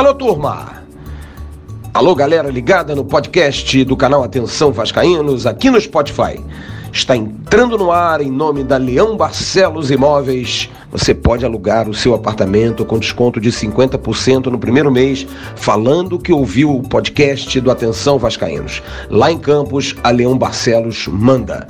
Alô, turma! Alô, galera ligada no podcast do canal Atenção Vascaínos, aqui no Spotify. Está entrando no ar em nome da Leão Barcelos Imóveis. Você pode alugar o seu apartamento com desconto de 50% no primeiro mês, falando que ouviu o podcast do Atenção Vascaínos. Lá em Campos, a Leão Barcelos manda.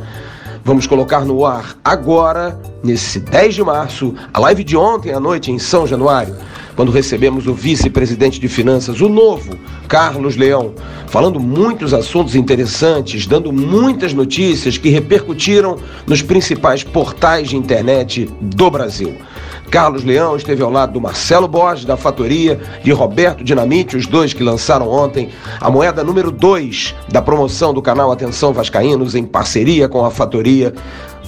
Vamos colocar no ar agora, nesse 10 de março, a live de ontem à noite em São Januário quando recebemos o vice-presidente de Finanças, o novo Carlos Leão, falando muitos assuntos interessantes, dando muitas notícias que repercutiram nos principais portais de internet do Brasil. Carlos Leão esteve ao lado do Marcelo Borges, da Fatoria, de Roberto Dinamite, os dois que lançaram ontem a moeda número 2 da promoção do canal Atenção Vascaínos, em parceria com a Fatoria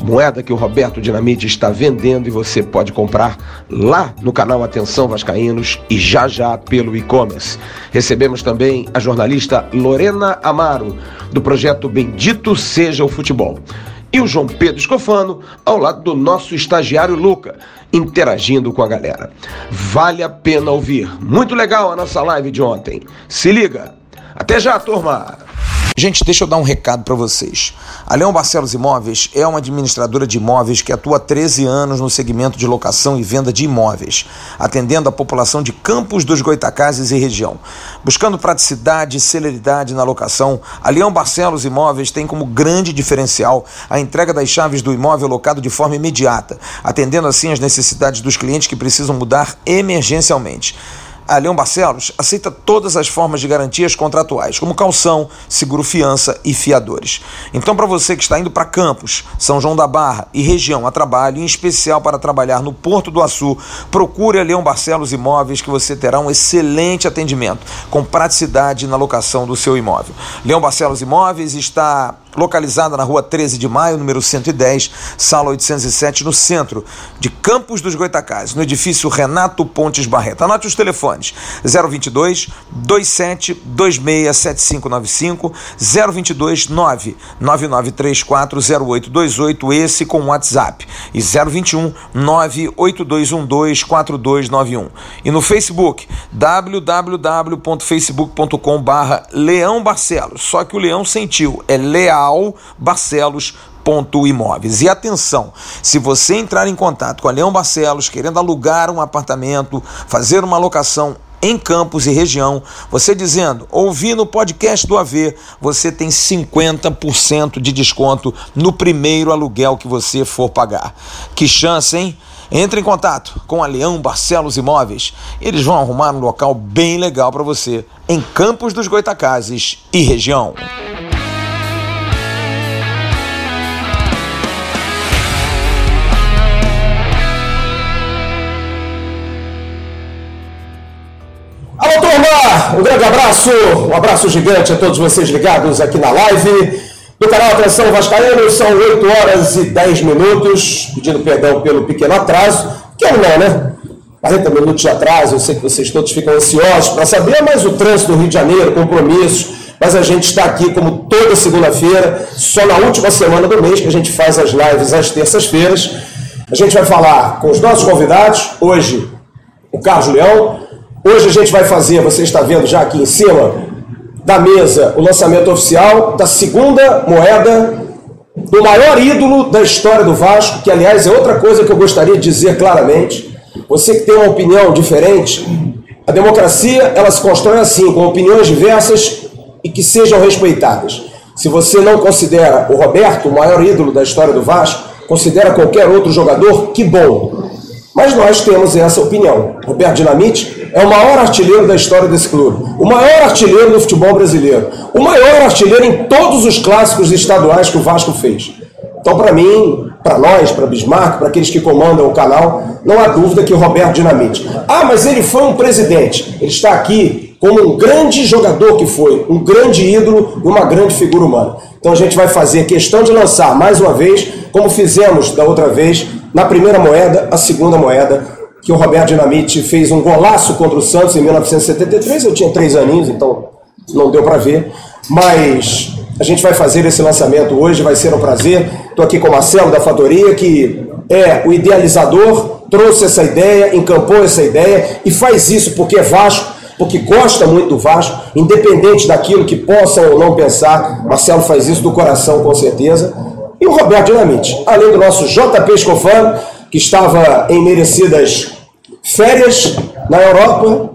moeda que o Roberto Dinamite está vendendo e você pode comprar lá no canal Atenção Vascaínos e já já pelo e-commerce. Recebemos também a jornalista Lorena Amaro, do projeto Bendito Seja o Futebol. E o João Pedro Escofano ao lado do nosso estagiário Luca, interagindo com a galera. Vale a pena ouvir. Muito legal a nossa live de ontem. Se liga. Até já, turma! Gente, deixa eu dar um recado para vocês. A Leão Barcelos Imóveis é uma administradora de imóveis que atua há 13 anos no segmento de locação e venda de imóveis, atendendo a população de Campos dos Goitacazes e região. Buscando praticidade e celeridade na locação, a Leão Barcelos Imóveis tem como grande diferencial a entrega das chaves do imóvel locado de forma imediata, atendendo assim as necessidades dos clientes que precisam mudar emergencialmente. A Leão Barcelos aceita todas as formas de garantias contratuais, como calção, seguro-fiança e fiadores. Então, para você que está indo para Campos, São João da Barra e região a trabalho, em especial para trabalhar no Porto do Açu, procure a Leão Barcelos Imóveis que você terá um excelente atendimento, com praticidade na locação do seu imóvel. Leão Barcelos Imóveis está localizada na rua 13 de maio, número 110, sala 807, no centro de Campos dos Goitacazes, no edifício Renato Pontes Barreto. Anote os telefones: 022 27 26 7595, 022 9 9934 0828, esse com WhatsApp, e 021 98212 4291. E no Facebook, www.facebook.com/barra Leão Barcelos. Só que o Leão sentiu, é Leal Leal Barcelos Imóveis. E atenção, se você entrar em contato com a Leão Barcelos querendo alugar um apartamento, fazer uma locação em Campos e região, você dizendo, ouvi no podcast do AV, você tem 50% de desconto no primeiro aluguel que você for pagar. Que chance, hein? Entre em contato com a Leão Barcelos Imóveis. Eles vão arrumar um local bem legal para você em Campos dos Goitacazes e região. Um grande abraço, um abraço gigante a todos vocês ligados aqui na live do canal Atenção Vascaíno. São 8 horas e 10 minutos, pedindo perdão pelo pequeno atraso, que é não, né? 40 minutos de atraso, eu sei que vocês todos ficam ansiosos para saber, mas o trânsito do Rio de Janeiro, compromissos, mas a gente está aqui como toda segunda-feira, só na última semana do mês que a gente faz as lives às terças-feiras. A gente vai falar com os nossos convidados, hoje o Carlos Leão, Hoje a gente vai fazer, você está vendo já aqui em cima da mesa, o lançamento oficial da segunda moeda do maior ídolo da história do Vasco, que aliás é outra coisa que eu gostaria de dizer claramente. Você que tem uma opinião diferente, a democracia ela se constrói assim, com opiniões diversas e que sejam respeitadas. Se você não considera o Roberto o maior ídolo da história do Vasco, considera qualquer outro jogador, que bom. Mas nós temos essa opinião. Roberto Dinamite é o maior artilheiro da história desse clube, o maior artilheiro do futebol brasileiro, o maior artilheiro em todos os clássicos estaduais que o Vasco fez. Então, para mim, para nós, para Bismarck, para aqueles que comandam o canal, não há dúvida que o Roberto Dinamite. Ah, mas ele foi um presidente. Ele está aqui como um grande jogador que foi, um grande ídolo e uma grande figura humana. Então a gente vai fazer questão de lançar mais uma vez, como fizemos da outra vez, na primeira moeda, a segunda moeda, que o Roberto Dinamite fez um golaço contra o Santos em 1973. Eu tinha três aninhos, então não deu para ver. Mas a gente vai fazer esse lançamento hoje, vai ser um prazer. Estou aqui com o Marcelo da Fatoria, que é o idealizador, trouxe essa ideia, encampou essa ideia e faz isso porque é Vasco porque gosta muito do Vasco, independente daquilo que possam ou não pensar. Marcelo faz isso do coração, com certeza. E o Roberto Dinamite, além do nosso JP Escofano, que estava em merecidas férias na Europa,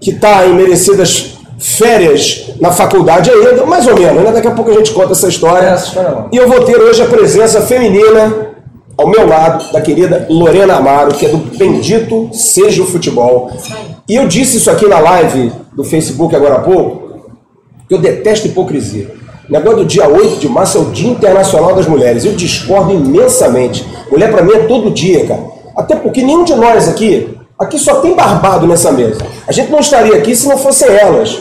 que está em merecidas férias na faculdade ainda, mais ou menos, né? Daqui a pouco a gente conta essa história. E eu vou ter hoje a presença feminina ao meu lado da querida Lorena Amaro, que é do Bendito Seja o Futebol. E eu disse isso aqui na live do Facebook agora há pouco, que eu detesto hipocrisia. O negócio do dia 8 de março é o Dia Internacional das Mulheres. Eu discordo imensamente. Mulher para mim é todo dia, cara. Até porque nenhum de nós aqui, aqui só tem barbado nessa mesa. A gente não estaria aqui se não fossem elas.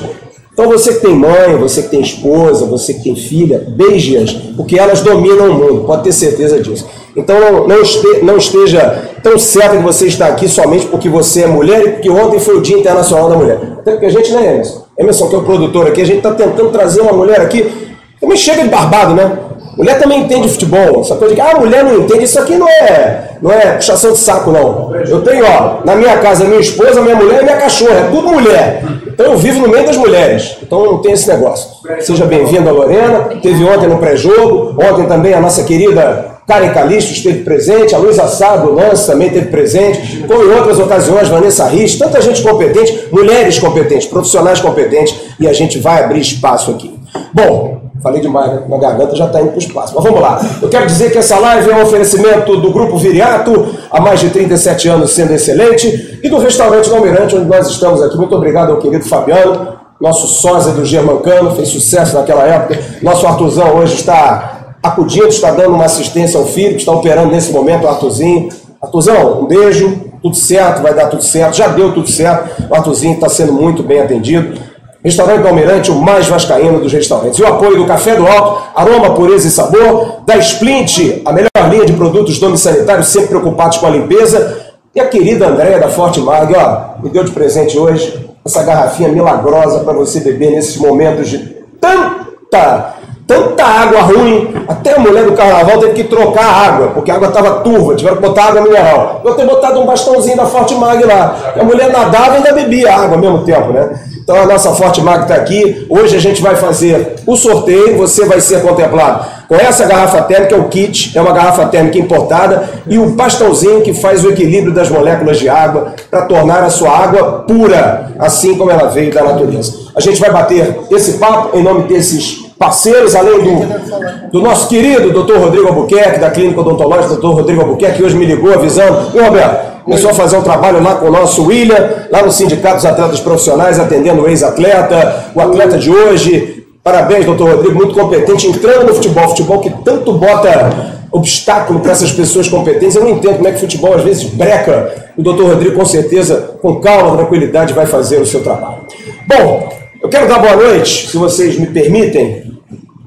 Então você que tem mãe, você que tem esposa, você que tem filha, beije-as, porque elas dominam o mundo, pode ter certeza disso. Então não, este, não esteja tão certo que você está aqui somente porque você é mulher e porque ontem foi o Dia Internacional da Mulher. Até porque a gente, né, Emerson? Emerson, que é o produtor aqui, a gente está tentando trazer uma mulher aqui também chega de barbado, né? Mulher também entende futebol. Essa coisa de que ah, a mulher não entende, isso aqui não é, não é puxação de saco, não. Eu tenho, ó, na minha casa, minha esposa, minha mulher e minha cachorra, é tudo mulher. Então eu vivo no meio das mulheres. Então não tem esse negócio. Seja bem-vindo, Lorena. Teve ontem no pré-jogo, ontem também a nossa querida Karen Calixto esteve presente, a Luísa Sado, Lance também esteve presente, como em outras ocasiões, Vanessa Riz, tanta gente competente, mulheres competentes, profissionais competentes, e a gente vai abrir espaço aqui. Bom, Falei demais, né? Minha garganta já está indo para o espaço. Mas vamos lá. Eu quero dizer que essa live é um oferecimento do Grupo Viriato, há mais de 37 anos sendo excelente, e do restaurante Almirante, onde nós estamos aqui. Muito obrigado ao querido Fabiano, nosso sósia do Germancano, fez sucesso naquela época. Nosso Artuzão hoje está acudindo, está dando uma assistência ao filho, que está operando nesse momento, o Artuzinho. Artuzão, um beijo, tudo certo, vai dar tudo certo, já deu tudo certo. O Artuzinho está sendo muito bem atendido. Restaurante Almirante, o mais vascaíno dos restaurantes. E o apoio do Café do Alto, aroma, pureza e sabor. Da Splint, a melhor linha de produtos sanitários, sempre preocupados com a limpeza. E a querida Andréia da Forte Mag, ó, me deu de presente hoje essa garrafinha milagrosa para você beber nesses momentos de tanta tanta água ruim, até a mulher do carnaval teve que trocar a água, porque a água estava turva, tiveram que botar água mineral. Eu tenho botado um bastãozinho da Forte Mag lá. A mulher nadava e ainda bebia água ao mesmo tempo, né? Então a nossa Forte Mag está aqui. Hoje a gente vai fazer o sorteio, você vai ser contemplado com essa garrafa térmica, o kit, é uma garrafa térmica importada, e o bastãozinho que faz o equilíbrio das moléculas de água para tornar a sua água pura, assim como ela veio da natureza. A gente vai bater esse papo em nome desses parceiros, além do, do nosso querido doutor Rodrigo Albuquerque, da Clínica Odontológica, doutor Rodrigo Albuquerque, que hoje me ligou avisando. E Roberto, começou a fazer um trabalho lá com o nosso William, lá no Sindicato dos Atletas Profissionais, atendendo o ex-atleta, o atleta de hoje. Parabéns, doutor Rodrigo, muito competente, entrando no futebol, futebol que tanto bota obstáculo para essas pessoas competentes. Eu não entendo como é que o futebol às vezes breca. O doutor Rodrigo, com certeza, com calma, tranquilidade, vai fazer o seu trabalho. Bom, eu quero dar boa noite, se vocês me permitem,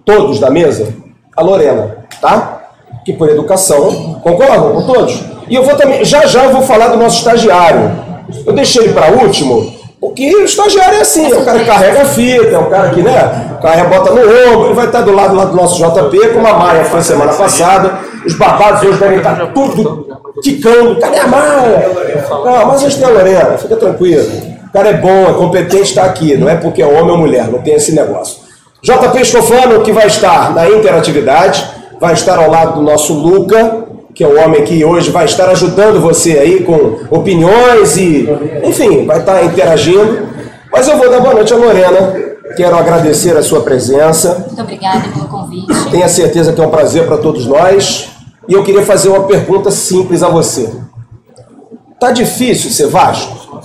todos da mesa, a Lorena, tá? Que por educação concordam com todos. E eu vou também, já já eu vou falar do nosso estagiário. Eu deixei ele para último, porque o estagiário é assim, é o cara que carrega a fita, é o cara que, né, cara bota no ombro, ele vai estar do lado lá do nosso JP, como a Maia foi semana passada. Os babados hoje devem estar tudo quicando. Cadê a Maia? Não, mas hoje tem a Lorena, fica tranquilo. O cara é bom, é competente, está aqui. Não é porque é homem ou mulher, não tem esse negócio. JP Escofano, que vai estar na interatividade, vai estar ao lado do nosso Luca, que é o homem que hoje vai estar ajudando você aí com opiniões e, enfim, vai estar interagindo. Mas eu vou dar boa noite a Lorena. Quero agradecer a sua presença. Muito obrigada pelo convite. Tenha certeza que é um prazer para todos nós. E eu queria fazer uma pergunta simples a você. Tá difícil ser Vasco?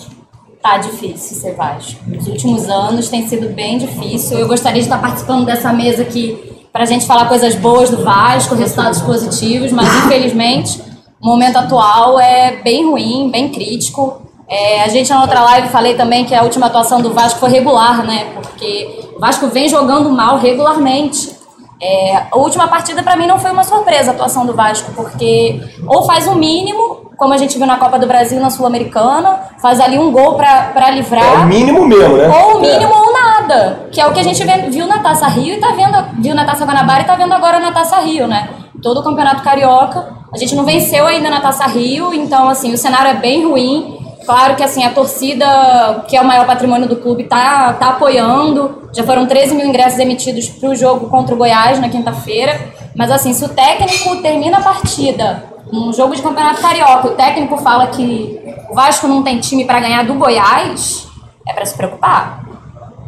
Tá difícil Vasco. Nos últimos anos tem sido bem difícil. Eu gostaria de estar participando dessa mesa aqui para a gente falar coisas boas do Vasco, resultados positivos, mas infelizmente o momento atual é bem ruim, bem crítico. É, a gente na outra live falei também que a última atuação do Vasco foi regular, né? Porque o Vasco vem jogando mal regularmente. É, a última partida para mim não foi uma surpresa a atuação do Vasco, porque ou faz o mínimo como a gente viu na Copa do Brasil, na Sul-Americana, faz ali um gol para livrar. É o mínimo mesmo, né? Ou o mínimo é. ou nada. Que é o que a gente viu na Taça Rio e tá vendo, viu na Taça Guanabara e tá vendo agora na Taça Rio, né? Todo o Campeonato Carioca. A gente não venceu ainda na Taça Rio, então assim, o cenário é bem ruim. Claro que assim, a torcida, que é o maior patrimônio do clube, tá, tá apoiando. Já foram 13 mil ingressos emitidos para o jogo contra o Goiás na quinta-feira. Mas assim, se o técnico termina a partida, um jogo de campeonato carioca, o técnico fala que o Vasco não tem time para ganhar do Goiás, é para se preocupar.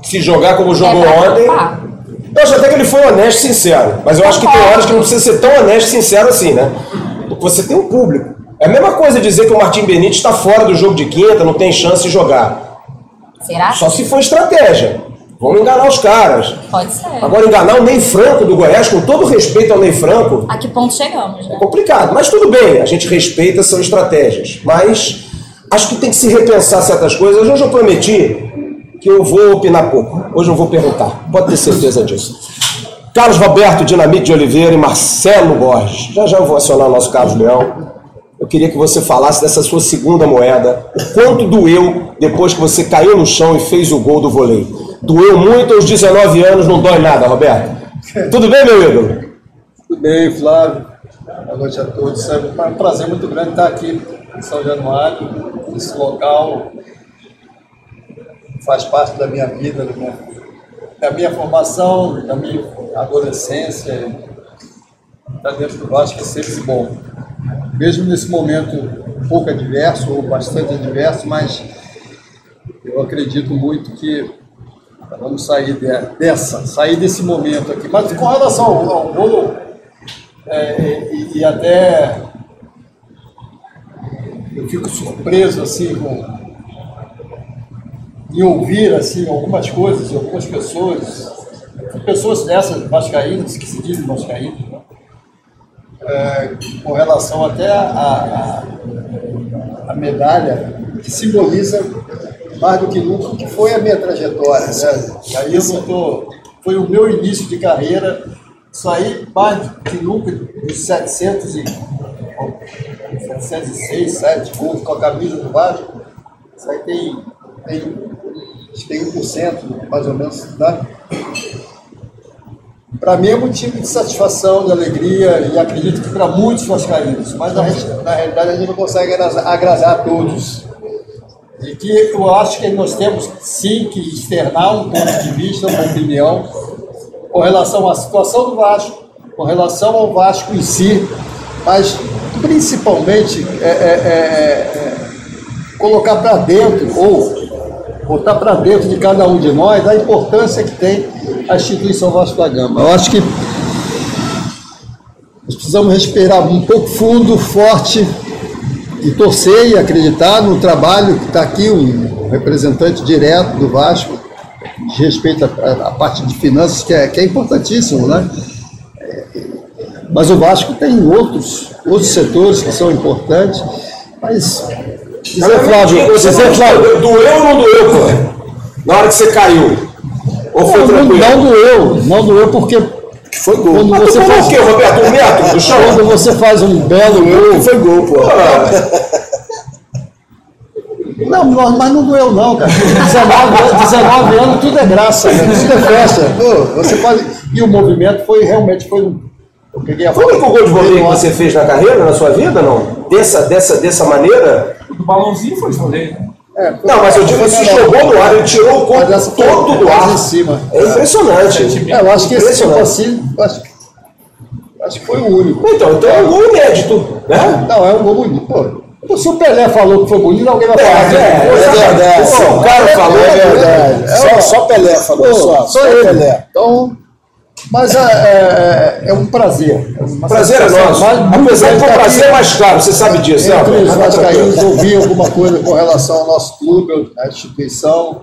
Se jogar como jogou é ontem. Eu acho até que ele foi honesto e sincero. Mas eu acho que tem horas que não precisa ser tão honesto e sincero assim, né? Porque você tem um público. É a mesma coisa dizer que o Martim Benítez está fora do jogo de quinta, não tem chance de jogar. Será? Só se for estratégia. Vamos enganar os caras. Pode ser. Agora, enganar o Ney Franco do Goiás, com todo respeito ao Ney Franco. A que ponto chegamos, né? É complicado. Mas tudo bem, a gente respeita, são estratégias. Mas acho que tem que se repensar certas coisas. Hoje eu prometi que eu vou opinar pouco. Hoje eu vou perguntar. Pode ter certeza disso. Carlos Roberto Dinamite de Oliveira e Marcelo Borges. Já já eu vou acionar o nosso Carlos Leão. Eu queria que você falasse dessa sua segunda moeda. O quanto doeu depois que você caiu no chão e fez o gol do vôlei? Doeu muito aos 19 anos, não dói nada, Roberto. Tudo bem, meu ídolo? Tudo bem, Flávio. Boa noite a todos. É um prazer muito grande estar aqui em São Januário, nesse local. Faz parte da minha vida, da minha, da minha formação, da minha adolescência. Estar dentro do Vasco é sempre bom mesmo nesse momento pouco adverso ou bastante adverso, mas eu acredito muito que vamos sair dessa, sair desse momento aqui. Mas com relação ao, gol, é, e, e, até eu fico surpreso assim com ouvir assim algumas coisas de algumas pessoas, pessoas dessas vascaínas que se dizem vascaínas? É, com relação até a, a, a, medalha que simboliza mais do que nunca o que foi a minha trajetória. Né? Aí eu tô, foi o meu início de carreira, saí mais do que nunca dos 700 e, 706, 7 gols com a camisa do Vasco. Isso aí tem, tem, tem 1% mais ou menos. Né? Para mim é motivo de satisfação, de alegria e acredito que para muitos vascaínos, mas na, na, realidade a gente não consegue agradar a todos. E que eu acho que nós temos sim que externar um ponto de vista, uma opinião com relação à situação do Vasco, com relação ao Vasco em si, mas principalmente é, é, é, é colocar para dentro ou botar para dentro de cada um de nós a importância que tem a instituição Vasco da Gama. Eu acho que nós precisamos respirar um pouco fundo, forte e torcer e acreditar no trabalho que está aqui, um representante direto do Vasco, de respeito à parte de finanças, que é, que é importantíssimo, né? Mas o Vasco tem outros, outros setores que são importantes, mas. Dizer, Flávio, você, Flávio, doeu ou não doeu, pô? Na hora que você caiu? Ou foi não, tranquilo? Não doeu, não doeu porque foi gol. Quando Mas você faz... o quê, Roberto? Um metro do chão? Quando você faz um belo gol. Foi gol, pô. Não, mas não doeu não, cara. 19, 19 anos, tudo é graça, né? tudo é festa. Pô, você pode... E o movimento foi realmente foi um. Eu peguei a Foi o único gol de voleio que você fez na carreira, na sua vida, não? Dessa, dessa, dessa maneira? O do balãozinho foi de voleio, né? É, não, mas eu digo, se jogou no ar, ele tirou o corpo todo do ar. Em cima. É impressionante. É, eu acho que esse tipo assim, acho, acho que foi o único. Então, então é um gol inédito, né? Não, é um gol bonito. Pô, se o Pelé falou que foi bonito, alguém vai falar. É, é, é verdade. o cara falou, é verdade. Só, só Pelé falou, só, só Pelé. Então, mas é, é, é, um prazer. É prazer é nosso. Apesar de um prazer é mais claro, você sabe disso. Entre os vascaínos ouvir alguma coisa com relação ao nosso clube, à instituição.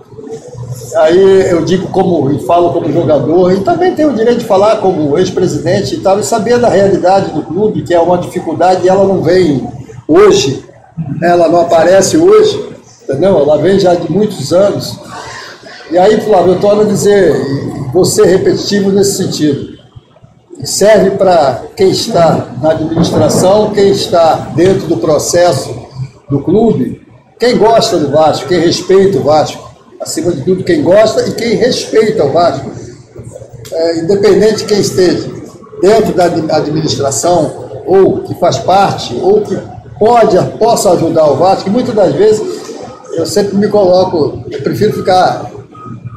Aí eu digo como, e falo como jogador, e também tenho o direito de falar como ex-presidente e tal, e saber da realidade do clube, que é uma dificuldade e ela não vem hoje, ela não aparece hoje, entendeu? Ela vem já de muitos anos. E aí, Flávio, eu torno a dizer, ser repetitivo nesse sentido. Serve para quem está na administração, quem está dentro do processo do clube, quem gosta do Vasco, quem respeita o Vasco, acima de tudo, quem gosta e quem respeita o Vasco, é, independente de quem esteja dentro da administração, ou que faz parte, ou que pode, possa ajudar o Vasco, muitas das vezes eu sempre me coloco, eu prefiro ficar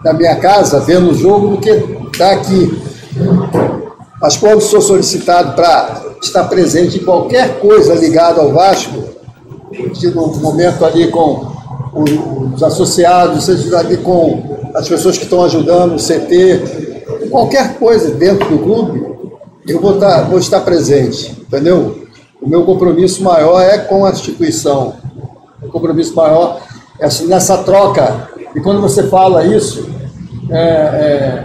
na minha casa vendo o jogo do que estar aqui. Mas quando sou solicitado para estar presente em qualquer coisa ligada ao Vasco, tive um momento ali com os associados, seja ali com as pessoas que estão ajudando o CT, qualquer coisa dentro do clube, eu vou estar, vou estar presente, entendeu? O meu compromisso maior é com a instituição. O compromisso maior é nessa troca. E quando você fala isso, é, é,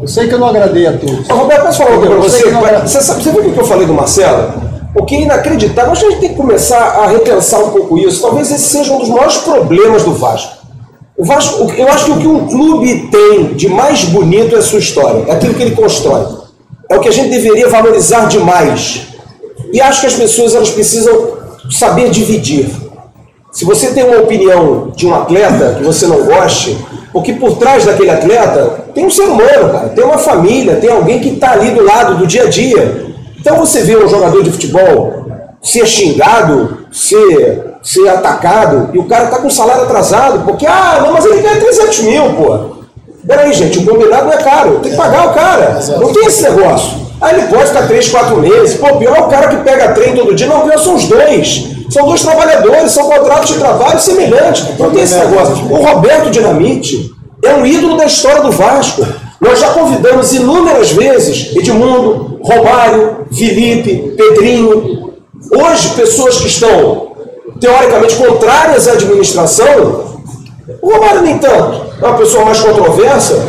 eu sei que eu não agradei a todos. Ô, Roberto, posso falar uma coisa para você? Você, sabe, você viu o que eu falei do Marcelo? O que é inacreditável. Acho que a gente tem que começar a repensar um pouco isso. Talvez esse seja um dos maiores problemas do Vasco. O Vasco, eu acho que o que um clube tem de mais bonito é a sua história, é aquilo que ele constrói. É o que a gente deveria valorizar demais. E acho que as pessoas elas precisam saber dividir. Se você tem uma opinião de um atleta que você não goste, porque por trás daquele atleta tem um ser humano, cara, tem uma família, tem alguém que está ali do lado do dia a dia. Então você vê um jogador de futebol ser xingado, ser, ser atacado, e o cara tá com salário atrasado, porque, ah, não, mas ele ganha 300 mil, pô. Peraí, gente, o combinado não é caro, tem que pagar o cara. Não tem esse negócio. Aí ele pode ficar 3, 4 meses. Pô, pior é o cara que pega trem todo dia. Não, pior são os dois. São dois trabalhadores, são contratos de trabalho semelhantes. Não tem esse negócio. O Roberto Dinamite é um ídolo da história do Vasco. Nós já convidamos inúmeras vezes Edmundo, Romário, Felipe, Pedrinho. Hoje, pessoas que estão teoricamente contrárias à administração o Romário, nem tanto, é uma pessoa mais controversa,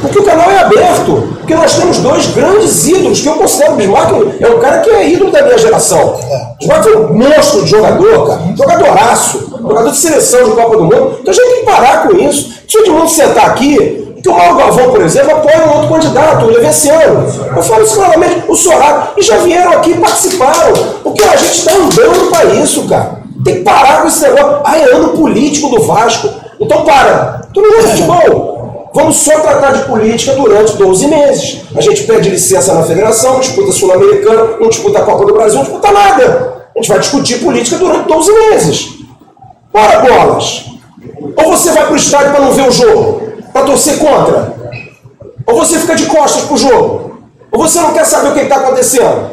porque o canal é aberto. Porque nós temos dois grandes ídolos, que eu considero o Bismarck é um cara que é ídolo da minha geração. Bismarck foi um monstro de jogador, cara. Jogadoraço. Jogador de seleção de Copa do Mundo. Então a gente tem que parar com isso. Se o Edmundo sentar aqui, que o Mauro Galvão, por exemplo, apoia um outro candidato, o Levenciano. Eu falo isso claramente, o Sorato. E já vieram aqui e participaram. Porque a gente está andando para isso, cara. Tem que parar com esse negócio. Ah, é ano político do Vasco. Então para. Tu não é futebol. Vamos só tratar de política durante 12 meses. A gente pede licença na federação, disputa Sul-Americana, não disputa a Copa do Brasil, não disputa nada. A gente vai discutir política durante 12 meses. Ora, bolas! Ou você vai para o estádio para não ver o jogo, para torcer contra, ou você fica de costas para o jogo, ou você não quer saber o que está acontecendo,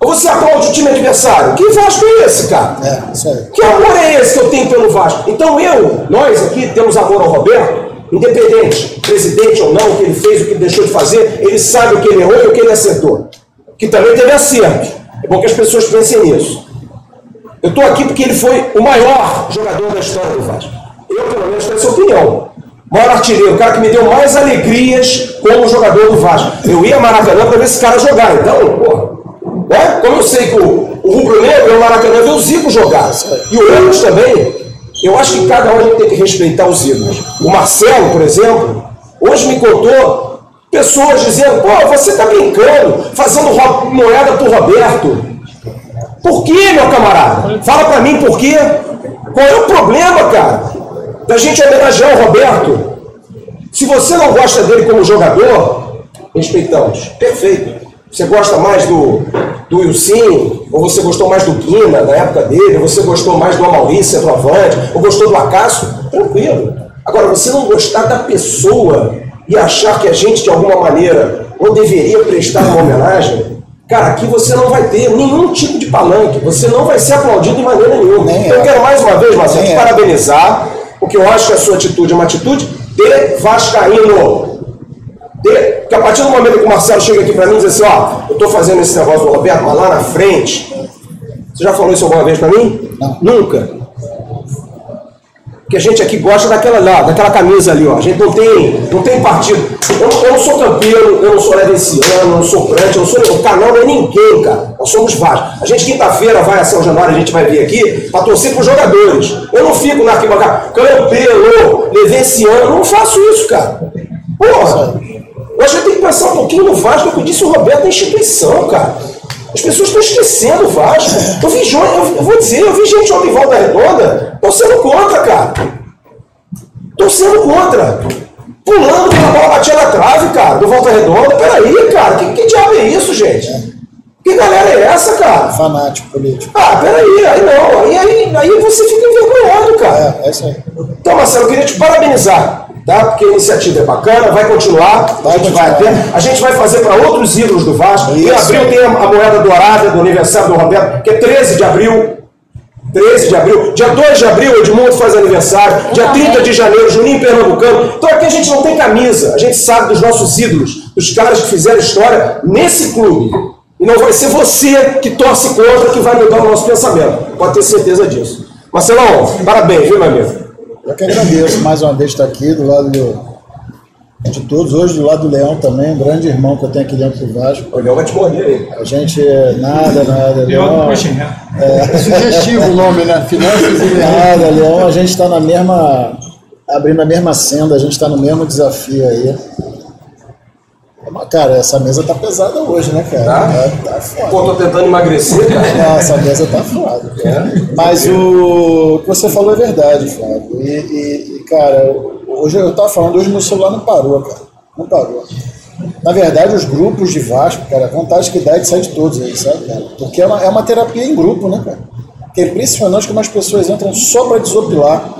ou você aplaude o time adversário. Que Vasco é esse, cara? É, isso aí. Que amor é esse que eu tenho pelo Vasco? Então eu, nós aqui temos amor ao Roberto, independente, presidente ou não, o que ele fez, o que ele deixou de fazer, ele sabe o que ele errou e o que ele acertou. Que também teve acertos. É bom que as pessoas pensem nisso. Eu estou aqui porque ele foi o maior jogador da história do Vasco. Eu, pelo menos, tenho essa opinião. O maior artilheiro, o cara que me deu mais alegrias como jogador do Vasco. Eu ia a Maracanã para ver esse cara jogar. Então, porra, né? como eu sei que o, o Rubro Negro é o Maracanã ver o Zico jogar. E o Ramos também. Eu acho que cada um tem que respeitar os ídolos. O Marcelo, por exemplo, hoje me contou pessoas dizendo: pô, você está brincando, fazendo moeda por Roberto. Por que, meu camarada? Fala pra mim por quê. Qual é o problema, cara? Da gente homenagear o Roberto. Se você não gosta dele como jogador, respeitamos. Perfeito. Você gosta mais do, do Wilson, ou você gostou mais do Guina na época dele, ou você gostou mais do Amaury, centroavante, ou gostou do Acácio, tranquilo. Agora, você não gostar da pessoa e achar que a gente, de alguma maneira, não deveria prestar uma homenagem, cara, aqui você não vai ter nenhum tipo de palanque, você não vai ser aplaudido de maneira nenhuma. Nem eu é. quero mais uma vez, Marcelo, te é. parabenizar, porque eu acho que a sua atitude é uma atitude de Vascaíno. De, porque a partir do momento que o Marcelo chega aqui para mim e diz assim, ó, eu estou fazendo esse negócio do Roberto, mas lá na frente. Você já falou isso alguma vez para mim? Não. Nunca. Porque a gente aqui gosta daquela lá, daquela camisa ali, ó. A gente não tem, não tem partido. Eu, não- eu não sou campeão, eu não sou levenciano, eu não sou crante, eu não sou. O canal não é ninguém, cara. Nós somos vários. A gente quinta-feira vai a São Januário, a gente vai vir aqui para torcer para os jogadores. Eu não fico na arquibancada, campelo, levenciano, eu não faço isso, cara. Porra! Eu acho que tem que pensar um pouquinho no Vasco, o que disse o Roberto, da instituição, cara. As pessoas estão esquecendo o Vasco. Eu vi eu, eu vou dizer, eu vi gente ontem em volta redonda torcendo contra, cara. Torcendo contra. Pulando quando a bola batia na trave, cara, do volta redonda. Peraí, cara, que, que diabo é isso, gente? Que galera é essa, cara? Fanático político. Ah, peraí, aí não. Aí, aí, aí você fica envergonhado, cara. É, é isso aí. Então, Marcelo, eu queria te parabenizar, tá? Porque a iniciativa é bacana, vai continuar. Vai a gente continuar. vai ter. A gente vai fazer para outros ídolos do Vasco. Em Isso. abril tem a, a moeda dourada do aniversário do Roberto, que é 13 de abril. 13 de abril. Dia 2 de abril, Edmundo faz aniversário. Dia também. 30 de janeiro, Juninho Pernambucano. Então aqui a gente não tem camisa. A gente sabe dos nossos ídolos, dos caras que fizeram história nesse clube. E não vai ser você que torce contra que vai mudar o nosso pensamento. Pode ter certeza disso. Marcelão, parabéns, viu, meu amigo? Eu que agradeço mais uma vez estar aqui do lado do- de todos. Hoje do lado do Leão também, um grande irmão que eu tenho aqui dentro do Vasco. O Leão vai te morder aí. A gente, nada, nada. Eu Leão, não puxei, né? Sugestivo o nome, né? Finanças e nada, Leão, a gente está na mesma. abrindo a mesma senda, a gente está no mesmo desafio aí. Mas, Cara, essa mesa tá pesada hoje, né, cara? Tá? Tá, tá foda. Pô, tô tentando emagrecer, cara. Não, essa mesa tá foda. Mas o, o que você falou é verdade, Flávio. E, e- e, cara, hoje eu tava falando, hoje meu celular não parou, cara. Não parou. Na verdade, os grupos de Vasco, cara, a vontade que dá é de sair de todos aí, sabe, cara? Porque é uma, é uma terapia em grupo, né, cara? Porque é impressionante como as pessoas entram só para desopilar.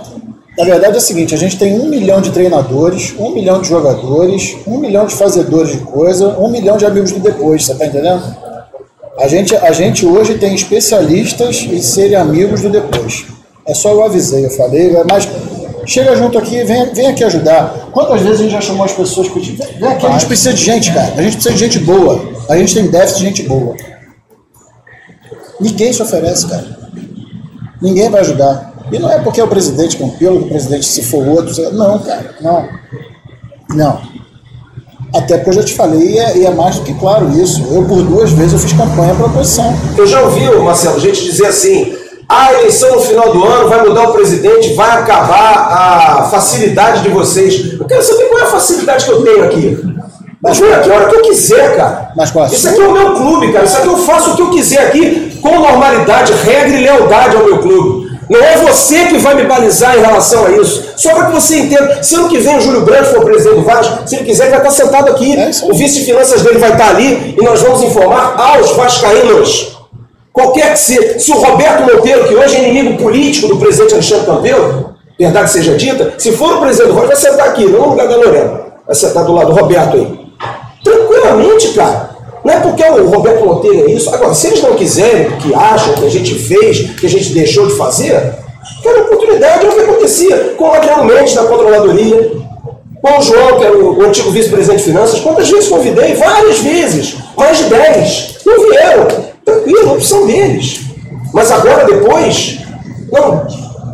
Na verdade é o seguinte, a gente tem um milhão de treinadores, um milhão de jogadores, um milhão de fazedores de coisa, um milhão de amigos do depois, você tá entendendo? A gente, a gente hoje tem especialistas em serem amigos do depois. É só eu avisei, eu falei, mas chega junto aqui, vem, vem aqui ajudar. Quantas vezes a gente já chamou as pessoas que vem vem aqui, a gente precisa de gente, cara. A gente precisa de gente boa. A gente tem déficit de gente boa. Ninguém se oferece, cara. Ninguém vai ajudar. E não é porque é o presidente, com pelo que o presidente, se for outro. Não, cara, não. Não. Até porque eu já te falei, e é, e é mais do que claro isso. Eu, por duas vezes, eu fiz campanha para a oposição. Eu já ouvi, Marcelo, gente dizer assim: a eleição no final do ano vai mudar o presidente, vai acabar a facilidade de vocês. Eu quero saber qual é a facilidade que eu tenho aqui. Mas vem aqui a hora que eu quiser, cara. Mas qual a Isso aqui é o meu clube, cara. Isso aqui eu faço o que eu quiser aqui, com normalidade, regra e lealdade ao meu clube. Não é você que vai me balizar em relação a isso. Só para que você entenda. Se ano que vem o Júlio Branco for presidente do Vasco, se ele quiser, ele vai estar sentado aqui. É o vice de finanças dele vai estar ali e nós vamos informar aos vascaínos. Qualquer que seja. Se o Roberto Monteiro, que hoje é inimigo político do presidente Alexandre Campelo, verdade seja dita, se for o presidente do Vasco, vai sentar aqui, não no lugar da Lorena. Vai sentar do lado do Roberto aí. Tranquilamente, cara. Não é porque o Roberto Monteiro é isso. Agora, se eles não quiserem, que acham que a gente fez, que a gente deixou de fazer, cara, a oportunidade é o que acontecia com o Adriano Mendes da controladoria, com o João, que era o, antigo vice-presidente de finanças. Quantas vezes convidei? Várias vezes. Mais de 10. Não vieram. Tranquilo, opção deles. Mas agora, depois, não,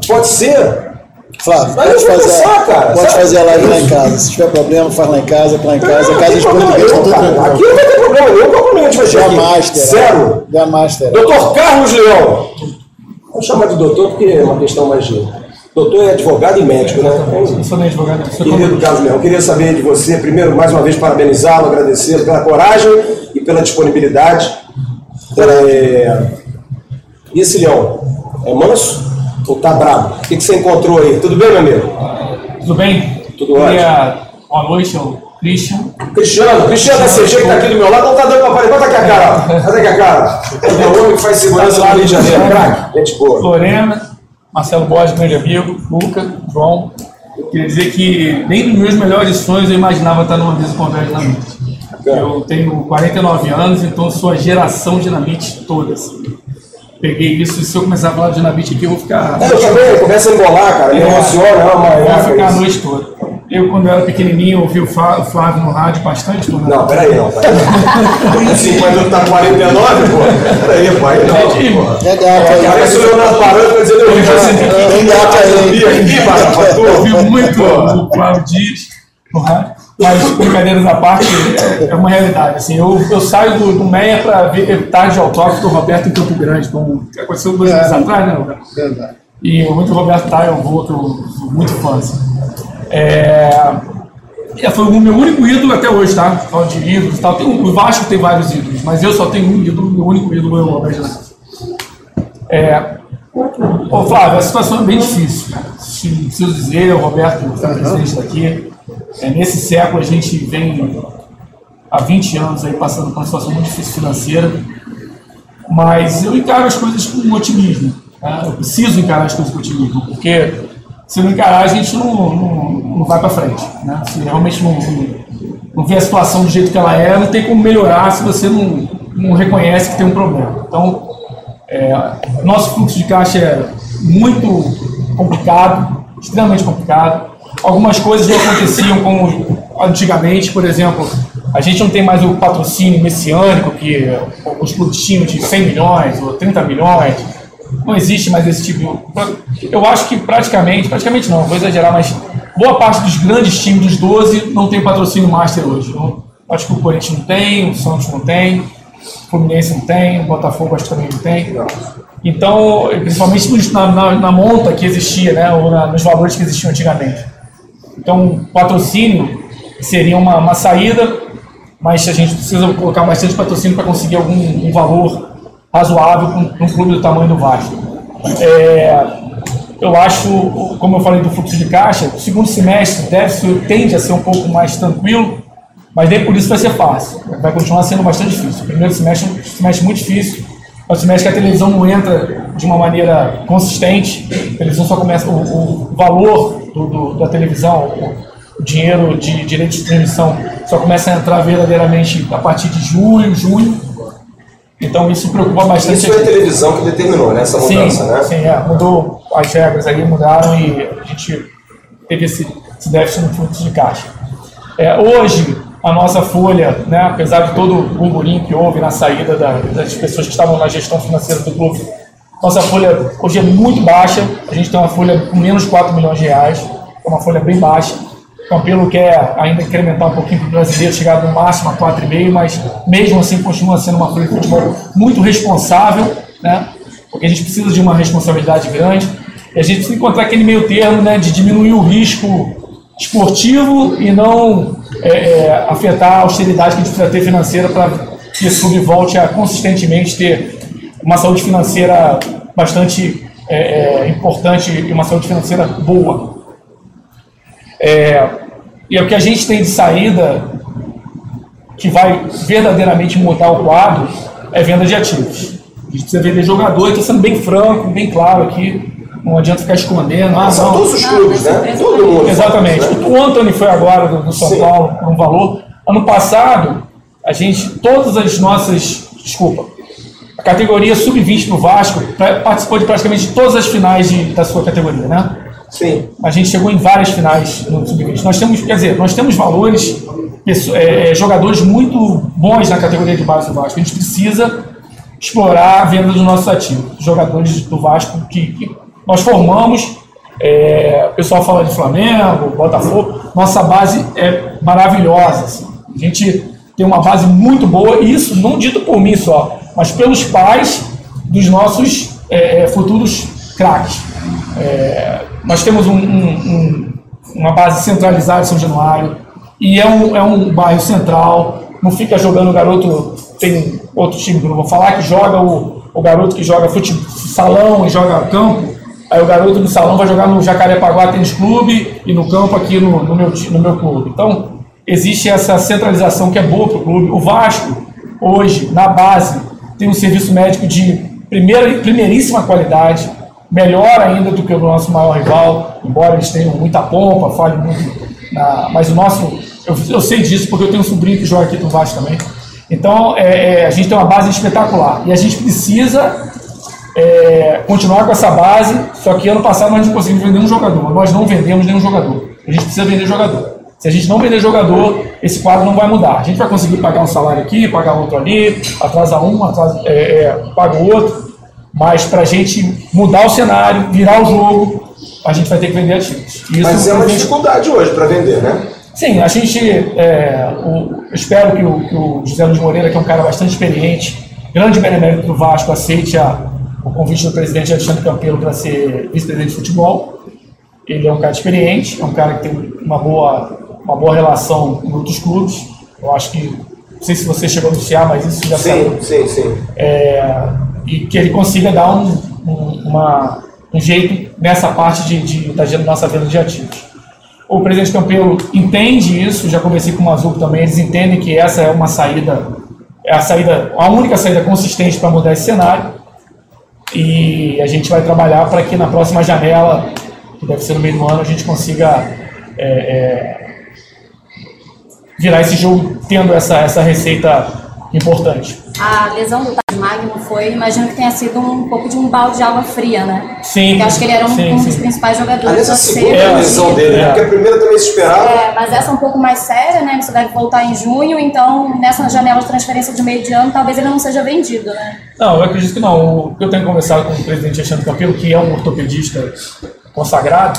pode ser. Flávio, Mas pode eu fazer, pensar, cara, pode sabe? fazer a live lá em casa. Se tiver problema, faz lá em casa, lá em casa, não, casa de problema português, tá tudo tranquilo. Aqui não vai ter problema nenhum. Qual problema a gente vai ter Da aqui? Master. Zero. Da Master. Doutor Carlos Leão. Vamos chamar de doutor porque é uma questão mais de. Doutor é advogado e médico, né? Eu sou nem advogado, eu sou Querido Carlos Leão, queria saber de você, primeiro, mais uma vez, parabenizá-lo, agradecê-lo pela coragem e pela disponibilidade. É... E esse leão? É manso ou tá bravo? O que, que você encontrou aí? Tudo bem, meu amigo? Tudo bem? Tudo Queria... Boa noite, ao Christian. Cristiano, Cristiano da CG que tá aqui do meu lado, não tá dando pra aparecer. Bota aqui a cara, bota aqui a cara. É o homem que faz segurança lá no Rio de Janeiro. Craque, gente boa. Lorena, Marcelo Borges, grande amigo, Luca, João. Queria dizer que nem nos meus melhores sonhos eu imaginava estar numa mesa com a Dinamite. Eu tenho 49 anos, então sou a geração Dinamite toda. assim. Peguei isso e se eu começar a falar de Dinamite aqui, eu vou ficar. Eu também, começa a embolar, cara, me emociona, é uma Eu vou ficar a noite toda. Eu, quando eu era pequenininho, ouvi o Flá- o Flávio no rádio bastante. Quando Não, peraí, não, peraí. Assim, quando eu tá 49, pô. Peraí, pai, não. pô. É gato aí. Parece o Leonardo Parando dizendo eu vi Tem gato aí. Eu ouvi tu. muito o Flávio Dias rádio. Mas, brincadeiras à parte, é- é uma realidade. Assim, eu, eu saio do, do Meia para ver tarde de autógrafo do Roberto em Campo Grande, como aconteceu dois meses atrás, né, Roberto? Verdade. E muito Roberto tá, eu vou, que eu sou muito fã. Assim. É, foi o meu único ídolo até hoje, tá? Falando de ídolos e tal. Tem, o Vasco tem vários ídolos, mas eu só tenho um ídolo, meu único ídolo é o Roberto Jesus. É, Ô Flávio, a situação é bem difícil, cara. Se- Preciso dizer, o Roberto, que é o presidente daqui, é, nesse século a gente vem há 20 anos aí passando por uma situação muito difícil financeira. Mas eu encaro as coisas com otimismo. Tá? Eu preciso encarar as coisas com otimismo, porque se não encarar, a gente não, não, não vai para frente. Né? Se realmente não, não, não vê a situação do jeito que ela é, não tem como melhorar se você não, não reconhece que tem um problema. Então, é, nosso fluxo de caixa é muito complicado, extremamente complicado. Algumas coisas não aconteciam como antigamente, por exemplo, a gente não tem mais o patrocínio messiânico que os clubes tinham de 100 milhões ou 30 milhões. Não existe mais esse tipo. Eu acho que praticamente, praticamente não, vou exagerar, mas boa parte dos grandes times dos 12 não tem patrocínio master hoje. Eu acho que o Corinthians não tem, o Santos não tem, o Fluminense não tem, o Botafogo acho que também não tem. Então, principalmente na, na, na monta que existia, né, ou na, nos valores que existiam antigamente. Então, patrocínio seria uma, uma saída, mas a gente precisa colocar bastante patrocínio para conseguir algum um valor razoável para um clube do tamanho do Vasco. É, eu acho, como eu falei do fluxo de caixa, o segundo semestre deve tende a ser um pouco mais tranquilo, mas nem por isso vai ser fácil. Vai continuar sendo bastante difícil. O primeiro semestre é um semestre muito difícil. É um semestre que a televisão não entra de uma maneira consistente. A televisão só começa. O, o valor do, do, da televisão, o, o dinheiro de direito de transmissão, só começa a entrar verdadeiramente a partir de julho, junho. Então isso preocupa bastante. Isso foi a televisão que determinou, né? Essa mudança, sim, né? Sim, é, mudou as regras aí, mudaram e a gente teve esse, esse déficit no fluxo de caixa. É, hoje, a nossa folha, né, apesar de todo o burburinho que houve na saída da, das pessoas que estavam na gestão financeira do clube, nossa folha hoje é muito baixa, a gente tem uma folha com menos de 4 milhões de reais, é uma folha bem baixa. O Campelo quer ainda incrementar um pouquinho para o brasileiro, chegar no máximo a 4,5, mas mesmo assim continua sendo uma folha de futebol muito responsável, né? porque a gente precisa de uma responsabilidade grande. E a gente precisa encontrar aquele meio termo né, de diminuir o risco esportivo e não é, é, afetar a austeridade que a gente precisa ter financeira para que esse clube volte a consistentemente ter uma saúde financeira bastante é, é importante e uma saúde financeira boa. É, e é o que a gente tem de saída que vai verdadeiramente mudar o quadro é venda de ativos. A gente precisa vender jogador, estou sendo bem franco, bem claro aqui. Não adianta ficar escondendo. Ah, São não. todos os clubes, né? Todo mundo. Exatamente. né? O Anthony foi agora do, do São Sim. Paulo por um valor. Ano passado, a gente, todas as nossas, desculpa, categoria sub-20 do Vasco participou de praticamente todas as finais de- da sua categoria, né? Sim. A gente chegou em várias finais no sub-20. Nós temos, quer dizer, nós temos valores, é, é, jogadores muito bons na categoria de base do Vasco. A gente precisa explorar a venda dos nossos ativos, jogadores do Vasco que, que nós formamos. É, o pessoal fala de Flamengo, Botafogo. Nossa base é maravilhosa. assim. A gente tem uma base muito boa, e isso não dito por mim só, mas pelos pais dos nossos é, é, futuros craques. É, nós temos um- um- um- uma base centralizada em São Januário e é um, é um bairro central. Não fica jogando o garoto. Tem outro time que eu não vou falar que joga o, o garoto que joga futebol, salão e joga campo. Aí o garoto do salão vai jogar no Jacarepaguá Tênis Clube e no campo aqui no, no meu, no meu clube. Então, existe essa centralização que é boa para o clube. O Vasco, hoje, na base, tem um serviço médico de primeira, primeiríssima qualidade, melhor ainda do que o nosso maior rival, embora eles tenham muita pompa, falem muito. Na, mas o nosso, eu, eu sei disso porque eu tenho um sobrinho que joga aqui no Vasco também. Então, é, é, a gente tem uma base espetacular e a gente precisa é, continuar com essa base, só que ano passado nós não conseguimos vender um jogador. Nós não vendemos nenhum jogador. A gente precisa vender jogador. Se a gente não vender jogador, esse quadro não vai mudar. A gente vai conseguir pagar um salário aqui, pagar outro ali, atrasa um, atrasa, é, é, paga o outro. Mas para a gente mudar o cenário, virar o jogo, a gente vai ter que vender ativos. Isso Mas é uma gente- dificuldade hoje para vender, né? Sim, a gente. é, o- eu espero que o, que o José Luiz Moreira, que é um cara bastante experiente, grande benemérito do Vasco, aceite a- o convite do presidente Alexandre Campelo para ser vice-presidente de futebol. Ele é um cara experiente, é um cara que tem uma boa, uma boa relação em outros clubes. Eu acho que. Não sei se você chegou a anunciar, mas isso já saiu Sim, sim, sim. é, e que ele consiga dar um, um- uma- um jeito nessa parte de, de- da nossa venda de ativos. O presidente Campelo entende isso, já conversei com o Mazuco também, eles entendem que essa é uma saída é a saída, a única saída consistente para mudar esse cenário. E a gente vai trabalhar para que na próxima janela, que deve ser no meio do ano, a gente consiga é, é, virar esse jogo tendo essa, essa receita importante. A lesão do Thales Magno foi, imagino que tenha sido um pouco de um balde de água fria, né? Sim. Porque acho que ele era um, sim, um dos sim. principais jogadores Aliás, a a segunda É, lesão mantido. dele, né? É. Porque a primeira também se esperava. É, mas essa é um pouco mais séria, né? Você deve voltar em junho, então nessa janela de transferência de meio de ano, talvez ele não seja vendido, né? Não, eu acredito que não. O que eu tenho conversado com o presidente Alexandre Campelo, que é um ortopedista consagrado,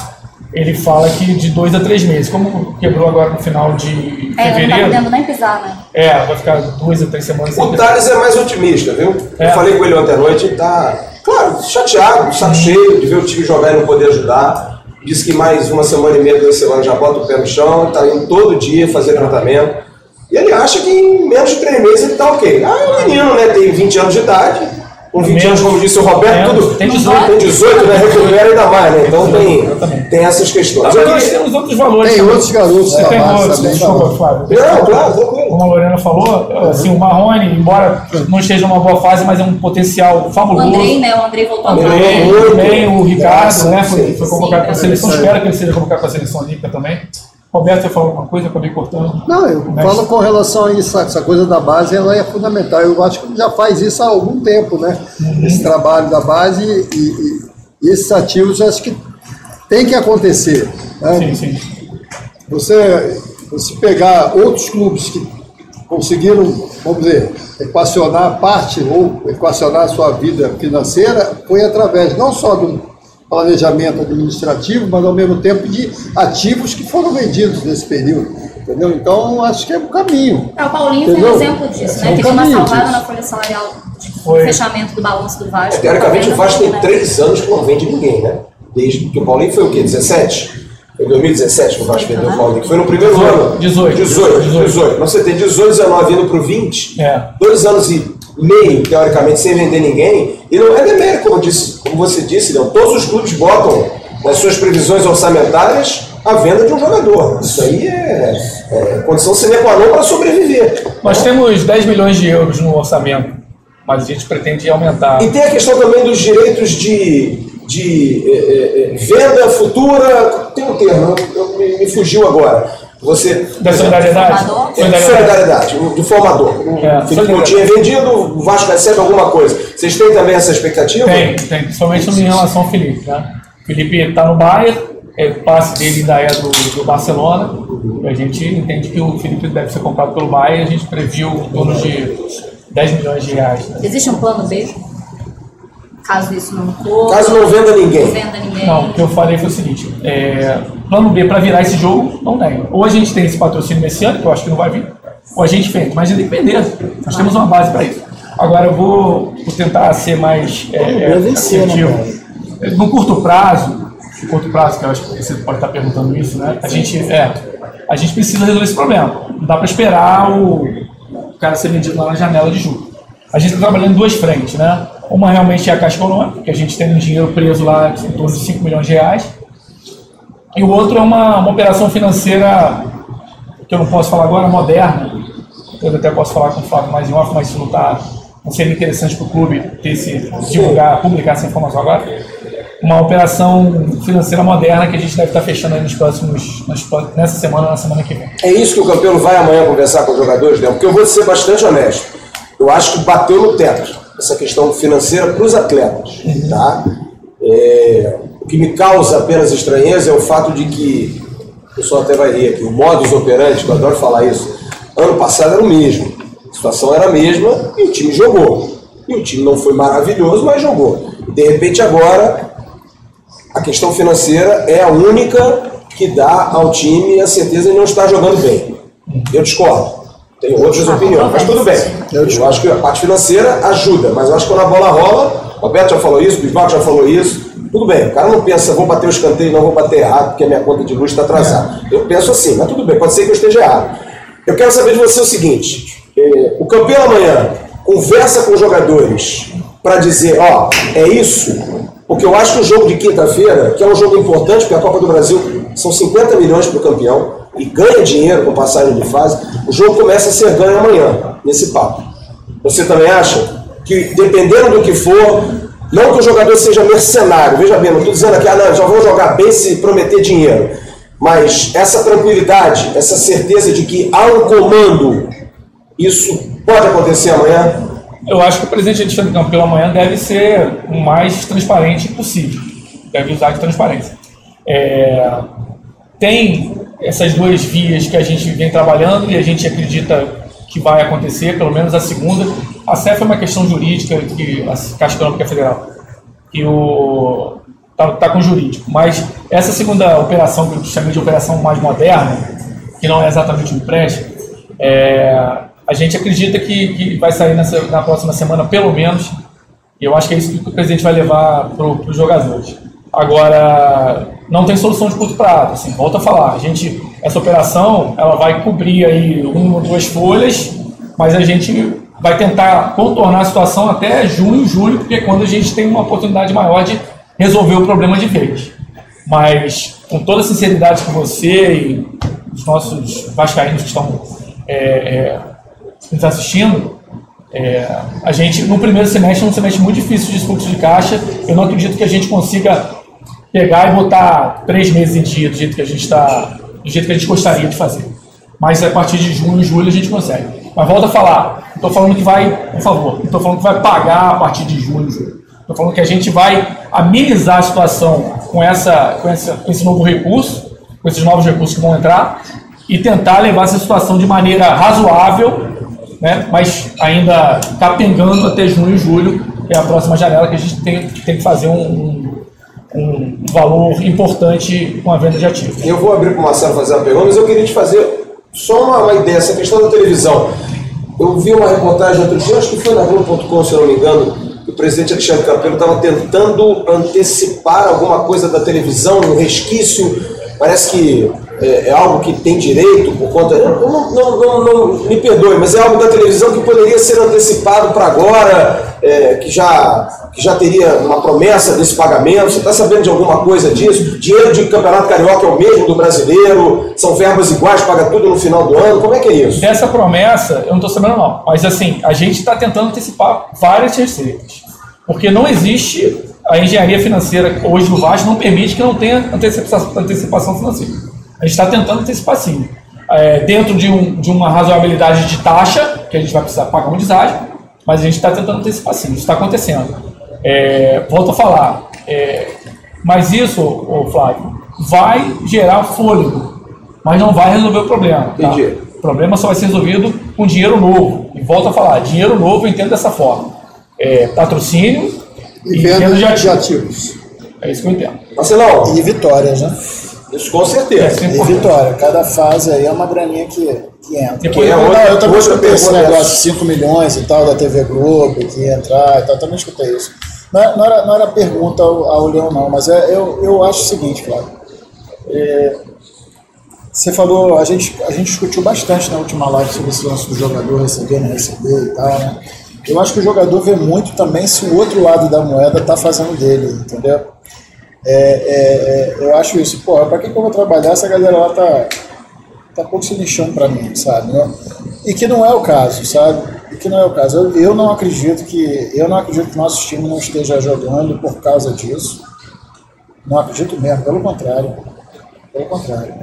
ele fala que de dois a três meses. Como quebrou agora no final de É, ele não tá fevereiro, podendo nem pisar, né? é, vai ficar duas a três semanas sem O pisar. Thales é mais otimista, viu? É. Eu falei com ele ontem à noite, ele tá, claro, chateado, saco cheio de ver o time jogar e não poder ajudar. Disse que mais uma semana e meia, duas semanas já bota o pé no chão, tá indo todo dia fazer tratamento. E ele acha que em menos de três meses ele tá ok. Ah, é um menino, né? Tem 20 anos de idade. Com 20 Menos. anos, como disse o Roberto, Menos. tudo. Tem 18. Tem 18, né? Recupera ainda mais, né? Então tem, tem essas questões. Também Eu nós temos outros valores. Tem também. outros garotos da Tem base outros, também. desculpa, tá? Flávio. Não, claro, tranquilo. Como a Lorena falou, assim, o Marrone, embora não esteja numa boa fase, mas é um potencial O fabuloso. Andrei, né? O Andrei voltou a Andrei. falar. Também, o Ricardo, né? Foi, Sim, foi convocado para a seleção. Espero que ele seja convocado para a seleção olímpica também. Roberto, você falou alguma coisa? Acabei cortando. Não, eu falo com relação a isso, essa coisa da base, ela é fundamental. Eu acho que já faz isso há algum tempo, né? Uhum. Esse trabalho da base e, e- e esses ativos, acho que tem que acontecer. né? Sim, sim. Você, você pegar outros clubes que conseguiram, vamos dizer, equacionar parte ou equacionar a sua vida financeira, foi através não só do planejamento administrativo, mas ao mesmo tempo de ativos que foram vendidos nesse período. Entendeu? Então, acho que é um caminho. É, o Paulinho foi um Entendeu? exemplo disso, É né? um Que deu uma salvada disso. na folha salarial de Foi. fechamento do balanço do Vasco. Teoricamente, o Vasco tem né? três anos que não vende ninguém, né? Desde que o Paulinho foi o quê? 17? Foi em 2017 que o Vasco vendeu o Paulinho, que foi no primeiro 18, ano. 18, 18. 18. 18. Então você tem 18, 19 indo pro 20. É. Dois anos e meio, teoricamente, sem vender ninguém. E não é demérito, como, disse, como você disse, Leão. Todos os clubes botam nas suas previsões orçamentárias a venda de um jogador. Isso aí é, é condição sine qua non para sobreviver. Nós temos 10 milhões de euros no orçamento, mas a gente pretende aumentar. E tem a questão também dos direitos de, de eh, eh, eh, venda futura. Tem um termo, eu- eu- me, me fugiu agora. Você. Da solidariedade? É, solidariedade, do formador. O É, Felipe não solidariedade. tinha vendido, o Vasco recebe alguma coisa. Vocês têm também essa expectativa? Tem, tem, principalmente em relação ao Felipe. Né? O Felipe está no Bayern, é, o passe dele ainda é do, do Barcelona. E a gente entende que o Felipe deve ser comprado pelo Bayern. A gente previu em torno de 10 milhões de reais. né? Existe um plano B? Caso isso não ocorra. Caso não venda não ninguém. venda ninguém. Não, o que eu falei foi o seguinte: é, plano B para virar esse jogo não tem. Ou a gente tem esse patrocínio nesse ano, que eu acho que não vai vir, ou a gente vende, mas independente, nós temos uma base para isso. Agora eu vou, vou tentar ser mais é, é, vencer, né, assertivo. No curto prazo, no curto prazo, que eu acho que você pode estar perguntando isso, né? A gente, é, a gente precisa resolver esse problema. Não dá para esperar o, o cara ser vendido lá na janela de julho. A gente está trabalhando em duas frentes, né? Uma realmente é a Caixa Econômica, que a gente tem um dinheiro preso lá em torno de 5 milhões de reais. E o outro é uma, uma operação financeira que eu não posso falar agora, moderna. Eu até posso falar com o Flávio mais em off, mas isso não, tá, não seria interessante para o clube ter esse, divulgar, publicar essa informação agora. Uma operação financeira moderna que a gente deve estar fechando aí nos próximos, nos nessa semana, na semana que vem. É isso que o Campelo vai amanhã conversar com os jogadores, Leão? Porque eu vou ser bastante honesto. Eu acho que bateu no teto essa questão financeira para os atletas. Tá? É, o que me causa apenas estranheza é o fato de que, o pessoal até vai rir aqui, o modus operandi, que eu adoro falar isso, ano passado era o mesmo. A situação era a mesma e o time jogou. E o time não foi maravilhoso, mas jogou. E de repente agora a questão financeira é a única que dá ao time a certeza de não estar jogando bem. Eu discordo. Tenho outras opiniões, mas tudo bem. Eu, acho que a parte financeira ajuda, mas eu acho que quando a bola rola, o Roberto já falou isso, o Bismarck já falou isso, tudo bem. O cara não pensa, vou bater o escanteio, não vou bater errado, porque a minha conta de luz está atrasada. Eu penso assim, mas tudo bem, pode ser que eu esteja errado. Eu quero saber de você o seguinte: eh, o campeão amanhã conversa com os jogadores para dizer, ó, é isso, porque eu acho que o jogo de quinta-feira, que é um jogo importante, porque a Copa do Brasil são 50 milhões para o campeão e ganha dinheiro com passagem de fase, o jogo começa a ser ganho amanhã, nesse papo. Você também acha? Que dependendo do que for, não que o jogador seja mercenário, veja bem, não estou dizendo aqui, ah, não, já vou jogar bem se prometer dinheiro. Mas essa tranquilidade, essa certeza de que há um comando, isso pode acontecer amanhã? Eu acho que o presidente Alexandre Campos pela manhã deve ser o mais transparente possível. Deve usar de transparência. É, tem essas duas vias que a gente vem trabalhando e a gente acredita que vai acontecer, pelo menos a segunda. A CEF é uma questão jurídica, que a Caixa Econômica Federal, que o tá, tá com jurídico. Mas essa segunda operação, que eu chamei de operação mais moderna, que não é exatamente um empréstimo, é, a gente acredita que, que vai sair nessa, na próxima semana, pelo menos, e eu acho que é isso que o presidente vai levar para os jogadores. Agora, não tem solução de curto prazo, assim, volta a falar, a gente, essa operação, ela vai cobrir aí uma ou duas folhas, mas a gente vai tentar contornar a situação até junho, julho, porque é quando a gente tem uma oportunidade maior de resolver o problema de vez. Mas, com toda a sinceridade com você e os nossos vascaínos que estão é, é, nos assistindo, é, a gente, no primeiro semestre, é um semestre muito difícil de fluxo de caixa. Eu não acredito que a gente consiga pegar e botar três meses em dia do jeito que a gente está, do jeito que a gente gostaria de fazer. Mas a partir de junho, julho a gente consegue. Mas volta a falar, estou falando que vai, por favor, estou falando que vai pagar a partir de junho, julho. Estou falando que a gente vai amenizar a situação com, essa, com, essa, com esse novo recurso, com esses novos recursos que vão entrar, e tentar levar essa situação de maneira razoável, né, mas ainda capengando até junho e julho, que é a próxima janela que a gente tem, tem que fazer um, um, valor importante com a venda de ativos. Eu vou abrir para o Marcelo fazer a pergunta, mas eu queria te fazer só uma, uma ideia, essa questão da televisão. Eu vi uma reportagem outro dia, acho que foi na Globo.com, se eu não me engano, o presidente Alexandre Campelo estava tentando antecipar alguma coisa da televisão, um resquício. Parece que é, é, algo que tem direito por conta. Não, não, não, não, me perdoe, mas é algo da televisão que poderia ser antecipado para agora, é, que, já, que já teria uma promessa desse pagamento. Você está sabendo de alguma coisa disso? Dinheiro de campeonato carioca é o mesmo do brasileiro, são verbas iguais, paga tudo no final do ano. Como é que é isso? Dessa promessa, eu não estou sabendo, não. Mas assim, a gente está tentando antecipar várias receitas. Porque não existe a engenharia financeira hoje no Vasco não permite que não tenha antecipação, antecipação financeira. A gente está tentando antecipar sim. É, dentro de, um, de uma razoabilidade de taxa, que a gente vai precisar pagar um deságio, mas a gente está tentando antecipar sim, isso está acontecendo. É, volto a falar, é, mas isso, ô, Flávio, vai gerar fôlego, mas não vai resolver o problema. Tá? O problema só vai ser resolvido com dinheiro novo. E volto a falar, dinheiro novo eu entendo dessa forma. É, patrocínio e, e venda de ativos. ativos. É isso que eu entendo. Marcelão. E vitórias, né? Isso com certeza. É, e vitória. Cada fase aí é uma graninha que, que entra. É outra, eu também escutei esse negócio, 5 milhões e tal, da TV Globo, que ia entrar e tal, também escutei isso. Não, é, não, era, não era pergunta ao, ao Leão, não, mas é, eu, eu acho o seguinte, Flávio. É, você falou, a gente, a gente discutiu bastante na última live sobre esse lance do jogador receber, não receber e tal, né? Eu acho que o jogador vê muito também se o outro lado da moeda está fazendo dele, entendeu? É, é, é, eu acho isso, porra, pra que, que eu vou trabalhar essa galera lá tá, tá pouco se lixando pra mim, sabe? Né? E que não é o caso, sabe? E que não é o caso. Eu, eu não acredito que. Eu não acredito que nosso time não esteja jogando por causa disso. Não acredito mesmo, pelo contrário. Pelo contrário.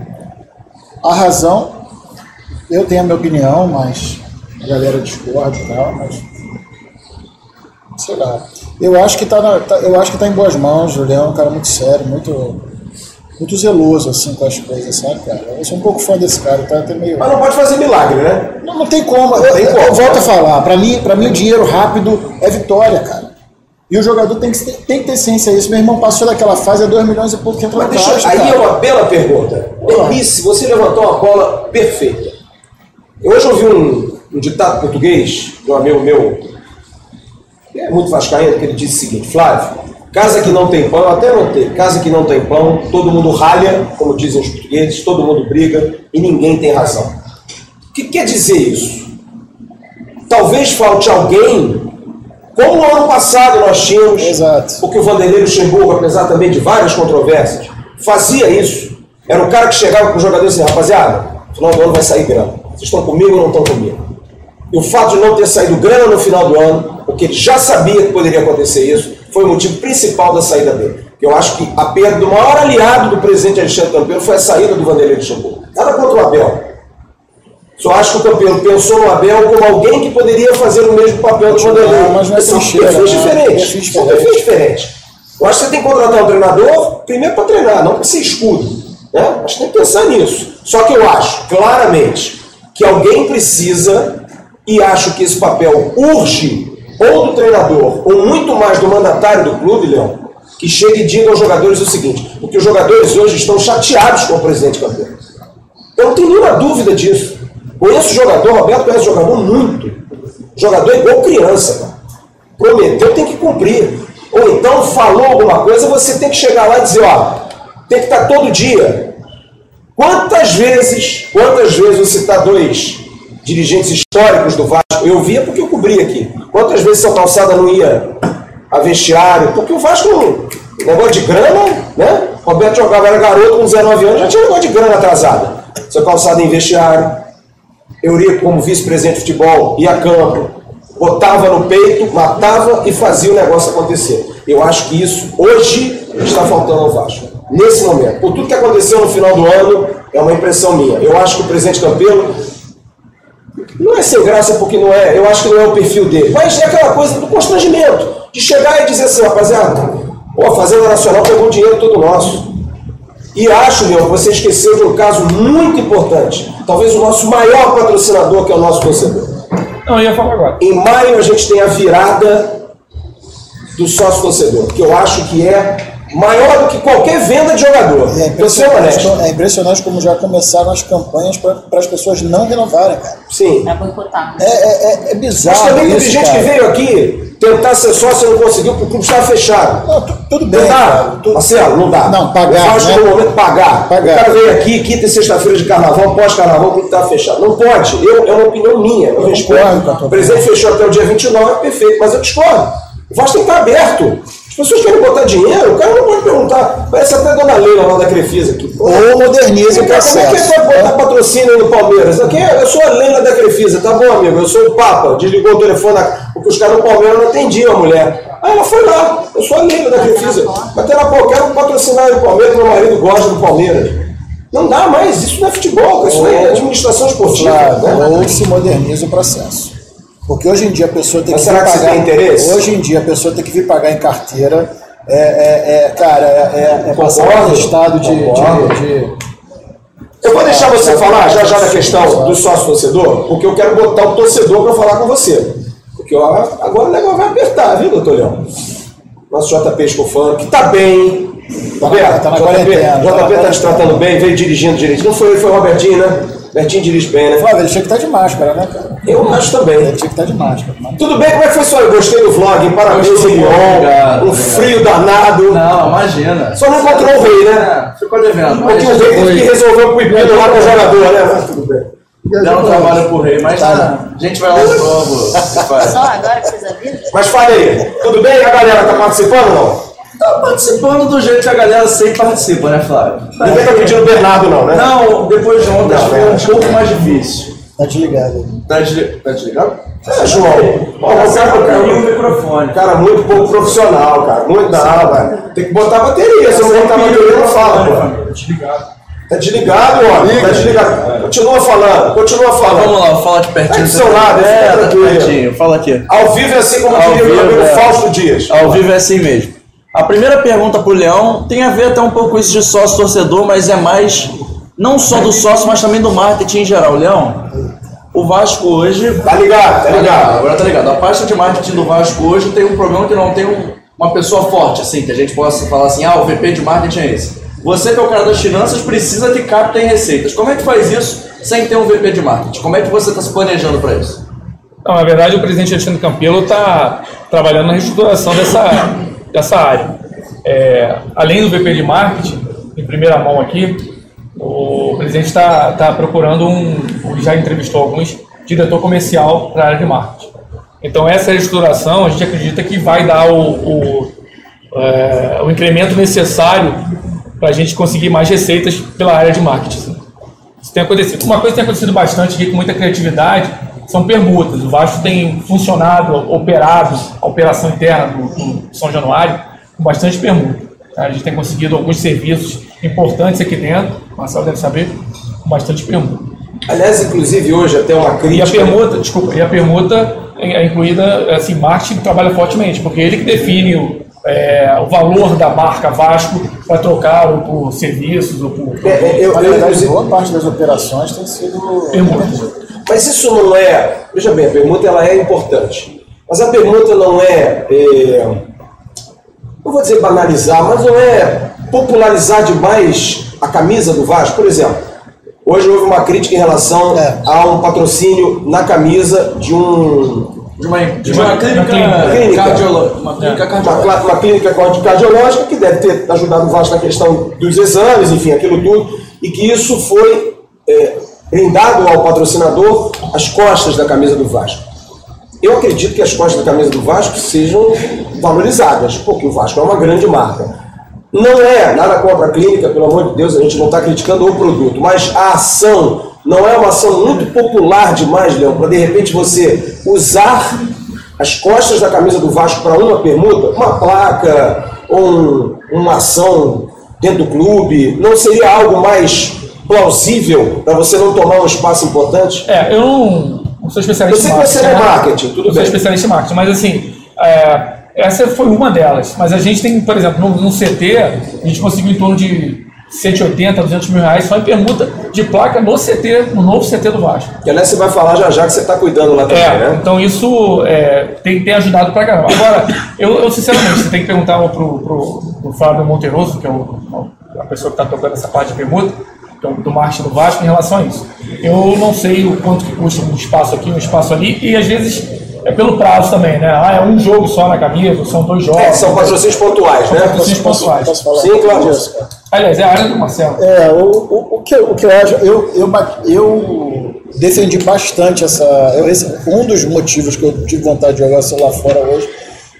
A razão, eu tenho a minha opinião, mas a galera discorda e tal, mas. Sei lá. Eu acho que está tá, eu acho que tá em boas mãos. O Julião é um cara muito sério, muito, muito zeloso assim com as coisas, sabe, cara? Eu sou um pouco fã desse cara, tá até meio. Mas não pode fazer milagre, né? Não, não tem como. Não eu, tem como. eu volto a falar. Para mim, para mim o dinheiro rápido é vitória, cara. E o jogador tem que, ter, tem que ter ciência disso. Meu irmão passou daquela fase, é 2 milhões e pouco que entrou Mas deixa, caixa, Aí cara. é uma bela pergunta. Denise, você levantou uma bola perfeita. Eu hoje ouvi um, um ditado português de um amigo meu, é muito vascaíno, que ele disse o seguinte, Flávio, casa que não tem pão, até anotei, casa que não tem pão, todo mundo ralha, como dizem os portugueses, todo mundo briga e ninguém tem razão. O que quer dizer isso? Talvez falte alguém, como no ano passado nós tínhamos, Exato. porque o Vanderlei Luxemburgo, apesar também de várias controvérsias, fazia isso. Era o cara que chegava com os jogadores assim, rapaziada, no final do ano vai sair grana. Vocês estão comigo ou não estão comigo? E o fato de não ter saído grana no final do ano, porque ele já sabia que poderia acontecer isso, foi o motivo principal da saída dele. Eu acho que a perda do maior aliado do presidente Alexandre Campelo foi a saída do Vanderlei Luxemburgo. Nada contra o Abel. Só acho que o Campelo pensou no Abel como alguém que poderia fazer o mesmo papel do Vanderlei. Mas não é São trincheira, perfis né? diferentes. São perfis diferentes. Eu acho que você tem que contratar um treinador, primeiro para treinar, não para ser escudo. Né? Acho que tem que pensar nisso. Só que eu acho, claramente, que alguém precisa, e acho que esse papel urge, ou do treinador, ou muito mais do mandatário do clube, Leão, que chegue e diga aos jogadores o seguinte, porque os jogadores hoje estão chateados com o presidente Campelo. Eu não tenho nenhuma dúvida disso. Conheço jogador, Roberto conhece jogador muito. Jogador é igual criança, cara. Prometeu, tem que cumprir. Ou então falou alguma coisa, você tem que chegar lá e dizer, ó, tem que estar todo dia. Quantas vezes, quantas vezes eu citar dois dirigentes históricos do Vasco, eu via porque eu cobri aqui. Quantas vezes São Calçada não ia a vestiário? Porque o Vasco, negócio de grana, né? Roberto jogava, era garoto com 19 anos, já tinha negócio de grana atrasada. São Calçada em vestiário. Eurico, como vice-presidente de futebol, ia a campo, botava no peito, matava e fazia o negócio acontecer. Eu acho que isso hoje está faltando ao Vasco. Nesse momento. Por tudo que aconteceu no final do ano, é uma impressão minha. Eu acho que o presidente Campelo não é sem graça porque não é, eu acho que não é o perfil dele, mas é aquela coisa do constrangimento, de chegar e dizer assim, rapaziada, pô, a Fazenda Nacional pegou dinheiro todo nosso. E acho, meu, que você esqueceu de um caso muito importante. Talvez o nosso maior patrocinador, que é o nosso torcedor. Não, eu ia falar agora. Em maio a gente tem a virada do sócio torcedor, que eu acho que é maior do que qualquer venda de jogador. É Eu sou honesto. impressionante, é impressionante como já começaram as campanhas para as pessoas não renovarem, cara. Sim. Pra boicotar. É, é, é, é Mas bizarro também teve isso, gente cara. que veio aqui tentar ser sócio e não conseguiu, porque o clube estava fechado. Não, tu- tudo bem, Não dá, Tu- Marcelo, não dá. Não, pagar, Eu acho né? que no momento pagar. Pagar. O cara veio aqui, quinta e sexta-feira de carnaval, pós-carnaval, o clube estava fechado. Não pode. Eu, é uma opinião minha. Eu, Eu respeito. O presidente fechou até o dia 29, perfeito, mas eu discordo. O Vasco tem que estar aberto. As pessoas querem botar dinheiro, o cara não pode perguntar. Parece até a dona Leila lá da Crefisa aqui. Pô, Ou moderniza o Como é que processo. é pra botar patrocínio no Palmeiras? Aqui eu sou a Leila da Crefisa, tá bom, amigo? Eu sou o Papa. Desligou o telefone, porque os caras do Palmeiras não atendiam a mulher. Aí ela foi lá, eu sou a Leila da Crefisa. Bateu na pô, quero patrocinar o Palmeiras, meu marido gosta do Palmeiras. Não dá mais, isso não é futebol, isso é administração esportiva. Claro, né? ou se moderniza o processo. Porque hoje em dia a pessoa tem Mas que será vir que você tem interesse? Hoje em dia a pessoa tem que vir pagar em carteira. É, é, é, cara, é, é, é passar Concordo, estado de, de, de- Eu vou deixar você falar já já da questão do sócio torcedor, porque eu quero botar o torcedor para falar com você. Porque ó, agora o negócio vai apertar, viu, doutor Leão? Nosso JP Escofano, que tá bem. Tá na- vendo? tá na JP, quarentena, tá na JP tá te quarentena. tratando bem, veio dirigindo direito. Não foi ele, foi o Robertinho, né? Robertinho dirige bem, né? Flávio, ele tinha que estar de máscara, né, cara? Eu acho também. Ele tinha que estar de máscara. mas- Tudo bem? Como é que foi sua? Eu gostei do vlog, parabéns, Gostou, Lyon. obrigado, Um obrigado. frio danado. Não, imagina. Só não encontrou o rei, né? É, ficou devendo. Porque o rei teve que resolver o pepino lá com o jogador, né? Mas tudo bem. Deu um trabalho pro rei, mas Tá. a gente vai lá de novo. Só agora que vocês avisam? Mas fala aí, tudo bem? A galera tá participando ou não? Tá participando do jeito que a galera sempre participa, né, Flávio? Ninguém tá pedindo Bernardo, não, né? Não, depois de ontem Não, foi é, um acho pouco mais difícil. Tá desligado. Tá, desli... tá desligado? É, João. Ó, o cara, Caiu o cara, microfone. cara muito pouco profissional, cara. Muito não, velho. Tem que botar bateria. Se não botar bateria, não fala, pô. Desligado. Tá desligado, ó. Tá desligado. Continua falando, continua Vamos falando. lá, fala de pertinho. Tá do seu lado, é, tá pertinho. Fala aqui. Ao vivo é assim como Ao diria o meu vivo, amigo é. Fausto Dias. Ao vivo é assim mesmo. A primeira pergunta pro Leão tem a ver até um pouco isso de sócio torcedor, mas é mais não só do sócio, mas também do marketing em geral. Leão, o Vasco hoje. Tá ligado, tá ligado. Agora tá ligado. A pasta de marketing do Vasco hoje tem um problema que não tem um- uma pessoa forte, assim, que a gente possa falar assim, ah, o VP de marketing é esse. Você que é o cara das finanças precisa que captem receitas. Como é que faz isso sem ter um VP de marketing? Como é que você está se planejando para isso? Não, na verdade, o presidente Alexandre Campelo está trabalhando na reestruturação dessa, dessa área. É, além do VP de marketing, em primeira mão aqui, o presidente está tá procurando um, já entrevistou alguns, diretor comercial para a área de marketing. Então, essa reestruturação, a gente acredita que vai dar o, o, é, o incremento necessário para a gente conseguir mais receitas pela área de marketing. Isso tem acontecido. Uma coisa que tem acontecido bastante aqui com muita criatividade são permutas. O Vasco tem funcionado, operado a operação interna do, do São Januário com bastante permuta. tá? A gente tem conseguido alguns serviços importantes aqui dentro, o Marcelo deve saber, com bastante permuta. Aliás, inclusive hoje até uma E a crítica. permuta, desculpa, e a permuta é é incluída, assim, marketing trabalha fortemente, porque ele que define o, é, o valor da marca Vasco para trocar ou por serviços ou por. É, é, eu, Na eu, verdade, inclusive- boa parte das operações tem sido. Permuta. Mas isso não é. Veja bem, a permuta ela é importante. Mas a permuta não é. é, não vou dizer banalizar, mas não é popularizar demais a camisa do Vasco. Por exemplo, hoje houve uma crítica em relação É. a um patrocínio na camisa de um. De uma, de uma- uma clínica, clínica. uma clínica É. Uma, cardiológica. cla- uma clínica cardiológica que deve ter ajudado o Vasco na questão dos exames, enfim, aquilo tudo, e que isso foi é, brindado ao patrocinador as costas da camisa do Vasco. Eu acredito que as costas da camisa do Vasco sejam valorizadas, porque o Vasco é uma grande marca. Não é nada contra a clínica, pelo amor de Deus, a gente não está criticando o produto, mas a ação não é uma ação muito popular demais, Leão, para de repente você usar as costas da camisa do Vasco para uma permuta, uma placa um- uma ação dentro do clube, não seria algo mais plausível para você não tomar um espaço importante? É, eu não, não sou especialista Eu sei em que marketing. você é né? marketing, tudo eu bem. sou especialista em marketing, mas assim, é, essa foi uma delas. Mas a gente tem, por exemplo, no, no CT, a gente conseguiu em torno de 180, 200 mil reais só em permuta de placa no CT, no novo CT do Vasco. Que aliás você vai falar já já que você está cuidando lá também, É, né? então isso é, tem, tem ajudado pra caramba. Agora, eu, eu sinceramente, você tem que perguntar pro, pro, pro Fábio Monteroso, que é o, a pessoa que está tocando essa parte de permuta, que é o do marketing do Vasco, em relação a isso. Eu não sei o quanto que custa um espaço aqui, um espaço ali, e às vezes é pelo prazo também, né? Ah, é um jogo só na camisa, são dois jogos. É, são patrocínios pontuais, né? patrocínios pontuais. Posso falar? Sim, claro. Aliás, é a área do Marcelo. É, o, o, o, que, eu- o que eu acho, eu, eu, eu defendi bastante essa. eu- esse- um dos motivos que eu tive vontade de jogar o celular fora hoje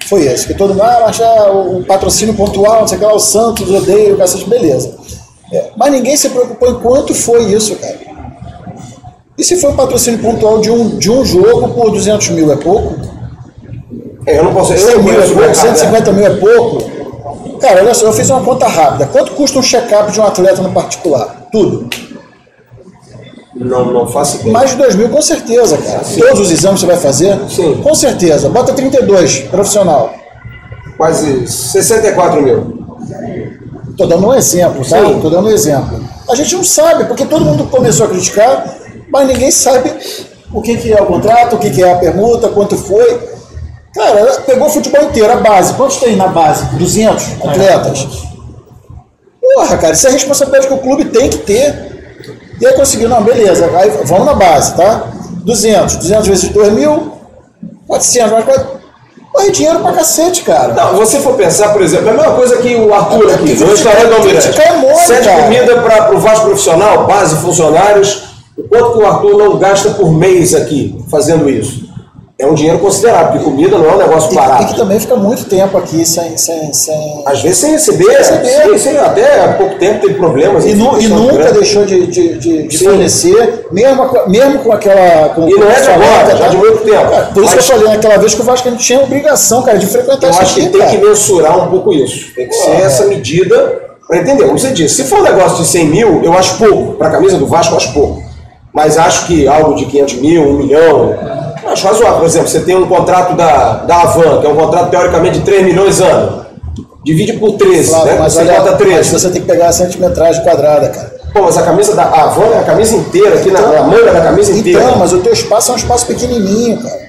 foi esse. Que todo mundo, ah, mas já o patrocínio pontual, não sei o que lá, o Santos odeia o cacete, beleza. É, mas ninguém se preocupou em quanto foi isso, cara. E se for um patrocínio pontual de um, de um jogo por 200 mil é pouco? É, eu não posso. Eu 100 não mil é pouco? mercado, né? 150 mil é pouco? Cara, olha só, eu fiz uma conta rápida. Quanto custa um check-up de um atleta no particular? Tudo. Não, não faço ideia. Mais de 2 mil, com certeza, cara. Todos os exames você vai fazer? Sim. Com certeza. Bota 32, profissional. Quase 64 mil. Tô dando um exemplo, tá? Tô dando um exemplo. A gente não sabe, porque todo mundo começou a criticar, mas ninguém sabe o que, que é o contrato, o que, que é a permuta, quanto foi. Cara, pegou o futebol inteiro, a base. Quantos tem na base? 200 atletas. Porra, cara, isso é a responsabilidade que o clube tem que ter. E aí conseguiu, não, beleza, aí vamos na base, tá? 200, 200 vezes 2 mil, 400, mais 400. Pô, é dinheiro pra cacete, cara. Não, você for pensar, por exemplo, é a mesma coisa que o Arthur aqui, no restaurante do Almirante. É mole, Sete cara. comida para o Vasco profissional, base, funcionários. O quanto que o Arthur não gasta por mês aqui fazendo isso? É um dinheiro considerável, porque comida não é um negócio E, e barato. que também fica muito tempo aqui sem. sem, sem... Às vezes sem receber, receber. sim, sim, até há pouco tempo teve problemas. E, nu- e nunca grande. deixou de, de, de, de fornecer, mesmo, com- mesmo com aquela. Com, E não é de agora, já de muito tempo. Cara, por isso Mas- que eu falei naquela vez que o Vasco não tinha obrigação, cara, de frequentar Eu isso acho que aqui, tem cara. que mensurar um pouco isso. Tem que ser essa medida para entender. Como você disse, se for um negócio de 100 mil, eu acho pouco. Para a camisa do Vasco, eu acho pouco. Mas acho que algo de 500 mil, 1 milhão, eu acho razoável. Por exemplo, você tem um contrato da, da Avan, que é um contrato teoricamente de 3 milhões ano. Divide por 13, Flávio, né? mas, você olha, bota mas 13. você tem que pegar a centimetragem quadrada, cara. Pô, mas a camisa da Avan é a camisa inteira, aqui na, na manga da camisa inteira. Então, mas o teu espaço é um espaço pequenininho, cara.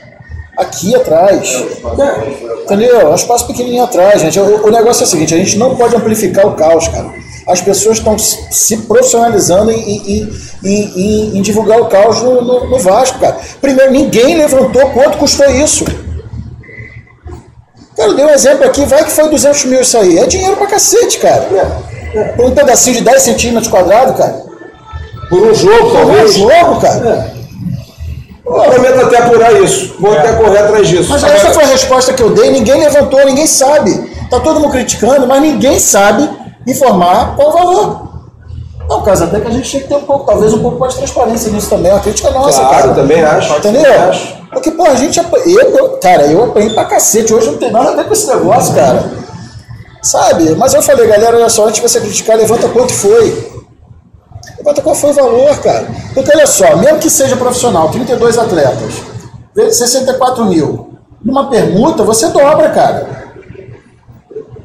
Aqui atrás. É. Entendeu? É um espaço pequenininho atrás, gente. O, o negócio é o seguinte: a gente não pode amplificar o caos, cara. As pessoas estão se profissionalizando em, em- em- em- divulgar o caos no, no- no Vasco, cara. Primeiro, ninguém levantou quanto custou isso. Cara, eu dei um exemplo aqui, vai que foi 200 mil isso aí. É dinheiro pra cacete, cara. Por um pedacinho de 10 centímetros quadrados, cara. Por um jogo, Por um talvez. jogo, cara. Eu prometo até apurar isso. Vou até correr atrás disso. Mas essa foi a resposta que eu dei, ninguém levantou, ninguém sabe. Tá todo mundo criticando, mas ninguém sabe informar qual o valor. Não, Casa, até que a gente tinha que ter um pouco, talvez um pouco mais de transparência nisso também. É uma crítica nossa, Claro, cara. também acho. Entendeu? Acho. Porque, pô, a gente. apa- Eu, eu- cara, eu apanhei pra cacete. Hoje não tem nada a ver com esse negócio, cara. Sabe? Mas eu falei, galera, olha só, antes de você criticar, levanta quanto foi. Levanta qual foi o valor, cara. Porque olha só, mesmo que seja profissional, 32 atletas, vezes 64 mil. Numa permuta, você dobra, cara.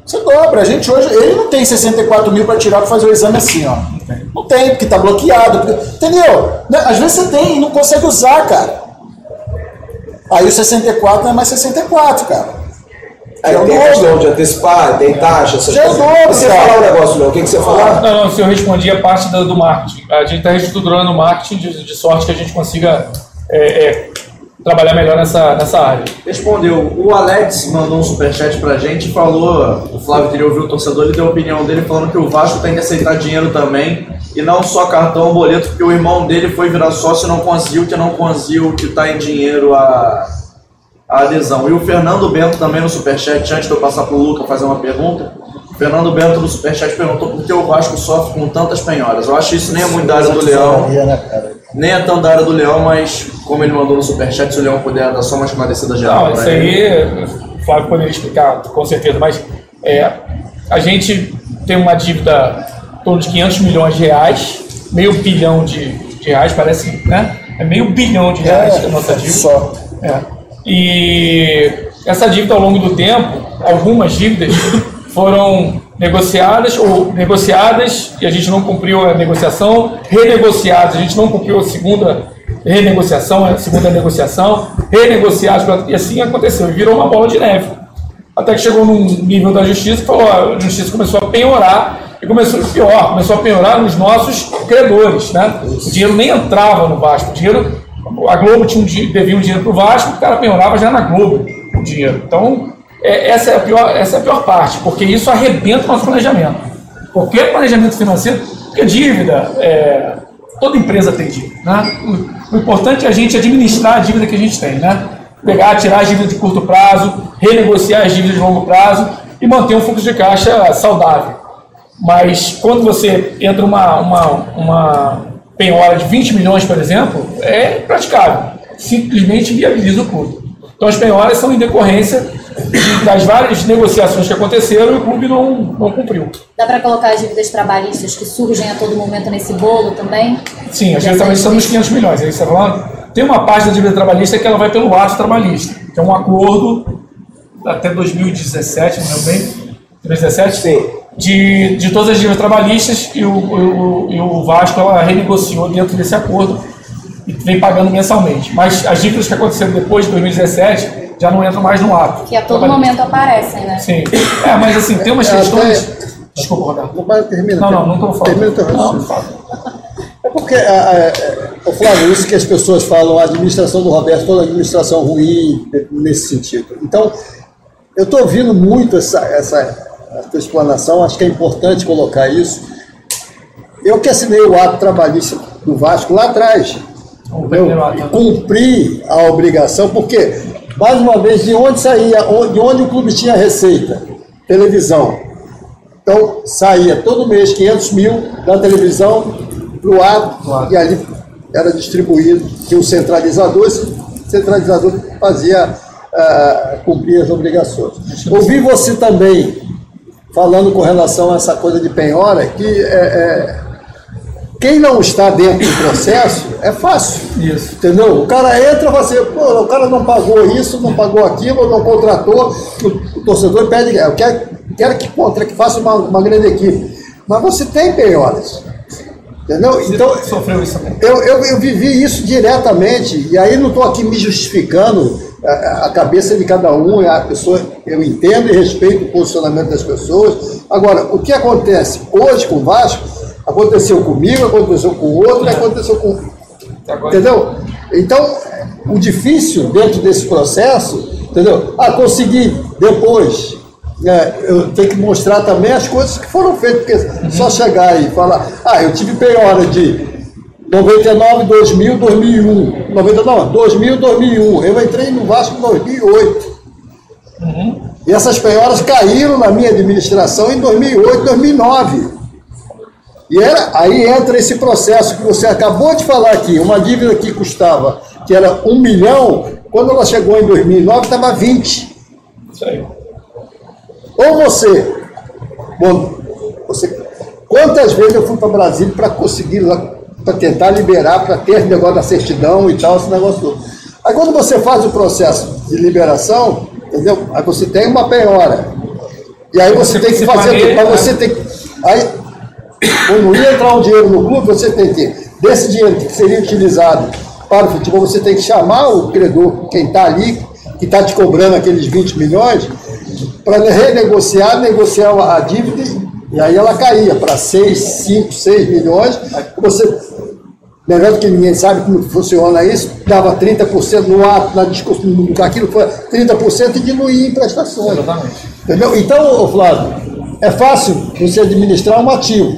Você dobra. A gente hoje, ele não tem 64 mil para tirar para fazer o exame assim, ó. Não tem, porque tá bloqueado. porque- entendeu? Né? Às vezes você tem e não consegue usar, cara. Aí o 64 não é mais 64, cara. Aí Já é o tem a questão de antecipar, tem taxa, essas Já é coisas. dobro, Você cara. falar um negócio, Léo, o que, que você falar? Não, não, se eu respondi a parte do, do marketing. A gente está reestruturando o marketing de, de sorte que a gente consiga é, é, trabalhar melhor nessa, nessa área. Respondeu. O Alex mandou um superchat pra gente e falou. O Flávio queria ouvir o torcedor, ele deu a opinião dele falando que o Vasco tem que aceitar dinheiro também. E não só cartão boleto, porque o irmão dele foi virar sócio e não conseguiu, que não conseguiu que tá em dinheiro a, a adesão. E o Fernando Bento também no superchat, antes de eu passar pro Luca fazer uma pergunta. Fernando Bento no superchat perguntou por que o Vasco sofre com tantas penhoras. Eu acho isso nem é muito da área do Leão. Né? Nem é tão da área do Leão, mas como ele mandou no superchat, se o Leão puder dar só uma esclarecida geral. Não, isso ele. aí o Flávio poderia explicar com certeza, mas é, a gente tem uma dívida em torno de 500 milhões de reais, meio bilhão de, de reais, parece, né? É meio bilhão de reais a nossa dívida. Só. É. E essa dívida ao longo do tempo, algumas dívidas foram negociadas ou negociadas e a gente não cumpriu a negociação, renegociadas, a gente não cumpriu a segunda renegociação, a segunda negociação, renegociadas, e assim aconteceu, e virou uma bola de neve. Até que chegou num nível da justiça que falou, a justiça começou a penhorar e começou pior, começou a penhorar nos nossos credores, né? O dinheiro nem entrava no Vasco, o dinheiro, a Globo tinha um, devia um dinheiro para o Vasco, o cara penhorava já na Globo o dinheiro. Então, é- essa, é a pior, essa é a pior parte, porque isso arrebenta o nosso planejamento. Qualquer planejamento financeiro, porque dívida, é, toda empresa tem dívida, né? O, o importante é a gente administrar a dívida que a gente tem, né? Pegar, tirar as dívidas de curto prazo, renegociar as dívidas de longo prazo e manter um fluxo de caixa saudável. Mas quando você entra uma, uma, uma penhora de 20 milhões, por exemplo, é praticável. Simplesmente viabiliza o clube. Então as penhoras são em decorrência de- das várias negociações que aconteceram e o clube não, não cumpriu. Dá para colocar as dívidas trabalhistas que surgem a todo momento nesse bolo também? Sim, as dívidas trabalhistas são nos 500 milhões, é isso que você está falando? Tem uma parte da dívida trabalhista que ela vai pelo ato trabalhista, que é um acordo até 2017, não lembro bem, 2017? Sim. De, de todas as dívidas trabalhistas e o, o, e o Vasco ela renegociou dentro desse acordo e vem pagando mensalmente. Mas as dívidas que aconteceram depois de 2017 já não entram mais no ato. Que a todo trabalhista. momento aparecem, né? Sim. É, mas assim, tem umas É, questões. até- Desculpa, Roberto. Não, mas termina. Não, não, não estou falando. Termina o teu Não, raciocínio. É porque, a, a, a, ô Flávio, isso que as pessoas falam, a administração do Roberto, toda administração ruim nesse sentido. Então, eu estou ouvindo muito essa, essa, essa tua explanação, acho que é importante colocar isso. Eu que assinei o ato trabalhista do Vasco lá atrás, O primeiro ato. e cumpri a obrigação, porque, mais uma vez, de onde saía, de onde o clube tinha receita? Televisão. Então, saía todo mês 500 mil da televisão para o ato e ali era distribuído. Tinha um centralizador, esse centralizador fazia ah, cumprir as obrigações. Ouvi você também falando com relação a essa coisa de penhora, que é, é, quem não está dentro do processo é fácil. Isso. Entendeu? O cara entra, você, pô, o cara não pagou isso, não pagou aquilo, não contratou, o, torcedor pede, eu quero, quero que, contra, que faça uma, uma grande equipe. Mas você tem penhoras. Entendeu? Então, Sofreu isso também. eu, eu, eu vivi isso diretamente, e aí não estou aqui me justificando a, a cabeça de cada um, a pessoa, eu entendo e respeito o posicionamento das pessoas. Agora, o que acontece hoje com o Vasco, aconteceu comigo, aconteceu com o outro, aconteceu com. Entendeu? Então, o difícil dentro desse processo, entendeu? Ah, consegui depois. né, eu tenho que mostrar também as coisas que foram feitas, porque só chegar e falar, ah, eu tive penhora de 99, 2000, 2001. 99, 2000, 2001. Eu entrei no Vasco em 2008. E essas penhoras caíram na minha administração em 2008, 2009. E era, aí entra esse processo que você acabou de falar aqui, uma dívida que custava, que era um milhão, quando ela chegou em 2009 estava 20. Isso aí. Ou você, bom, você, quantas vezes eu fui para Brasília para conseguir lá, para tentar liberar, para ter negócio da certidão e tal, esse negócio todo. Aí quando você faz o processo de liberação, entendeu? Aí você tem uma penhora. E aí você, tem que fazer mas né? você tem que. Aí, quando ia entrar um dinheiro no clube, você tem que, desse dinheiro que seria utilizado para o futebol, você tem que chamar o credor, quem está ali, que está te cobrando aqueles 20 milhões, para renegociar, negociar a dívida, e aí ela caía para 6, 5, 6 milhões. Você, melhor que ninguém sabe como funciona isso, dava 30% no ato, na discussão, aquilo foi 30% e diluía em prestações. Entendeu? Então, Flávio, é fácil você administrar um ativo.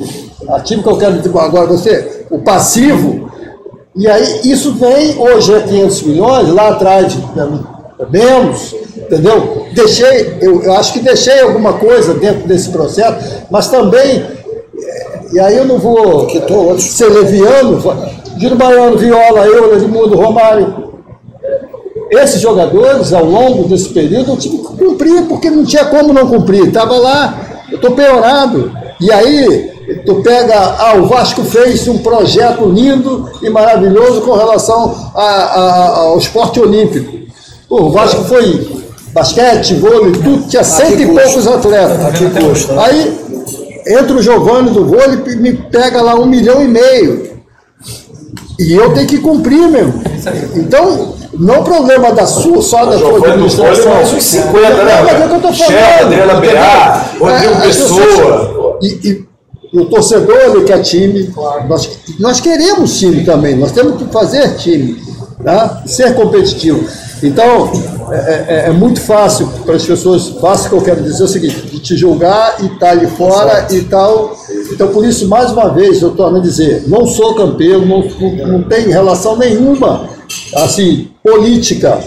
Ativo que eu quero dizer agora, você, o passivo, e aí isso vem, hoje é 500 milhões, lá atrás é menos, entendeu? Deixei, eu, eu acho que deixei alguma coisa dentro desse processo, mas também, e aí eu não vou ser leviano, Giro Baiano, Viola, eu, Edmundo, Romário, esses jogadores, ao longo desse período, eu tive que cumprir, porque não tinha como não cumprir. Estava lá, eu estou peorado. E aí, tu pega, ah, o Vasco fez um projeto lindo e maravilhoso com relação a- a- ao esporte olímpico. Pô, o Vasco foi basquete, vôlei, tudo, tinha cento e poucos atletas. Aí, entra o Giovanni do vôlei e me pega lá um milhão e meio. E eu tenho que cumprir mesmo. Então, não é problema da sua, só da sua administração. vôlei, mais uns 50, né, Não, mas é o que eu cara? falando. Chefe, Adriana? Beá, Rodrigo as pessoas- Pessoa. E, e- e o torcedor, ele quer time. Nós, nós queremos time também, nós temos que fazer time, tá? ser competitivo. Então, é, é- é muito fácil para as pessoas, fácil que eu quero dizer é o seguinte, de te julgar e estar ali fora e tal. Então, por isso, mais uma vez, eu torno a dizer, não sou campeão, não, não, tenho relação nenhuma, assim, política,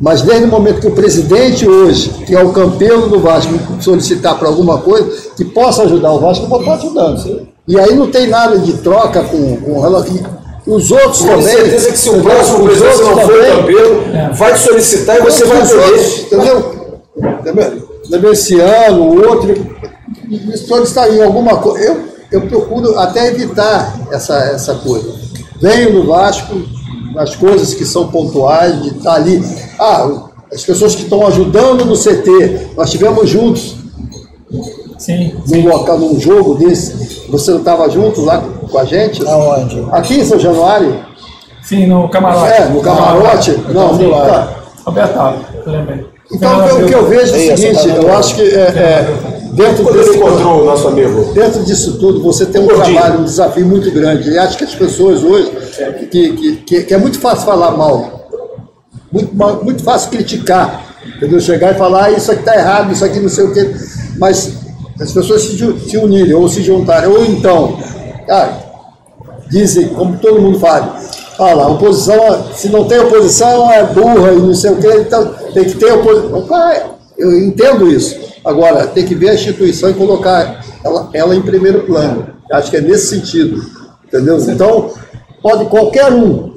mas desde o momento que o presidente hoje, que é o campeão do Vasco, solicitar para alguma coisa que possa ajudar o Vasco, eu vou estar ajudando. E aí não tem nada de troca com, com relação. Os outros Tenho também. certeza que se o próximo presidente não for também. campeão, vai te solicitar e você vai ter. Entendeu? Entendeu? Entendeu? Esse ano, o outro, me solicitar em alguma coisa. Eu, eu procuro até evitar essa, essa coisa. Venho no Vasco, as coisas que são pontuais, de estar ali. Ah, as pessoas que estão ajudando no CT, nós estivemos juntos Sim. num local, num jogo desse. Você não estava junto lá com a gente? Aonde? Aqui em São Januário? Sim, no camarote. É, no camarote? Não, no, tá. Roberto Tava, eu lembrei. Então, o que eu- o que eu vejo é o seguinte, eu acho que é, é, dentro, Quando desse, encontrou o nosso amigo? dentro disso tudo, você tem um Gordinho. trabalho, um desafio muito grande. E acho que as pessoas hoje, que, que, que, que é muito fácil falar mal, muito, mal- muito fácil criticar, entendeu? Chegar e falar, ah, isso aqui está errado, isso aqui não sei o quê. Mas as pessoas se, se unirem, ou se juntarem, ou então, ah, dizem, como todo mundo fala, fala, a oposição, se não tem oposição, é burra e não sei o quê, então tem que ter oposição. Eu entendo isso. Agora, tem que ver a instituição e colocar ela, ela em primeiro plano. Acho que é nesse sentido. Entendeu? Então, pode qualquer um,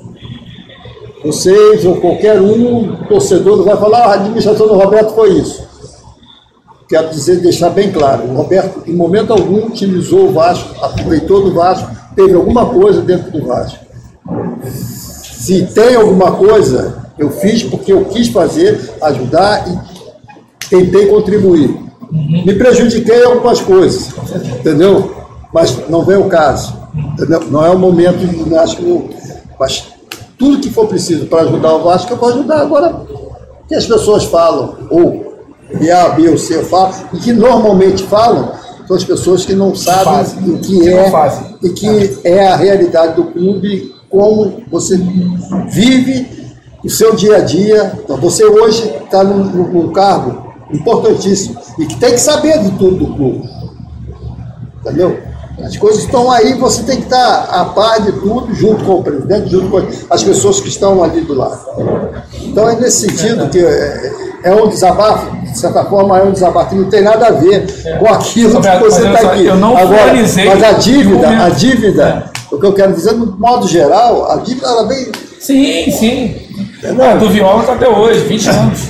vocês ou qualquer um, torcedor, vai falar, "Ah, a administração do Roberto foi isso. Quero dizer, deixar bem claro, o Roberto, em momento algum, utilizou o Vasco, aproveitou do Vasco, teve alguma coisa dentro do Vasco. Se tem alguma coisa, eu fiz porque eu quis fazer, ajudar e tentei contribuir. Me prejudiquei em algumas coisas, entendeu? Mas não vem o caso, entendeu? Não é o momento, de- acho que mas tudo que for preciso para ajudar o Vasco, eu vou ajudar. Agora, o que as pessoas falam, ou e A, B ou C falam, e que normalmente falam, são as pessoas que não sabem fazem. o que é fazem. e que é a realidade do clube, como você vive o seu dia a dia. Então, você hoje está num, num- num cargo importantíssimo e que tem que saber de tudo do clube. Entendeu? As coisas estão aí, você tem que estar a par de tudo, junto com o presidente, junto com as pessoas que estão ali do lado. Então é nesse sentido que é, é um desabafo, de certa forma é um desabafo, que não tem nada a ver com aquilo que você está aqui. eu não Agora, mas a dívida, a dívida, o que eu quero dizer, no modo geral, a dívida ela vem. Sim, sim. Entendeu? A do Viola tá até hoje, 20 anos.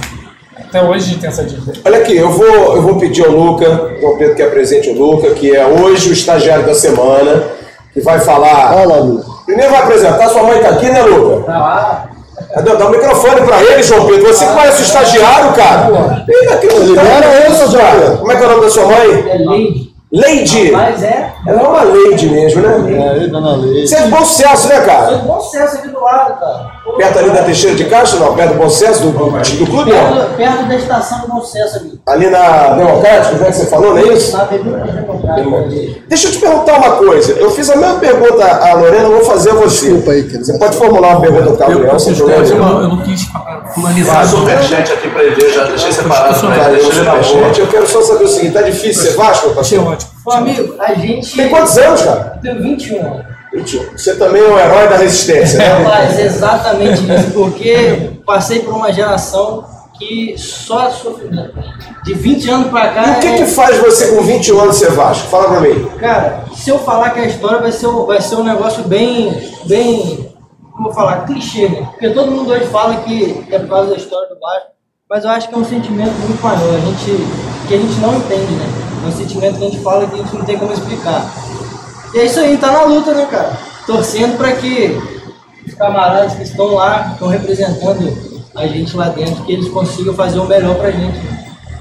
Até hoje a gente tem essa dívida. Olha aqui, eu vou, eu vou pedir ao Luca, o Pedro que apresente o Luca, que é hoje o estagiário da semana, que vai falar. Olha lá, Lu. Primeiro vai apresentar, sua mãe tá aqui, né, Luca? Tá lá. Dá o microfone pra ele, João Pedro. Você que parece o estagiário, cara. Inacreditável. Libera ele, João. Pedro. Como é que é o nome da sua mãe? É Leide. Leide. Mas é. Ela é uma Leide mesmo, né? É, dona Leite. Você é de bom sucesso, né, cara? Foi bom sucesso aqui do lado, cara. Perto ali da Teixeira de Castro, não? Perto do Bom Sucesso, do, do clube, não? Perto, da estação do Bom Sucesso ali. Ali na Democrática, né, que você falou, não é isso? É. Deixa eu te perguntar uma coisa. Eu fiz a mesma pergunta à Lorena, eu vou fazer a você. Desculpa aí, querido. Você pode formular uma pergunta ao Gabriel, sem problema eu, nenhum. eu não quis Faz fulanizar. superchat aqui pra ele ver, já deixei separado ele, eu, deixa ele na boa. superchat, eu quero só saber o seguinte, tá difícil ser Vasco, Achei pastor? ótimo. Ô, amigo, a gente. Tem quantos anos, cara? Tem 21 anos. 21. Você também é um herói da resistência, né? Rapaz, exatamente isso, porque passei por uma geração que só sofrimento. De 20 anos pra cá. E o que é- que faz você com 21 anos ser Vasco? Fala pra mim. Cara, se eu falar que a história vai ser, um- vai ser um negócio bem, bem, como eu falar, clichê, né? Porque todo mundo hoje fala que é por causa da história do Vasco, mas eu acho que é um sentimento muito maior, a gente, que a gente não entende, né? É um sentimento que a gente fala que a gente não tem como explicar. E é isso aí, tá na luta, né, cara? Torcendo para que os camaradas que estão lá, estão representando a gente lá dentro, que eles consigam fazer o melhor pra gente.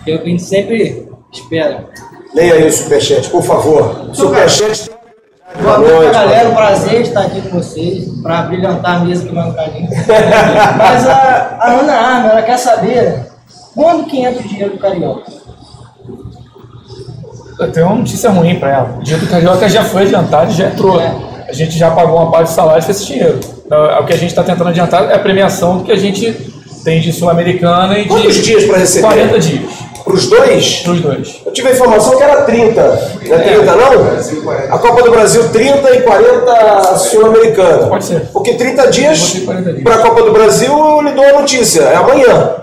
Que é o que a gente sempre espera. Leia aí o superchat, por favor. Superchat. Boa noite, noite, galera. Um prazer estar aqui com vocês para brilhantar a mesa que vai no carinho. Mas a, a Ana Arma, ela quer saber quando que entra o dinheiro do Carioca. Eu tenho uma notícia ruim para ela. O dinheiro do Carioca já foi adiantado e já entrou. É. A gente já pagou uma parte do salário com esse dinheiro. Então, o que a gente está tentando adiantar é a premiação do que a gente tem de Sul-Americana e de Quantos dias para receber? 40 dias. Para os dois? Dos dois. Eu tive a informação que era 30. Não é 30, não? A Copa do Brasil, 30 e 40 Sul-Americana. Pode ser. Porque 30 dias Botei 40 dias. para a Copa do Brasil, eu lhe dou a notícia. É amanhã.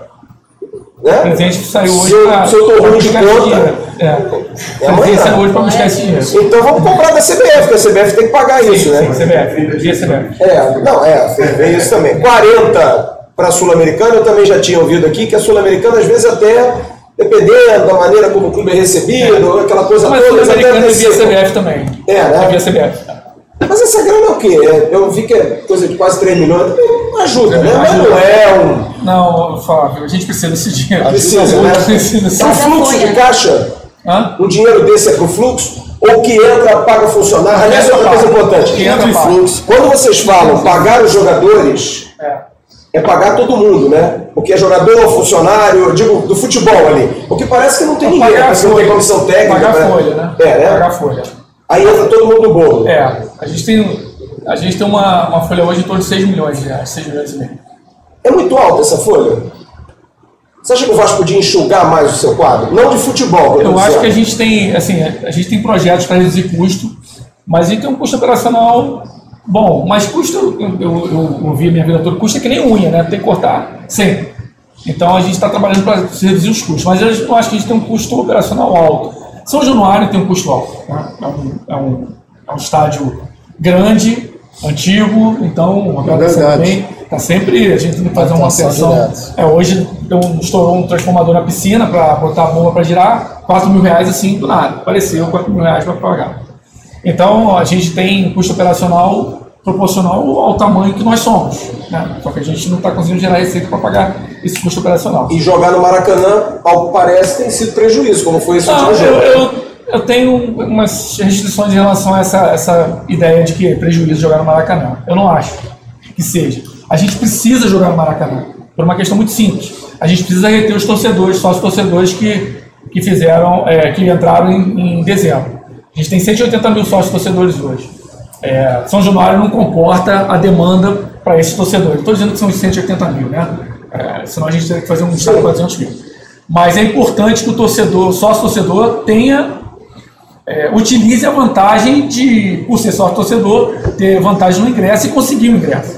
O Né? presente que saiu hoje Se eu- pra- se eu tô ruim de conta. É. É O amanhã. presente saiu hoje para buscar esse dinheiro. Então vamos comprar da CBF, porque a CBF tem que pagar isso, né? Sim, CBF. Dia CBF. É, não, é, é isso também. 40 para a Sul-Americana, eu também já tinha ouvido aqui que a Sul-Americana, às vezes, até, dependendo da maneira como o clube é recebido, aquela coisa Mas toda, até Sul-Americana é via antecipam. CBF também. É, né? É via CBF. Mas essa grana é o quê? É, Eu vi que é coisa de quase 3 milhões. Não ajuda, né? Mas não é um. Não, Flávio, a gente precisa desse dinheiro. Precisa, né? Precisa desse É um dinheiro. fluxo de caixa. Hã? Um dinheiro desse é para o fluxo? Ou que entra, paga funcionário? Aliás, outra coisa importante. Que entra, paga. fluxo. Quando vocês falam pagar os jogadores, É. é pagar todo mundo, né? Porque é jogador, funcionário, eu digo, do futebol ali. Porque parece que não tem ninguém, Pagar a parece que não tem comissão técnica. Pagar a né? folha, né? É, né? Pagar a folha. Aí entra todo mundo no bolo. É, a gente tem, a gente tem uma, uma folha hoje em torno de 6 milhões de reais, 6 milhões e meio. É muito alta essa folha? Você acha que o Vasco podia enxugar mais o seu quadro? Não de futebol, eu, Eu acho que a gente tem, assim, a gente tem projetos para reduzir custo, mas a gente tem um custo operacional bom. Mas custo, eu, eu, eu ouvi a minha vida toda, custo é que nem unha, né? Tem que cortar sempre. Então a gente está trabalhando para reduzir os custos, mas eu não acho que a gente tem um custo operacional alto. São Januário tem um custo alto. né? É, um, é, um, é um estádio grande, antigo, então É verdade. bem, está sempre a gente tem que fazer uma direta. É, hoje um- estourou um transformador na piscina para botar a bomba para girar, 4 mil reais assim do nada. Apareceu 4 mil reais para pagar. Então a gente tem custo operacional proporcional ao tamanho que nós somos. Né? Só que a gente não está conseguindo gerar receita para pagar esse custo operacional. E jogar no Maracanã, ao que parece, tem sido prejuízo, como foi esse Não, último eu, jogo. eu, eu tenho umas restrições em relação a essa, essa ideia de que é prejuízo jogar no Maracanã. Eu não acho que seja. A gente precisa jogar no Maracanã, por uma questão muito simples. A gente precisa reter os torcedores, sócios torcedores que, que fizeram, é, que entraram em, em dezembro. A gente tem 180 mil sócios torcedores hoje. É, São Januário não comporta a demanda para esses torcedores. Estou dizendo que são os 180 mil, né? É, senão a gente teria que fazer um estado para 200 mil. Mas é importante que o torcedor, sócio torcedor, tenha é, utilize a vantagem de, por ser sócio torcedor, ter vantagem no ingresso e conseguir o ingresso.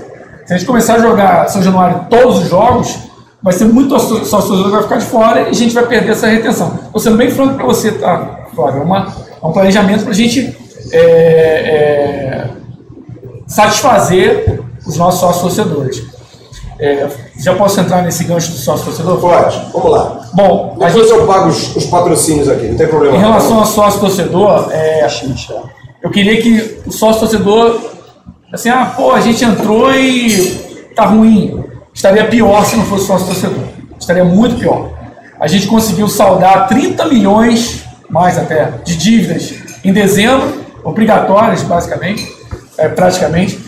Se a gente começar a jogar São Januário todos os jogos, vai ser muito sócio torcedor que vai ficar de fora e a gente vai perder essa retenção. Estou sendo bem franco para você, tá, Flávio? É, uma, é um planejamento para a gente é, é, satisfazer os nossos sócios torcedores. É, já posso entrar nesse gancho do sócio torcedor? Pode, vamos lá. Bom, a gente... eu pago os, os, patrocínios aqui, não tem problema. Em relação ao sócio torcedor, é, eu queria que o sócio torcedor, assim, ah, pô, a gente entrou e tá ruim. Estaria pior se não fosse sócio torcedor. Estaria muito pior. A gente conseguiu saldar 30 milhões, mais até, de dívidas em dezembro, obrigatórias, basicamente, é, praticamente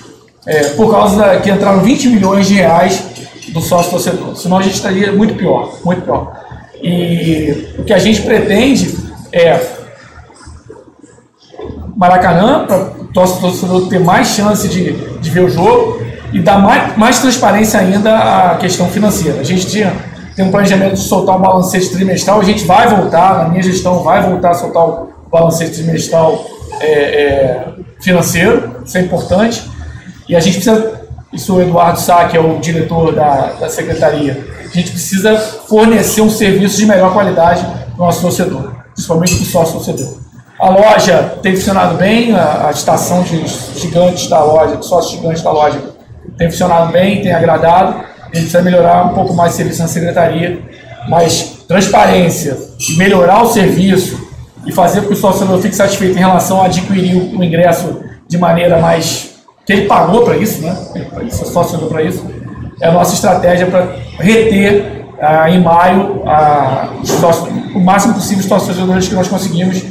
é, por causa da, que entraram 20 milhões de reais do sócio torcedor. Senão a gente estaria muito pior, muito pior. E o que a gente pretende é Maracanã, o sócio torcedor ter mais chance de, de ver o jogo e dar mais, mais transparência ainda à questão financeira. A gente tinha, tem um planejamento de soltar o balancete trimestral, a gente vai voltar, na minha gestão, vai voltar a soltar o balancete trimestral é, é, financeiro, isso é importante. E a gente precisa, isso o Eduardo Sá, que é o diretor da, da secretaria, a gente precisa fornecer um serviço de melhor qualidade para o nosso torcedor, principalmente para o sócio torcedor. A loja tem funcionado bem, a, a estação de gigantes da loja, de sócios gigantes da loja, tem funcionado bem, tem agradado. A gente precisa melhorar um pouco mais o serviço na secretaria, mas transparência melhorar o serviço e fazer com que o sócio fique satisfeito em relação a adquirir o ingresso de maneira mais que ele pagou para isso, né? Ele sócio para isso. É a nossa estratégia para reter ah, em maio o máximo possível os torcedores que nós conseguimos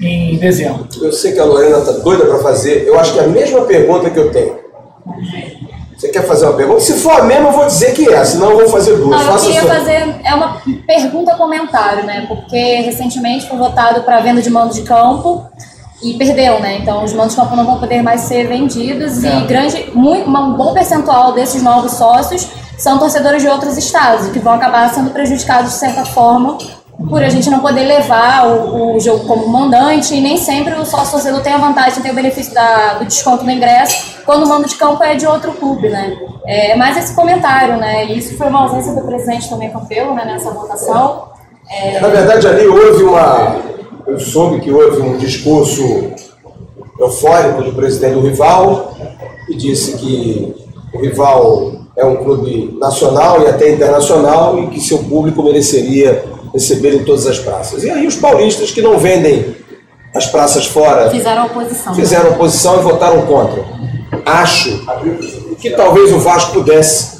em dezembro. Eu sei que a Lorena está doida para fazer. Eu acho que é a mesma pergunta que eu tenho. Você quer fazer uma pergunta? Se for a mesma, eu vou dizer que é, senão eu vou fazer duas. Não, eu queria sua... fazer é uma pergunta comentário, né? Porque recentemente foi votado para venda de mando de campo e perdeu, né? Então os mandos de campo não vão poder mais ser vendidos é. e grande, muito, um bom percentual desses novos sócios são torcedores de outros estados, que vão acabar sendo prejudicados de certa forma por a gente não poder levar o, o jogo como mandante e nem sempre o sócio torcedor tem a vantagem, tem o benefício da, do desconto no ingresso quando o mando de campo é de outro clube, né? É mais esse comentário, né? E isso foi uma ausência do presidente também Campelo, né, nessa votação. É... Na verdade, ali houve uma eu soube que houve um discurso eufórico do presidente do rival, que disse que o rival é um clube nacional e até internacional e que seu público mereceria receber em todas as praças. E aí os paulistas que não vendem as praças fora fizeram oposição. Fizeram oposição e votaram contra. Acho que talvez o Vasco pudesse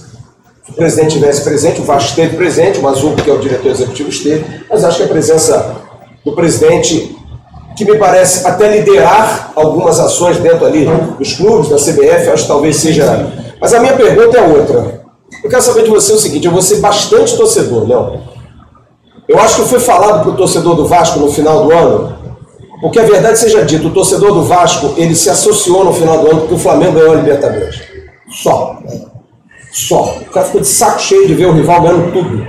se o presidente tivesse presente, o Vasco esteve presente, o Mazul, que é o diretor executivo, esteve, mas acho que a presença do presidente, que me parece até liderar algumas ações dentro ali dos clubes, da CBF, acho que talvez seja. Mas a minha pergunta é outra. Eu quero saber de você o seguinte: eu vou ser bastante torcedor, Léo. Eu acho que foi falado para o torcedor do Vasco no final do ano, porque a verdade seja dita, o torcedor do Vasco ele se associou no final do ano porque o Flamengo ganhou a Libertadores. Só. Só. O cara ficou de saco cheio de ver o rival ganhando tudo.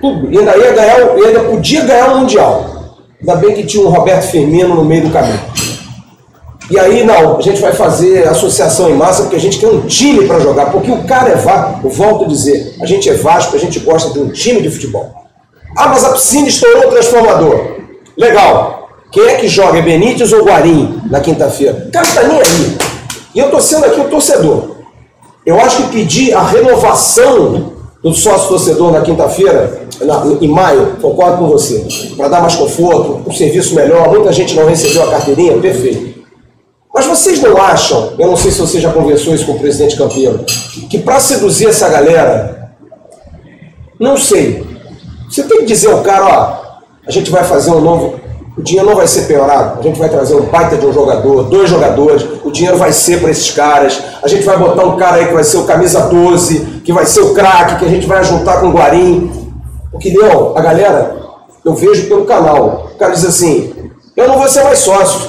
Tudo. E ainda ia ganhar, ainda podia ganhar o Mundial. Ainda bem que tinha um Roberto Firmino no meio do caminho. E aí, não, a gente vai fazer associação em massa porque a gente quer um time para jogar, porque o cara é Vasco, eu volto a dizer, a gente é Vasco, a gente gosta de um time de futebol. Ah, mas a piscina estourou o transformador. Legal. Quem é que joga? É Benítez ou Guarim na quinta-feira? O cara está nem aí. E eu estou sendo aqui o torcedor. Eu acho que pedir a renovação do sócio torcedor na quinta-feira, em maio, concordo com você, para dar mais conforto, um serviço melhor, muita gente não recebeu a carteirinha, perfeito. Mas vocês não acham, eu não sei se você já conversou isso com o presidente Campelo, que para seduzir essa galera, não sei, você tem que dizer ao cara, ó, a gente vai fazer um novo, o dinheiro não vai ser piorado. A gente vai trazer um baita de um jogador, dois jogadores. O dinheiro vai ser para esses caras. A gente vai botar um cara aí que vai ser o camisa 12, que vai ser o craque, que a gente vai juntar com o Guarim. Porque, Leão, a galera, eu vejo pelo canal. O cara diz assim: eu não vou ser mais sócio.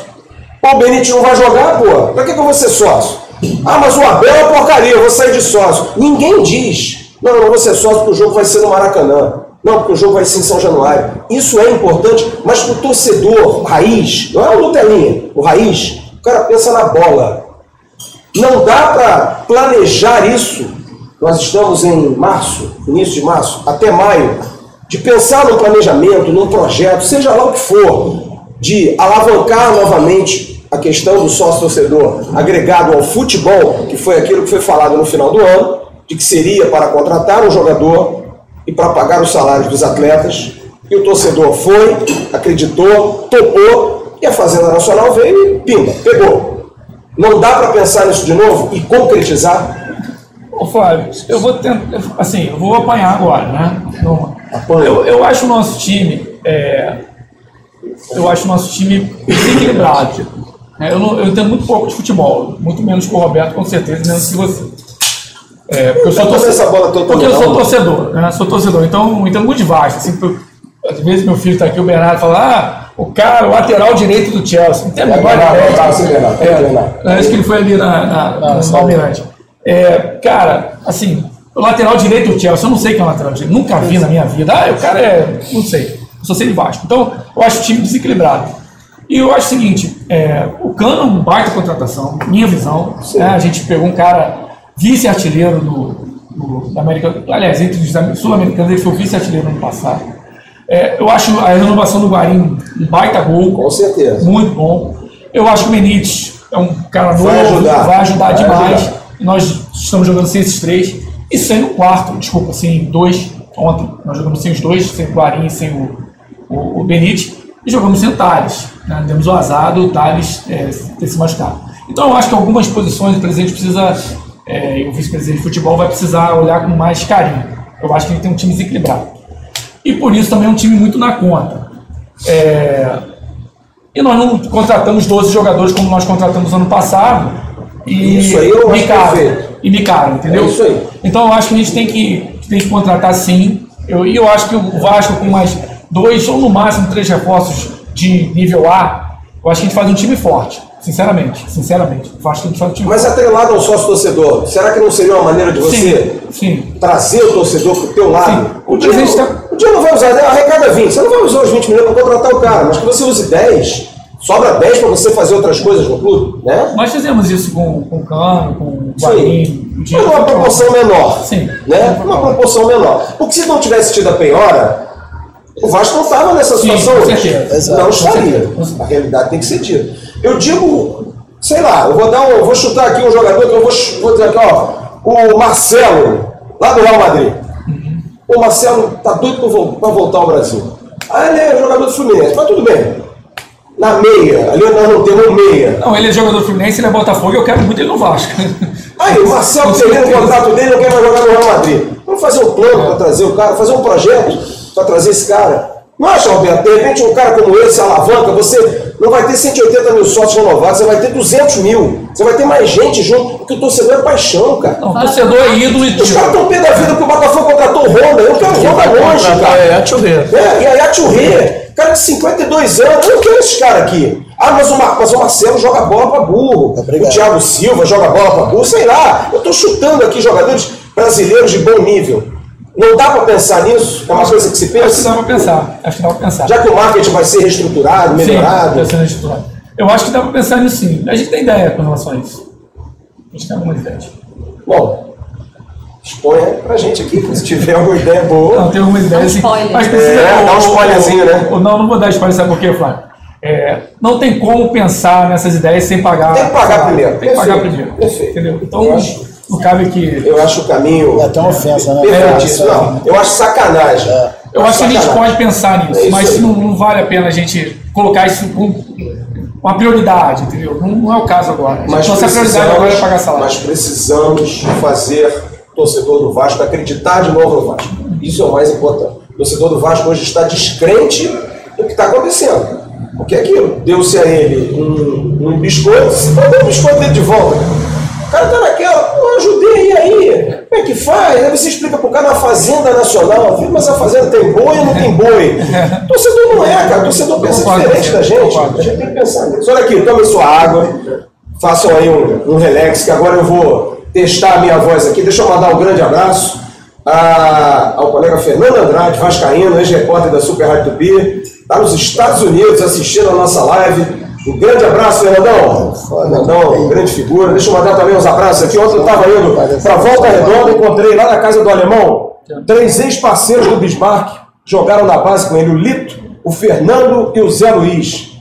Pô, o Benítez não vai jogar, pô. Pra que, que eu vou ser sócio? Ah, mas o Abel é porcaria, eu vou sair de sócio. Ninguém diz. Não, eu não vou ser sócio porque o jogo vai ser no Maracanã. Não, porque o jogo vai ser em São Januário. Isso é importante, mas para o torcedor raiz, não é o Lutelinha, o raiz, o cara pensa na bola. Não dá para planejar isso nós estamos em março, início de março, até maio, de pensar num planejamento, num projeto, seja lá o que for, de alavancar novamente a questão do sócio-torcedor agregado ao futebol, que foi aquilo que foi falado no final do ano, de que seria para contratar um jogador e para pagar os salários dos atletas. E o torcedor foi, acreditou, topou, e a Fazenda Nacional veio e pimba, pegou. Não dá para pensar nisso de novo e concretizar? Ô Flávio, eu vou tentar, assim, eu vou apanhar agora, né? Eu, eu acho o nosso time, é, eu acho o nosso time desequilibrado. É, eu, não, eu entendo muito pouco de futebol, muito menos que o Roberto, com certeza, menos que você. É, porque eu sou, torcedor, essa bola toda porque eu sou torcedor, né? Sou torcedor, então entendo muito de. Assim, por- às vezes meu filho está aqui, o Bernardo, fala, ah, o cara, o lateral direito do Chelsea. Não tem menor Bernardo, ideia. tá, sim, Bernardo, É, Bernardo. Acho que ele foi ali na, na, na, no Almirante. É, cara, assim, o lateral direito do Chelsea, eu não sei quem é o lateral direito, nunca vi na minha vida. Ah, o cara é. Não sei. Eu só sei de Vasco. Então, eu acho o time desequilibrado. E eu acho o seguinte: é, o Cano é uma baita contratação, minha visão. né? a gente pegou um cara vice-artilheiro da América. Aliás, entre os sul-americanos, ele foi vice-artilheiro no ano passado. É, eu acho a renovação do Guarim um baita gol. Com certeza. Muito bom. Eu acho que o Benítez é um cara novo, Vai ajudar. vai ajudar Vai demais. ajudar. Nós estamos jogando sem esses três. E sem o quarto, desculpa, sem dois. Ontem nós jogamos sem os dois, sem o Guarim e sem o, o, o Benítez. E jogamos sem o Thales. Né? Demos o azar do Thales é, ter se machucado. Então eu acho que algumas posições o presidente precisa, é, e o vice-presidente de futebol vai precisar olhar com mais carinho. Eu acho que ele tem um time desequilibrado. E por isso também é um time muito na conta. É, e nós não contratamos 12 jogadores como nós contratamos ano passado. E Isso aí eu perfeito. E bicaram, entendeu? É isso aí. Então eu acho que a gente tem que, tem que contratar sim. Eu, e eu acho que o Vasco com mais dois ou no máximo três reforços de nível A, eu acho que a gente faz um time forte. Sinceramente, sinceramente. Eu acho que a gente faz time Mas atrelado ao sócio torcedor, será que não seria uma maneira de você Sim, sim. trazer o torcedor para o teu lado? Sim. O, dia não, tá- o dia não vai usar, né? arrecada 20, você não vai usar os 20 milhões para contratar o cara, mas que você use 10, sobra 10 para você fazer outras coisas no clube, né? Nós fizemos isso com, com o Cano, com o Sim. Guarim, Mas numa proporção menor. Sim. Né? Uma proporção menor. Porque se não tivesse tido a penhora, o Vasco não estava nessa Sim, situação com hoje. Não estaria. A realidade tem que ser dita. Eu digo, sei lá, eu vou dar um, vou chutar aqui um jogador que eu vou, vou dizer aqui, ó, o Marcelo, lá do Real Madrid. O Marcelo tá doido para voltar ao Brasil. Ah, ele é jogador do Fluminense, mas tudo bem. Na meia, ali nós não temos meia. Não, ele é jogador do Fluminense, ele é Botafogo e eu quero muito ele no Vasco. Aí, o Marcelo termina o contrato dele não quer mais jogar no Real Madrid. Vamos fazer um plano para trazer o cara, fazer um projeto para trazer esse cara. Não acha, Roberto? De repente, um cara como esse alavanca, você não vai ter 180 mil sócios renovados, você vai ter 200 mil. Você vai ter mais gente junto, porque o torcedor é paixão, cara. Não, torcedor é ídolo e Os caras estão pé da vida que o Botafogo contratou o Honda. Eu quero o Honda longe, cara. É, ver. É, e aí a Tchurrê, cara de 52 anos, eu não quero esses caras aqui. Ah, mas o, Mar- mas o Marcelo joga bola pra burro. Obrigado. O Thiago Silva joga bola pra burro, sei lá. Eu tô chutando aqui jogadores brasileiros de bom nível. Não dá pra pensar nisso? É uma coisa que se Acho que pensa? dá pra pensar. Acho que dá pra pensar. Já que o marketing vai ser reestruturado, melhorado. Sim, tá sendo estruturado. Eu acho que dá pra pensar nisso sim. A gente tem ideia com relação a isso. A gente tem algumas ideias. Bom, exponha pra gente aqui, se tiver alguma ideia boa. Não, tem algumas ideias. sim. spoiler. Mas precisa. É, dá um spoilerzinho, né? o- Não, não vou dar spoiler, sabe por quê, Flávio? É, não tem como pensar nessas ideias sem pagar. Tem que pagar primeiro. Tem que pagar primeiro. Perfeito. Entendeu? Então, Eu acho- não cabe que. Eu acho o caminho. É até uma ofensa, né? Perfeitíssimo. É, Não, eu acho sacanagem. Eu acho que a gente Sacanagem. pode pensar nisso, É mas aí. não, não vale a pena a gente colocar isso como uma prioridade, entendeu? Não, não é o caso agora. Mas Nossa prioridade agora é pagar precisamos, salário. mas precisamos fazer o torcedor do Vasco acreditar de novo no Vasco. Isso é o mais importante. O torcedor do Vasco hoje está descrente do que está acontecendo. Porque é aquilo, deu-se a ele um, um biscoito, vai dar um biscoito dele de volta. O cara tá naquela, pô, eu ajudei, e aí? Como é que faz? Aí você explica pro cara na Fazenda Nacional, "Viu, mas a Fazenda tem boi ou não tem boi? torcedor não é, cara, torcedor pensa diferente da gente. A gente tem que pensar nisso. Olha aqui, tomem sua água, façam aí um, um relax, que agora eu vou testar a minha voz aqui. Deixa eu mandar um grande abraço a- ao colega Fernando Andrade, Vascaíno, ex-repórter da Super Rádio Tupi, está nos Estados Unidos assistindo a nossa live. Um grande abraço, Fernandão. Fernandão, grande figura. Deixa eu mandar também uns abraços aqui. Ontem eu estava indo para Volta Redonda, encontrei lá na casa do Alemão três ex-parceiros do Bismarck, jogaram na base com ele, o Lito, o Fernando e o Zé Luiz,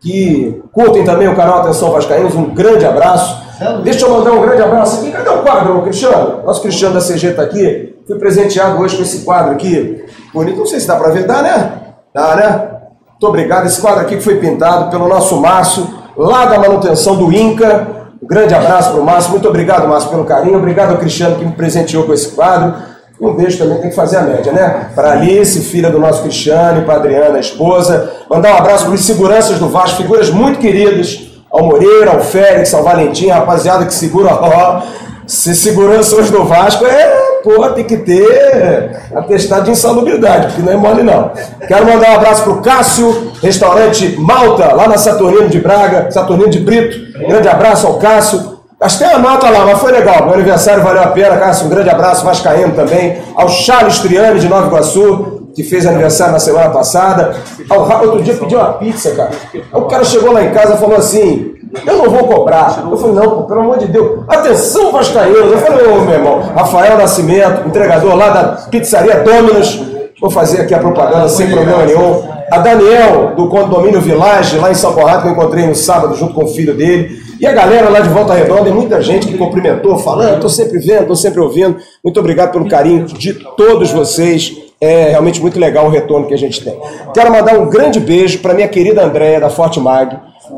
que curtem também o canal Atenção Vascaínos. Um grande abraço. Deixa eu mandar um grande abraço aqui. Cadê o quadro, Cristiano? Nosso Cristiano da CG está aqui. Fui presenteado hoje com esse quadro aqui. Bonito, não sei se dá para ver. Dá, né? Dá, né? Muito obrigado. Esse quadro aqui que foi pintado pelo nosso Márcio, lá da manutenção do INCA. Um grande abraço para o Márcio. Muito obrigado, Márcio, pelo carinho. Obrigado ao Cristiano que me presenteou com esse quadro. Um beijo também tem que fazer a média, né? Para Alice, filha do nosso Cristiano, para Adriana, esposa. Mandar um abraço para os seguranças do Vasco, figuras muito queridas. Ao Moreira, ao Félix, ao Valentim, rapaziada que segura ó, Se segurança hoje do Vasco é, pô, tem que ter atestado de insalubridade, porque não é mole não. Quero mandar um abraço pro Cássio, restaurante Malta, lá na Saturnino de Braga, Saturnino de Brito. Grande abraço ao Cássio. Gastei a nota lá, mas foi legal. Meu aniversário valeu a pena, Cássio. Um grande abraço, Vascaíno também. Ao Charles Triani, de Nova Iguaçu, que fez aniversário na semana passada. Ao, outro dia pedi uma pizza, cara. Aí o cara chegou lá em casa e falou assim: Eu não vou cobrar. Eu falei: Não, pelo amor de Deus. Atenção, Vascaíno. Eu falei: Ô, meu irmão. Rafael Nascimento, entregador lá da pizzaria Dominus. Vou fazer aqui a propaganda sem problema nenhum. A Daniel, do condomínio Village, lá em São Conrado, que eu encontrei no sábado junto com o filho dele. E a galera lá de Volta Redonda, e muita gente que cumprimentou, falando, estou sempre vendo, estou sempre ouvindo. Muito obrigado pelo carinho de todos vocês. É realmente muito legal o retorno que a gente tem. Quero mandar um grande beijo para minha querida Andréia, da Forte Mag,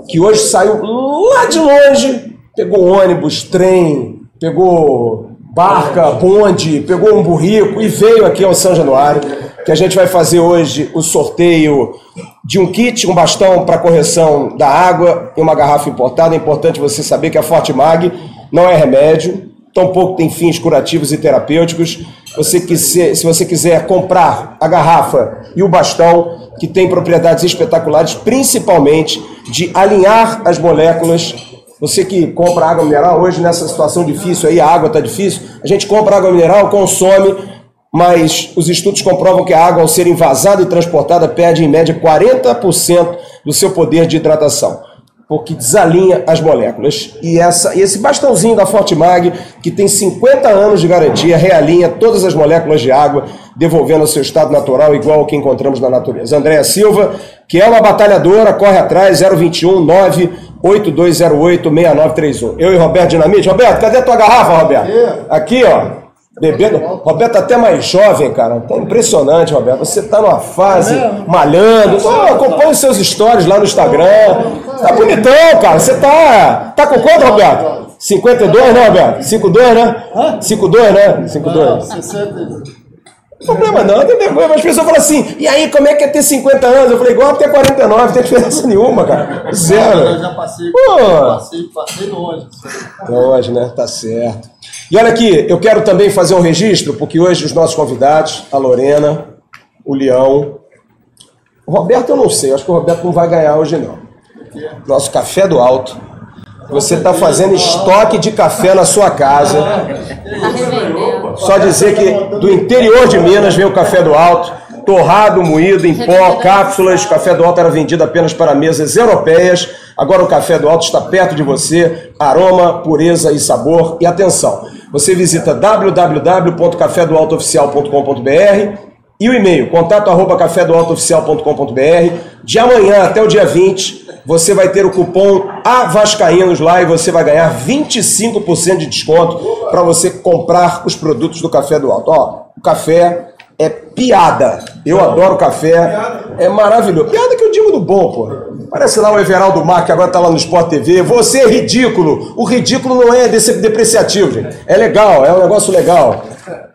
que hoje saiu lá de longe, pegou ônibus, trem, pegou barca, bonde, pegou um burrico e veio aqui ao São Januário que a gente vai fazer hoje o sorteio de um kit, um bastão para correção da água e uma garrafa importada. É importante você saber que a Forte Mag não é remédio, tampouco tem fins curativos e terapêuticos. Você quiser, se você quiser comprar a garrafa e o bastão, que tem propriedades espetaculares, principalmente de alinhar as moléculas você que compra água mineral, hoje nessa situação difícil aí, a água está difícil, a gente compra água mineral, consome, mas os estudos comprovam que a água, ao ser envasada e transportada, perde em média 40% do seu poder de hidratação, porque desalinha as moléculas. E essa, esse bastãozinho da Fortimag, que tem 50 anos de garantia, realinha todas as moléculas de água, devolvendo ao seu estado natural, igual ao que encontramos na natureza. Andréa Silva, que é uma batalhadora, corre atrás, 021 98208 6931. Eu e Roberto Dinamite. Roberto, cadê a tua garrafa, Roberto? Aqui, ó. Bebendo. Roberto até mais jovem, cara. Tá impressionante, Roberto. Você tá numa fase malhando. Pô, acompanha os seus stories lá no Instagram. Tá bonitão, cara. Você tá. Tá com quanto, Roberto? 52, né, Roberto? 52, né? 52, né? 52. Não problema não, tem vergonha. As pessoas falam assim, e aí, como é que é ter 50 anos? Eu falei, igual ter 49, não tem diferença nenhuma, cara. Zero. Eu já passei, passei, passei longe. Longe, né? Tá certo. E olha aqui, eu quero também fazer um registro, porque hoje os nossos convidados, a Lorena, o Leão, o Roberto eu não sei, acho que o Roberto não vai ganhar hoje não. Nosso café do alto. Você está fazendo estoque de café na sua casa. Só dizer que do interior de Minas vem o café do alto, torrado, moído, em pó, cápsulas. O café do alto era vendido apenas para mesas europeias. Agora o café do alto está perto de você. Aroma, pureza e sabor. E atenção, você visita www.cafedoaltooficial.com.br e o e-mail, contato arroba cafedoaltooficial.com.br. De amanhã até o dia 20, você vai ter o cupom AVASCAÍNOS lá e você vai ganhar 25% de desconto para você comprar os produtos do Café do Alto. Ó, o café é piada. Eu adoro café. É maravilhoso. Piada que eu digo do bom, pô. Parece lá o Everaldo Mar, que agora tá lá no Sport TV. Você é ridículo. O ridículo não é depreciativo, gente. É legal, é um negócio legal.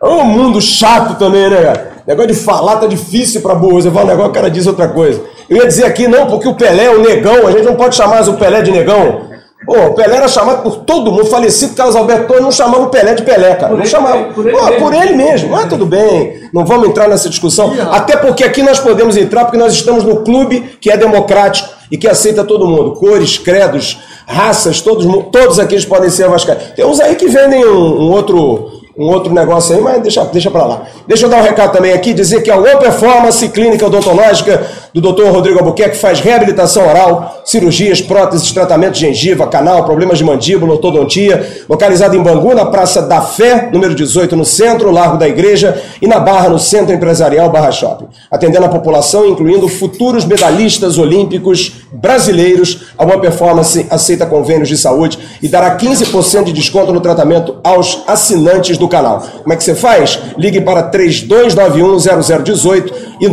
É um mundo chato também, né, cara? Negócio de falar tá difícil pra burro. Você fala um negócio, o cara diz outra coisa. Eu ia dizer aqui, não, porque o Pelé é o negão. A gente não pode chamar mais o Pelé de negão. Pô, o Pelé era chamado por todo mundo, falecido Carlos Alberto Torres, não chamava o Pelé de Pelé, cara. Por não ele, chamava. Por ele, Pô, mesmo. por ele mesmo. Mas tudo bem, não vamos entrar nessa discussão. Até porque aqui nós podemos entrar, porque nós estamos no clube que é democrático e que aceita todo mundo. Cores, credos, raças, todos, todos aqueles podem ser vascaínos. Tem uns aí que vendem um, um outro um outro negócio aí, mas deixa, deixa para lá. Deixa eu dar um recado também aqui, dizer que a One Performance Clínica Odontológica do Dr. Rodrigo Albuquerque, que faz reabilitação oral, cirurgias, próteses, tratamento de gengiva, canal, problemas de mandíbula, ortodontia, localizado em Bangu, na Praça da Fé, número 18, no centro, Largo da Igreja, e na Barra, no Centro Empresarial Barra Shopping. Atendendo a população, incluindo futuros medalhistas olímpicos brasileiros, a Boa Performance aceita convênios de saúde e dará 15% de desconto no tratamento aos assinantes do canal. Como é que você faz? Ligue para 3291-0018 e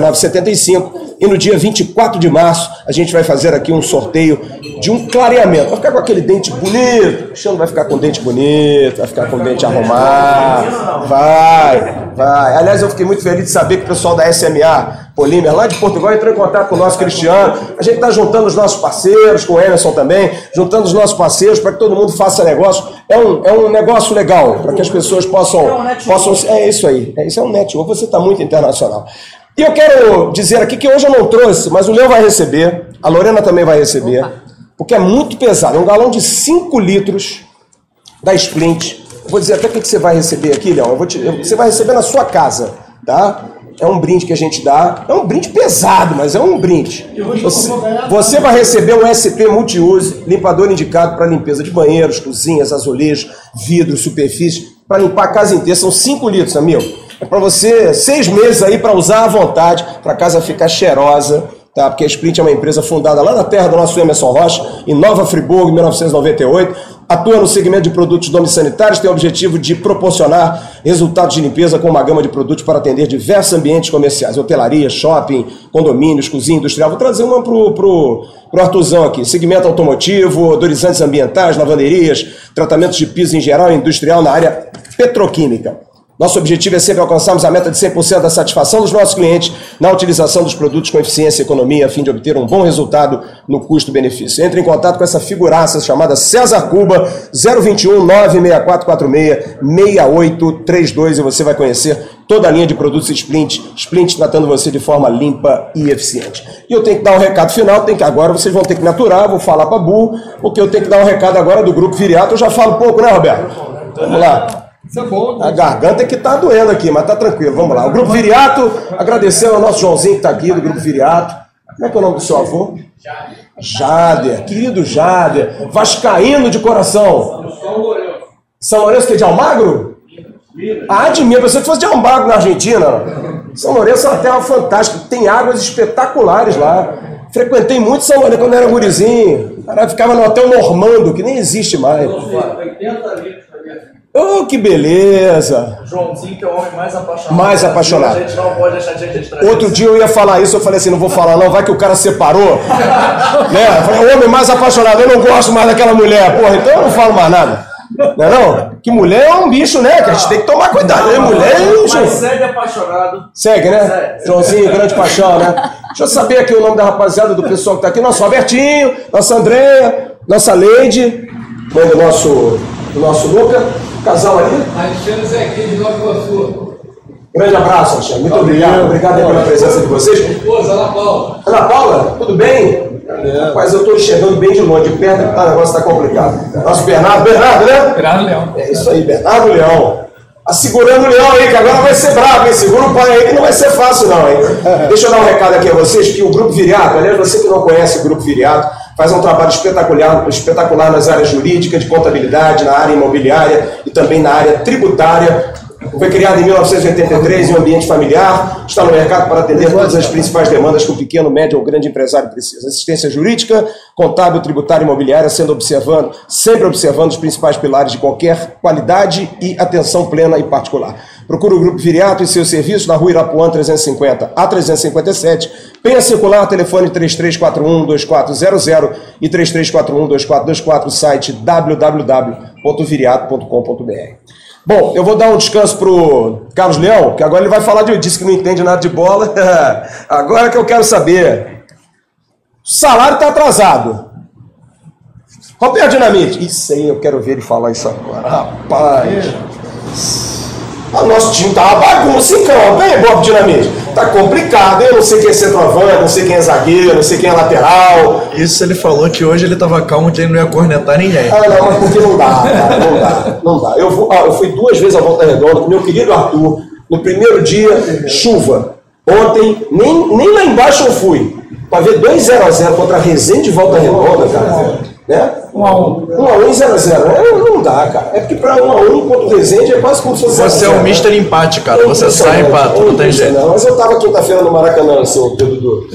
997841975 e no dia 24 de março a gente vai fazer aqui um sorteio de um clareamento. Vai ficar com aquele dente bonito. O Xano vai ficar com dente bonito, vai ficar com dente arrumado. Vai, vai. Aliás, eu fiquei muito feliz de saber que o pessoal da SMA Polímer, lá de Portugal, entrou em contato com o nosso Cristiano. A gente está juntando os nossos parceiros, com o Emerson também, juntando os nossos parceiros para que todo mundo faça negócio. É um, é um negócio legal, para que as pessoas possam. possam é isso aí. É, isso é um network. Você está muito internacional. E eu quero dizer aqui que hoje eu não trouxe, mas o Leão vai receber, a Lorena também vai receber, porque é muito pesado. É um galão de 5 litros da Splint. Eu vou dizer até o que você vai receber aqui, Leão. Eu vou te, eu- você vai receber na sua casa, tá? É um brinde que a gente dá. É um brinde pesado, mas é um brinde. Você, você vai receber um SP multiuso, limpador indicado para limpeza de banheiros, cozinhas, azulejos, vidros, superfícies, para limpar a casa inteira. São 5 litros, amigo. É para você, seis meses aí para usar à vontade, para casa ficar cheirosa, tá? Porque a Sprint é uma empresa fundada lá na terra do nosso Emerson Rocha, em Nova Friburgo, em 1998. Atua no segmento de produtos domissanitários, tem o objetivo de proporcionar resultados de limpeza com uma gama de produtos para atender diversos ambientes comerciais, hotelaria, shopping, condomínios, cozinha industrial. Vou trazer uma pro, pro, pro Artuzão aqui. Segmento automotivo, odorizantes ambientais, lavanderias, tratamentos de piso em geral industrial na área petroquímica. Nosso objetivo é sempre alcançarmos a meta de 100% da satisfação dos nossos clientes na utilização dos produtos com eficiência e economia, a fim de obter um bom resultado no custo-benefício. Entre em contato com essa figuraça chamada César Cuba, 021 96446 6832 e você vai conhecer toda a linha de produtos Splint, Splint tratando você de forma limpa e eficiente. E eu tenho que dar um recado final, tem que agora vocês vão ter que me aturar, vou falar para Bu, porque eu tenho que dar um recado agora do Grupo Viriato, eu já falo pouco, né, Roberto? Vamos lá. Isso é bom. A garganta é que tá doendo aqui, mas tá tranquilo. Vamos lá. O Grupo Viriato, agradecendo ao nosso Joãozinho que tá aqui, do Grupo Viriato. Como é que é o nome do seu avô? Jader. Querido Jader. Vascaíno de coração. São Lourenço que é de Almagro? Ah, de mim. Eu pensei que fosse de Almagro na Argentina. São Lourenço é uma terra fantástica. Tem águas espetaculares lá. Frequentei muito São Lourenço quando era gurizinho. Cara, ficava no Hotel Normando, que nem existe mais. 80 litros. Oh, que beleza! Joãozinho, que é o homem mais apaixonado. Mais apaixonado. A gente não pode deixar de registrar Outro isso. dia eu ia falar isso, eu falei assim, não vou falar não, vai que o cara separou. né? Eu falei, o homem mais apaixonado, eu não gosto mais daquela mulher, porra, então eu não falo mais nada. Não é não? Que mulher é um bicho, né? Que a gente tem que tomar cuidado, né? Mulher é um Mas bicho. segue apaixonado. Segue, né? Segue. Joãozinho, grande paixão, né? Deixa eu saber aqui o nome da rapaziada, do pessoal que tá aqui. Nosso Albertinho, nossa Andréia, nossa Leide, do nosso, do nosso Luca, casal ali. Alexandre Zequinha de Nova Iguaçu. Grande abraço, Alexandre. Muito obrigado. Obrigado aí pela presença de vocês. Esposa, Ana Paula. Ana Paula, tudo bem? Rapaz, eu estou enxergando bem de longe, de perto que tá, o negócio está complicado. Nosso Bernardo, Bernardo, né? Bernardo Leão. É isso aí, Bernardo Leão. Tá segurando o Leão aí, que agora vai ser bravo, hein? Segura o pai aí que não vai ser fácil, não, hein? Deixa eu dar um recado aqui a vocês, que o Grupo Viriato, aliás, você que não conhece o Grupo Viriato, faz um trabalho espetacular, espetacular nas áreas jurídicas, de contabilidade, na área imobiliária e também na área tributária. Foi criado em 1983 em um ambiente familiar, está no mercado para atender todas as principais demandas que o pequeno, médio ou grande empresário precisa. Assistência jurídica, contábil, tributária e imobiliária, sendo observando, sempre observando os principais pilares de qualquer qualidade e atenção plena e particular. Procure o Grupo Viriato e seus serviços na rua Irapuã 350 a 357, Penha Circular, telefone 3341-2400 e 3341-2424, site www.viriato.com.br. Bom, eu vou dar um descanso pro Carlos Leão, que agora ele vai falar de. Disse que não entende nada de bola. agora que eu quero saber. O salário está atrasado. Roberto Dinamite. Isso aí, eu quero ver ele falar isso agora. Rapaz. O nosso time tá uma bagunça em campo, hein, Bob Dinamite? Tá complicado, hein? Eu não sei quem é centroavante, não sei quem é zagueiro, não sei quem é lateral. Isso ele falou que hoje ele tava calmo de ele não ia cornetar ninguém. Ah, não, mas porque não dá, cara, não dá, não dá. Eu, vou- ah, eu fui duas vezes à Volta Redonda com meu querido Arthur. No primeiro dia, chuva. Ontem, nem, nem lá embaixo eu fui. Para ver 2 0x0 contra a Resende de Volta Redonda, cara. Né? 1x1. 1x1 e 0x0. É, não dá, cara. É porque para 1x1 contra o Resende é quase como se fosse 0x0. Você é um mister empate, cara. Você sai empate, não tem jeito. Não, mas eu tava quinta-feira no Maracanã, seu Pedro Dudu.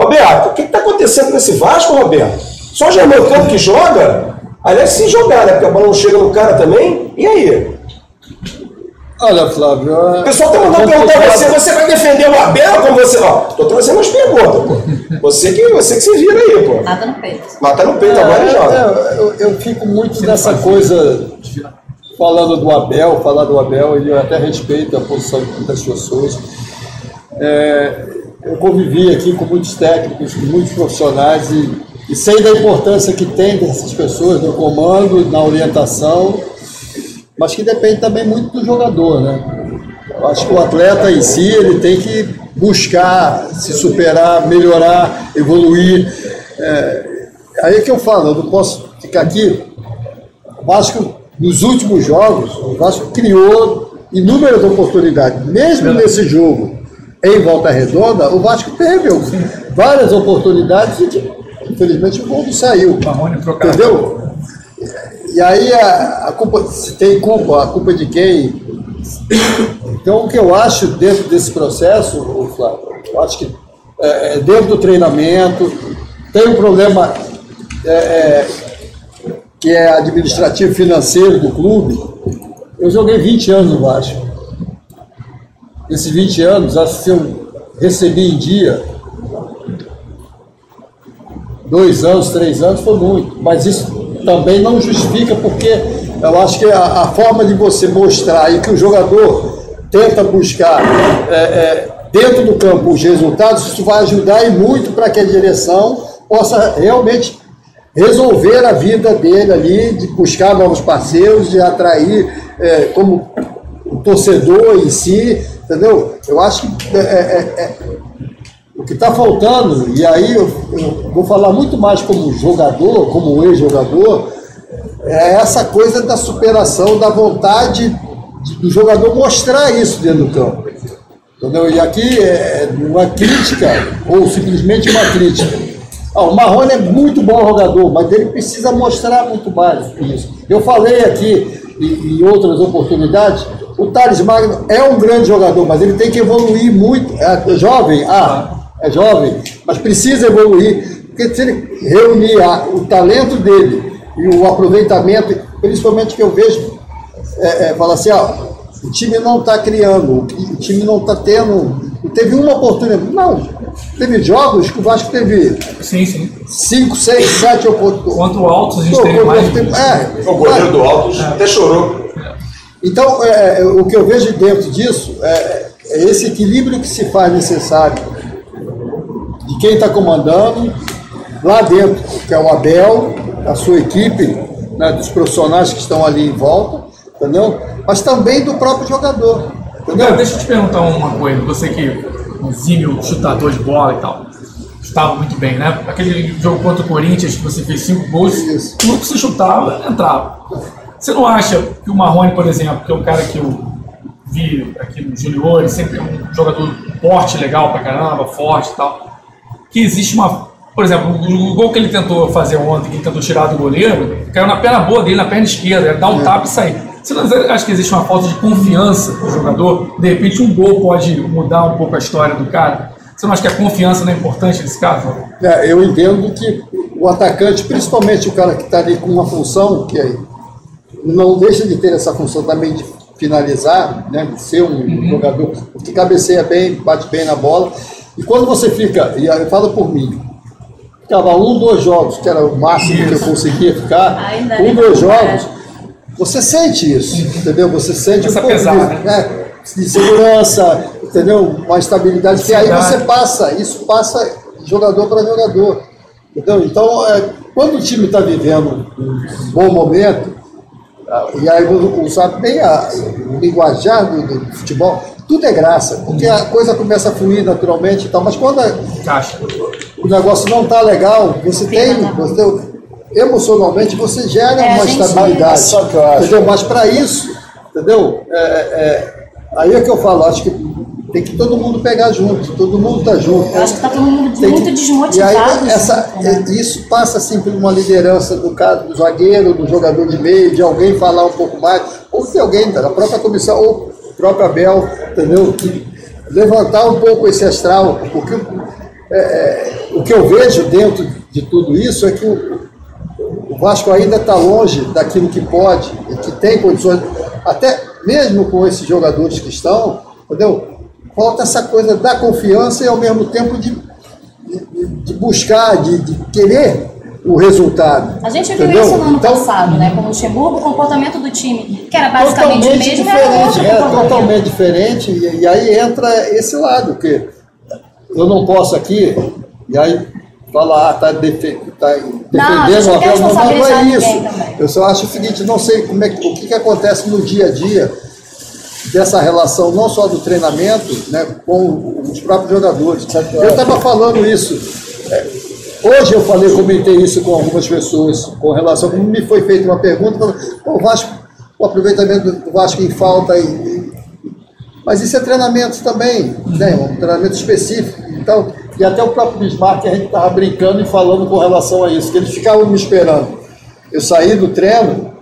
Roberto, o que está acontecendo nesse Vasco, Roberto? Só o Germano Campo que joga? Aliás, se jogar, né? Porque a bola não chega no cara também. E aí? Olha, Flávio. O pessoal tá mandando perguntar a você, você vai defender o Abel como você. Ó, tô trazendo umas perguntas, pô. Você que, você que se vira aí, pô. Mata no peito. Mata no peito agora e joga. É, eu, eu fico muito nessa coisa, falando do Abel, falar do Abel, e eu até respeito a posição de muitas pessoas. É, eu convivi aqui com muitos técnicos, com muitos profissionais e, e sei da importância que tem dessas pessoas no comando, na orientação, mas que depende também muito do jogador, né? Eu acho que o atleta em si ele tem que buscar se superar, melhorar, evoluir. É, aí é que eu falo, eu não posso ficar aqui. O Vasco, nos últimos jogos, o Vasco criou inúmeras oportunidades, mesmo nesse jogo em Volta Redonda, o Vasco teve várias oportunidades e infelizmente o gol não saiu. Entendeu? E aí a, a culpa, se tem culpa, a culpa é de quem? Então o que eu acho dentro desse processo, Flávio, eu acho que é, é dentro do treinamento, tem um problema é, é, que é administrativo financeiro do clube. Eu joguei 20 anos no Vasco. Esses 20 anos, acho que eu recebi em dia, dois anos, três anos, foi muito. Mas isso também não justifica, porque eu acho que a, a forma de você mostrar e que o jogador tenta buscar é, é, dentro do campo os resultados, isso vai ajudar e muito para que a direção possa realmente resolver a vida dele ali, de buscar novos parceiros, de atrair é, como torcedor em si, entendeu? Eu acho que é, é, é, o que está faltando, e aí eu, eu, vou falar muito mais como jogador, como ex-jogador, é essa coisa da superação, da vontade de, do jogador mostrar isso dentro do campo. Entendeu? E aqui é uma crítica, ou simplesmente uma crítica. Ah, o Marrone é muito bom jogador, mas ele precisa mostrar muito mais isso. Eu falei aqui em outras oportunidades, o Thales Magno é um grande jogador, mas ele tem que evoluir muito. É jovem, ah, é jovem, mas precisa evoluir, porque se ele reunir a, o talento dele e o aproveitamento, principalmente que eu vejo, é, é, fala assim, ó, o time não está criando, o time não está tendo. Teve uma oportunidade. Não, teve jogos que o Vasco teve sim, sim. cinco, seis, sete oportunidades. Quanto o Altos a gente teve mais. Tempo, é, o goleiro do Altos é. até chorou. Então, é, o que eu vejo dentro disso é, é esse equilíbrio que se faz necessário de quem está comandando lá dentro, que é o Abel, a sua equipe, né, dos profissionais que estão ali em volta, entendeu? Mas também do próprio jogador. Entendeu? deixa eu te perguntar uma coisa, você que exímio chutador de bola e tal, estava muito bem, né? Aquele jogo contra o Corinthians que você fez cinco gols, Isso. tudo que você chutava entrava. Você não acha que o Marrone, por exemplo, que é um cara que eu vi aqui no Junior, sempre é um jogador forte, legal pra caramba, forte e tal, que existe uma. Por exemplo, o gol que ele tentou fazer ontem, que ele tentou tirar do goleiro, caiu na perna boa dele, na perna esquerda, ele dá um é. tapa e sair. Você não acha que existe uma falta de confiança do jogador? De repente, um gol pode mudar um pouco a história do cara? Você não acha que a confiança não é importante nesse caso? É, eu entendo que o atacante, principalmente o cara que está ali com uma função, que é, não deixa de ter essa função também de finalizar, né, de ser um uhum. jogador que cabeceia bem, bate bem na bola, e quando você fica, e eu falo por mim, ficava um, dois jogos, que era o máximo que eu conseguia ficar, um, dois jogos, você sente isso, entendeu? Você sente Essa um pouco pesar, né? de segurança, entendeu? Uma estabilidade, que aí você passa, isso passa jogador para jogador. Entendeu? Então, é, quando o time está vivendo um bom momento, ah, e aí o sabe bem a, o linguajar do, do, futebol, tudo é graça, porque a coisa começa a fluir naturalmente e tal, mas quando a, o negócio não está legal, você tem, você, emocionalmente você gera é, uma estabilidade. Só que eu acho. Entendeu? Mas para isso, entendeu? É, é, aí é que eu falo, acho que tem que todo mundo pegar junto, todo mundo tá junto. Eu acho que tá todo mundo Tem muito que- desmotivado. E aí, essa, junto, né? isso passa assim por uma liderança do, cara, do zagueiro, do jogador de meio, de alguém falar um pouco mais, ou de alguém da própria comissão, ou próprio Abel, entendeu? Levantar um pouco esse astral, porque é, é, o que eu vejo dentro de tudo isso é que o, o Vasco ainda está longe daquilo que pode que tem condições, até mesmo com esses jogadores que estão, entendeu? Falta essa coisa da confiança e ao mesmo tempo de, de, de buscar, de, de querer o resultado. A gente viu entendeu? isso no ano Então, passado, né? Com o Luxemburgo, o comportamento do time, que era basicamente o mesmo, era diferente, é comportamento. totalmente diferente, e, e aí entra esse lado, que eu não posso aqui, e aí falar, ah, tá, defe, tá Não, a defendendo não o quer Abel, não, não é isso. também. Eu só acho o seguinte, não sei como é, que- o que, que acontece no dia a dia dessa relação, não só do treinamento, né, com os próprios jogadores. Eu estava falando isso. É, Hoje eu falei, comentei isso com algumas pessoas, com relação, me foi feita uma pergunta, falando, "Pô, o Vasco, o aproveitamento do Vasco em falta, mas isso é treinamento também, né? um treinamento específico. Então, e até o próprio Bismarck, a gente estava brincando e falando com relação a isso, que eles ficavam me esperando. Eu saí do treino,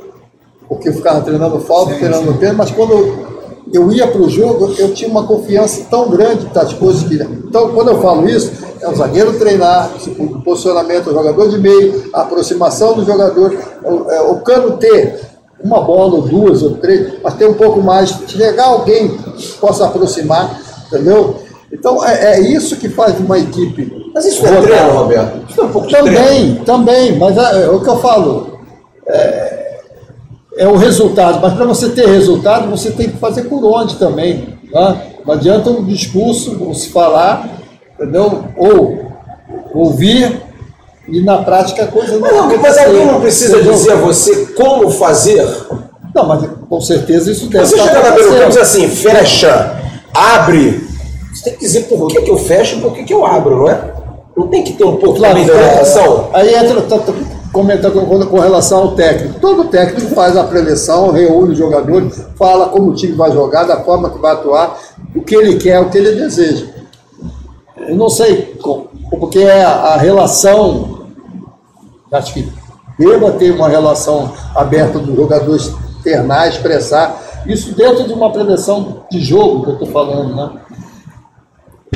porque eu ficava treinando falta, treinando pênalti, mas quando eu, eu ia para o jogo, eu tinha uma confiança tão grande das coisas que. Então, quando eu falo isso, é o zagueiro treinar, o posicionamento do jogador de meio, a aproximação do jogador, o, é, o cano ter uma bola, ou duas, ou três, mas ter um pouco mais, chegar alguém que possa aproximar, entendeu? Então, é, é isso que faz uma equipe. Mas isso é treino, Roberto? Isso é um pouco de treino? Também, também, mas é, é o que eu falo. É, é o resultado, mas para você ter resultado, você tem que fazer por onde também. Né? Não adianta um discurso, se falar, entendeu? Ou ouvir e na prática a coisa não não, mas alguém não precisa entendeu? dizer a você como fazer. Não, mas com certeza isso deve Você chega na beira do diz assim, fecha, abre. Você tem que dizer por que, que eu fecho e por que, que eu abro, não é? Não tem que ter um pouco Claro, de é, orientação? Aí entra, tá, tá, comenta com, com- com relação ao técnico. Todo técnico faz a preleção, reúne os jogadores, fala como o time vai jogar, da forma que vai atuar, o que ele quer, o que ele deseja. Eu não sei porque é a, relação, acho que deva ter uma relação aberta dos jogadores externar, expressar, isso dentro de uma preleção de jogo que eu estou falando, né?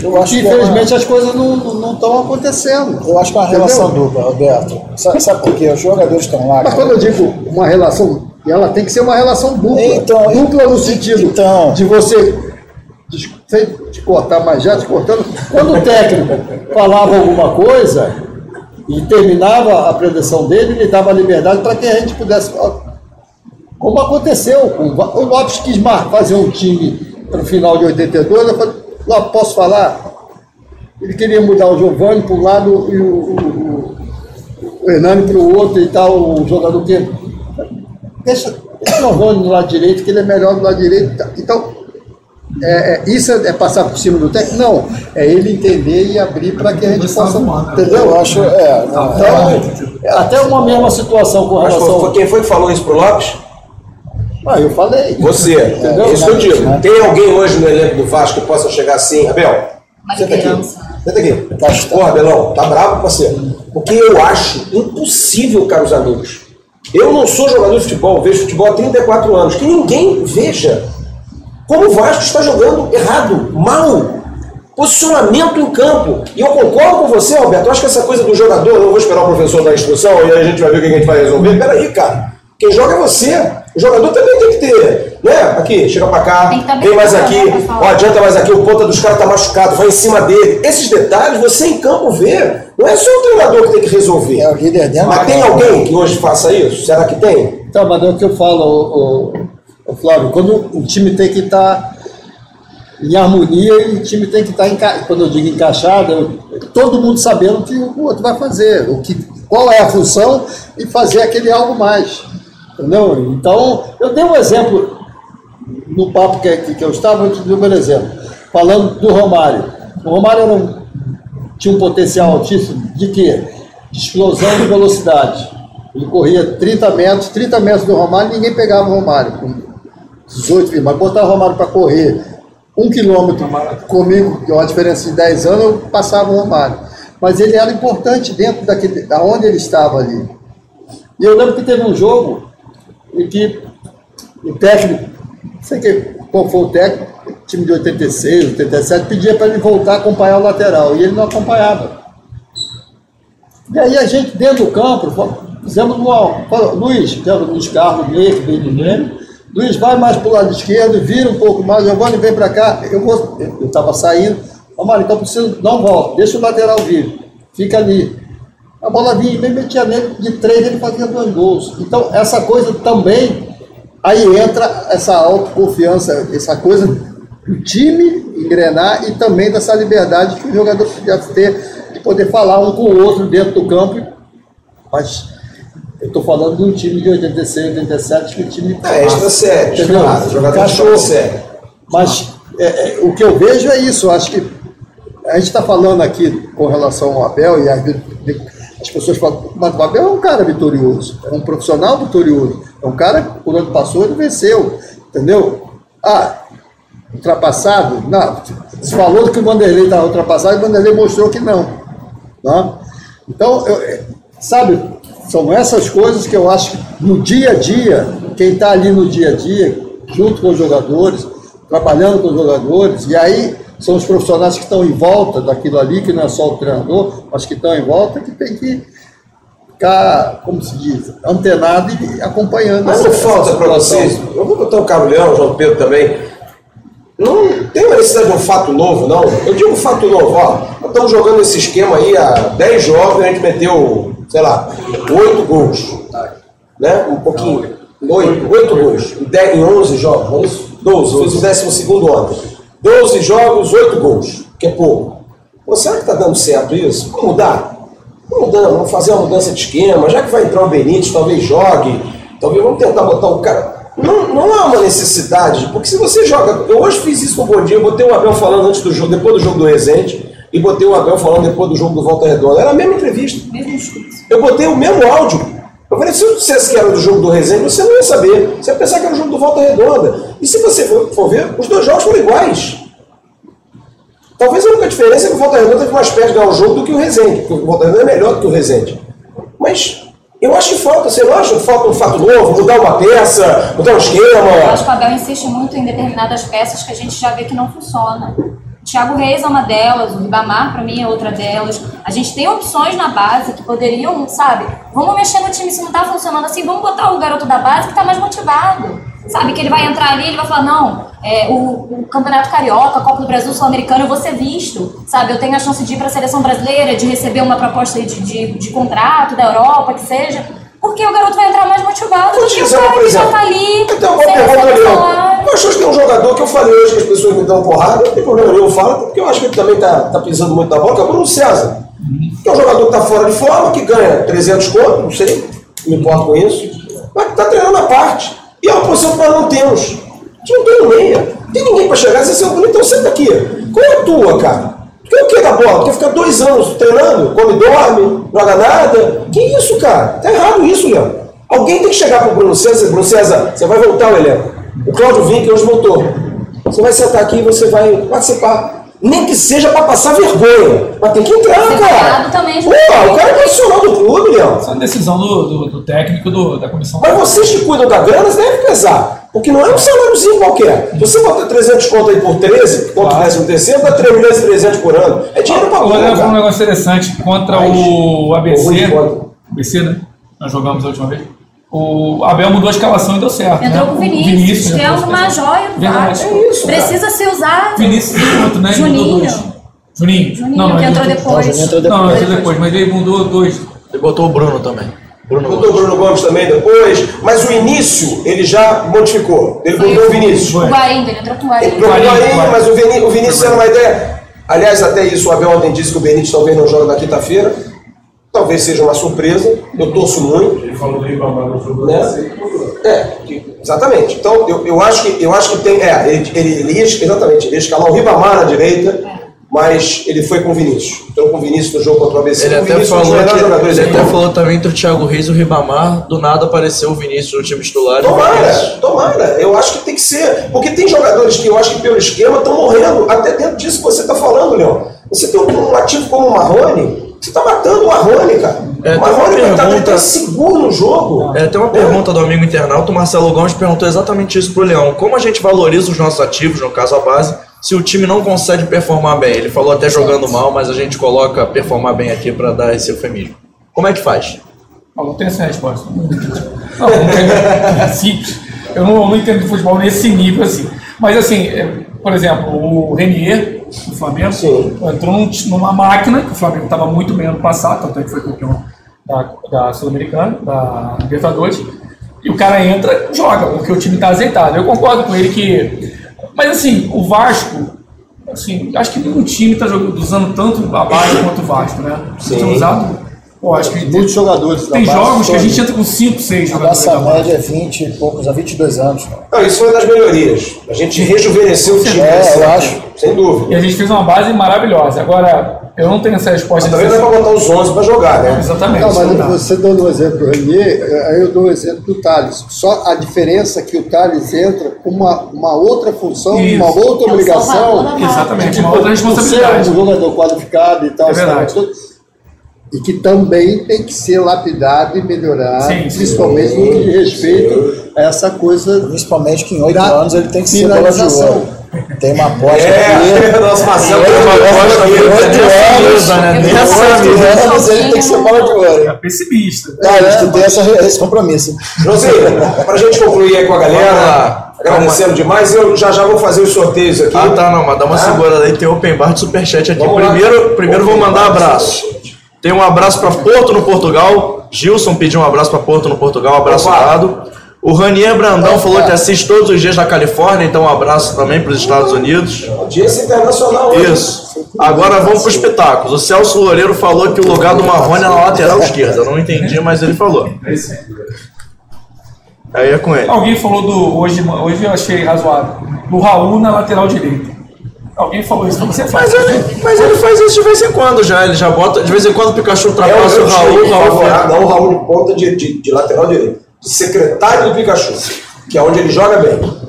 Eu acho que, é uma- infelizmente as coisas não estão acontecendo. Eu acho que é uma Entendeu? relação dupla, Roberto. Sabe, sabe por quê? Os jogadores estão lá. Mas cara. quando eu digo uma relação, ela tem que ser uma relação dupla. Então, dupla no sentido então. de você te cortar, mas já te cortando. Quando o técnico falava alguma coisa e terminava a preleção dele, ele dava liberdade para que a gente pudesse. Como aconteceu com o Lopes quis fazer um time para o final de 82, eu falei, Lopes, posso falar? Ele queria mudar o Giovanni para um lado e o, o, o- Hernani para o outro e tal, o jogador que. Deixa, deixa o Giovanni do lado direito, que ele é melhor do lado direito. Então, é, é, isso é, é passar por cima do técnico? Não, é ele entender e abrir para que a gente possa. Entendeu? Eu acho, é, não, Então, é até uma mesma situação com Mas relação. foi- quem foi que falou isso pro Lopes? Ah, eu falei. Você. Entendeu? É isso que eu digo. Tem alguém hoje no elenco do Vasco que possa chegar assim, Abel? Senta aqui. Senta aqui. Porra, Abelão, tá bravo com você. Porque eu acho impossível, caros amigos. Eu não sou jogador de futebol, vejo futebol há 34 anos. Que ninguém veja como o Vasco está jogando errado, mal. Posicionamento em campo. E eu concordo com você, Roberto. Eu acho que essa coisa do jogador, eu não vou esperar o professor dar a instrução e aí a gente vai ver o que a gente vai resolver. Peraí, cara. Quem joga é você. O jogador também tem que ter, né? Aqui, chega pra cá, tá vem mais aqui, ó, adianta mais aqui, o ponta dos caras tá machucado, vai em cima dele. Esses detalhes você em campo vê. Não é só o treinador que tem que resolver. É o líder dentro Mas do tem alguém que hoje faça isso? Será que tem? Então, mas é o que eu falo, o, o, Flávio, quando o time tem que estar em harmonia e o time tem que estar, enca... quando eu digo encaixado, eu- todo mundo sabendo o que o outro vai fazer, o que, qual é a função e fazer aquele algo mais. Entendeu? Então, eu dei um exemplo no papo que, que, eu estava, eu te dei um exemplo. Falando do Romário. O Romário um- tinha um potencial altíssimo de quê? De explosão de velocidade. Ele corria 30 metros, 30 metros do Romário, ninguém pegava o Romário. Com 18 filhos, mas botar o Romário para correr um quilômetro comigo, que é uma diferença de 10 anos, eu passava o Romário. Mas ele era importante dentro daquele, da onde ele estava ali. E eu lembro que teve um jogo em que o técnico, não sei que, qual foi o técnico, time de 86, 87, pedia para ele voltar a acompanhar o lateral, e ele não acompanhava. E aí a gente, dentro do campo, fizemos uma. Luiz, que era o Luiz Carlos meio que veio do Grêmio, Luiz, vai mais para o lado esquerdo, vira um pouco mais, Giovanni vem para cá. Eu vou. Eu estava saindo. Ô, Mário, então preciso. Não volta, deixa o lateral vir. Fica ali. A bola vinha e metia nele, de três ele fazia dois gols. Então, essa coisa também, aí entra essa autoconfiança, essa coisa do time engrenar e também dessa liberdade que o jogador podia ter de poder falar um com o outro dentro do campo. Mas eu estou falando de um time de 86, 87, que o time. É, extra sério, entendeu? claro, jogador Cachorro. sério. Mas é, é, o que eu vejo é isso. Acho que a gente está falando aqui com relação ao Abel e vezes as pessoas falam, mas o Abel é um cara vitorioso, é um profissional vitorioso, é um cara que por onde passou ele venceu, entendeu? Ah, ultrapassado? Não, se falou que o Vanderlei estava ultrapassado, o Vanderlei mostrou que não. Tá? Então, eu- é, sabe, são essas coisas que eu acho que no dia a dia, quem está ali no dia a dia, junto com os jogadores, trabalhando com os jogadores, e aí são os profissionais que estão em volta daquilo ali, que não é só o treinador, mas que estão em volta, que tem que ficar, como se diz, antenado e acompanhando. Mas não falta para vocês, eu vou botar o Cabo Leão, o João Pedro também. Não tem uma necessidade de um fato novo, não. Eu digo fato novo, ó. Nós estamos jogando esse esquema aí há 10 jogos, a gente meteu, sei lá, 8 gols. Né? Um pouquinho. 8, 8 gols. Em, 10, em 11 jogos, não é isso? 12, fiz o 12 ontem. 12 jogos, 8 gols, que é pouco. Pô, será que está dando certo isso? Vamos mudar? Vamos mudando, vamos fazer uma mudança de esquema, já que vai entrar o Benítez, talvez jogue, talvez vamos tentar botar o cara. Não, não há uma necessidade, porque se você joga. Eu hoje fiz isso com o Bondinho, eu botei o Abel falando antes do jogo, depois do jogo do Resende, e botei o Abel falando depois do jogo do Volta Redonda. Era a mesma entrevista. Eu botei o mesmo áudio. Eu falei, se eu dissesse que era do jogo do Resende, você não ia saber. Você ia pensar que era o jogo do Volta Redonda. E se você for, ver, os dois jogos foram iguais. Talvez a única diferença é que o Volta Redonda teve mais perto de ganhar o jogo do que o Resende, porque o Volta Redonda é melhor do que o Resende. Mas eu acho que falta, você não acha que falta um fato novo, mudar uma peça, mudar um Eu acho esquema? que o Abel insiste muito em determinadas peças que a gente já vê que não funciona. Thiago Reis é uma delas, o Ribamar, pra mim, é outra delas. A gente tem opções na base que poderiam, sabe? Vamos mexer no time se não tá funcionando assim, vamos botar o garoto da base que tá mais motivado. Sabe? Que ele vai entrar ali, ele vai falar: não, é, o, o Campeonato Carioca, a Copa do Brasil, Sul-Americano, eu vou ser visto. Sabe? Eu tenho a chance de ir pra seleção brasileira, de receber uma proposta de, de, de contrato da Europa, que seja. Porque o garoto vai entrar mais motivado Vou do te que o dizer uma coisa. já tá ali. Tenho uma pergunta ali. Eu acho que tem um jogador que eu falei hoje que as pessoas me dão porrada, não tem problema nenhum, eu falo, porque eu acho que ele também tá, tá pisando muito na bola, que é o Bruno César. Que é um jogador que tá fora de forma, que ganha 300 conto, não sei, não me importo com isso, mas que tá treinando a parte. E é uma posição que nós não temos. A gente não tem meia. Não tem ninguém para chegar e dizer assim, "Ô, então senta aqui. Qual é a tua, cara? O que da bola? Tu quer ficar dois anos treinando? Come, dorme, não joga nada? Que isso, cara? Tá errado isso, Léo. Alguém tem que chegar pro Bruno César, Bruno César, você vai voltar ao elenco. O Cláudio Vinck hoje voltou. Você vai sentar aqui e você vai participar. Nem que seja para passar vergonha. Mas tem que entrar, Ser cara. também, Pô, o cara é profissional do clube, Léo. Essa é uma decisão do, do, do técnico do, da comissão. Mas vocês que cuidam da grana devem pesar. Porque não é um saláriozinho qualquer. Você bota 300 conto aí por 13, contra o Claro. décimo terceiro, dá 3 milhões e 300 por ano. É dinheiro pra Agora foi um cara. negócio interessante contra Mas- o ABC. ABC, né? Nós jogamos a última vez. O Abel mudou a escalação e deu certo. Entrou né? com o O Vinícius, que é uma joia do. Vasco. É isso, cara. Precisa ser usado. Vinícius outro, né? Juninho. Juninho. Juninho, não, não, que entrou depois. Juninho entrou Não, depois. entrou depois, mas ele mudou dois. Ele botou o Bruno também. Bruno Botou o Bruno Gomes também depois. Mas o início ele já modificou. Ele botou o Vinícius. O Guarim, ele entrou com o Guarim. Entrou com o Guarim. mas o Vinícius, o Vinícius era uma ideia. Aliás, até isso o Abel ontem disse que o Benítez talvez não jogue na quinta-feira. Talvez seja uma surpresa. Eu torço muito. Ele falou do Ribamar no jogo do Né? É, exatamente. Então, eu, eu, acho que, eu acho que tem. É, ele, ele, ele ia, exatamente, ele ia escalar o Ribamar na direita, mas ele foi com o Vinícius. Entrou com o Vinícius no jogo contra o ABC. Ele o até, Vinícius é falou, que, jogadores ele até falou também entre o Thiago Reis e o Ribamar. Do nada apareceu o Vinícius no time titular. Tomara, tomara. Eu acho que tem que ser. Porque tem jogadores que eu acho que pelo esquema estão morrendo. Até dentro disso que você está falando, Leão. Você tem um ativo como o Marrone, você está matando o Marrone, cara. É, o Marrone tem uma está pergunta- tá seguro no jogo. É, tem uma pergunta do amigo internauta, o Marcelo Gomes perguntou exatamente isso pro Leão. Como a gente valoriza os nossos ativos, no caso a base, se o time não consegue performar bem? Ele falou até jogando mal, mas a gente coloca performar bem aqui para dar esse eufemismo. Como é que faz? Não, não tem essa resposta. Não, não. É simples. Eu não, não entendo de futebol nesse nível assim. Mas assim, é, por exemplo, o Renier, do Flamengo, entrou num- numa máquina, que o Flamengo estava muito bem ano passado, tanto é que foi campeão da, da Sul-Americana, da Libertadores. E o cara entra e joga, porque o time está azeitado. Eu concordo com ele que. Mas assim, o Vasco, assim, acho que nenhum time está usando tanto a base quanto o Vasco, né? Sim. Tem usado. Pô, acho que Muitos jogadores da tem jogos que a gente entra com 5, 6 A jogadores. nossa média é 20 e poucos, há 22 anos. cara. Não, isso foi uma das melhorias. A gente rejuvenesceu o time. É, nesse eu acho. Sem dúvida. E a gente fez uma base maravilhosa. Agora, eu não tenho essa resposta. Também dá para botar os 11 para jogar, né? Exatamente. Não, isso não mas você dando um exemplo do Renier, aí eu dou o exemplo do Thales. Só a diferença é que o Thales entra com uma, uma outra função, Isso. uma outra É o obrigação. Exatamente, Tipo, uma outra ser responsabilidade. um jogador qualificado e tal, É verdade. sabe, tudo, e que também tem que ser lapidado e melhorado, Sim, sim. principalmente no que diz respeito a essa coisa Principalmente que em 8 Da anos ele tem que ser bola de ouro. Tem uma aposta É, Marcelo Tem tem uma aposta aqui. aqui. Oito anos, né? em Nessa oito mesa. anos ele tem que ser bola de ouro. É pessimista. Cara, tu tem essa, esse compromisso. Josinho, para a gente concluir aí com a galera, agradecendo demais, eu já já vou fazer os sorteios aqui. Ah, tá, não, mas dá uma Ah. segurada aí, tem open bar de superchat aqui. Vamos lá. Primeiro, primeiro vou mandar de abraço. Tem um abraço para Porto no Portugal. Gilson pediu um abraço para Porto no Portugal, um abraço Opa. dado. O Ranier Brandão falou que assiste todos os dias na Califórnia, então um abraço também para os Estados Unidos. Audiência internacional hoje. Isso. Agora vamos para os pitacos. O Celso Loureiro falou que o lugar do Marrone é na lateral esquerda. Eu não entendi, mas ele falou. Aí é com ele. Alguém falou do. Hoje, hoje eu achei razoável. Do Raul na lateral direita. Alguém falou isso, você faz. Mas ele, mas ele faz isso de vez em quando já. Ele já bota. De vez em quando o Pikachu É o ultrapassa meu o Raul, o Raul favorável, fica- não o Raul de ponta de, de, de lateral direito. Secretário do Pikachu, que é onde ele joga bem.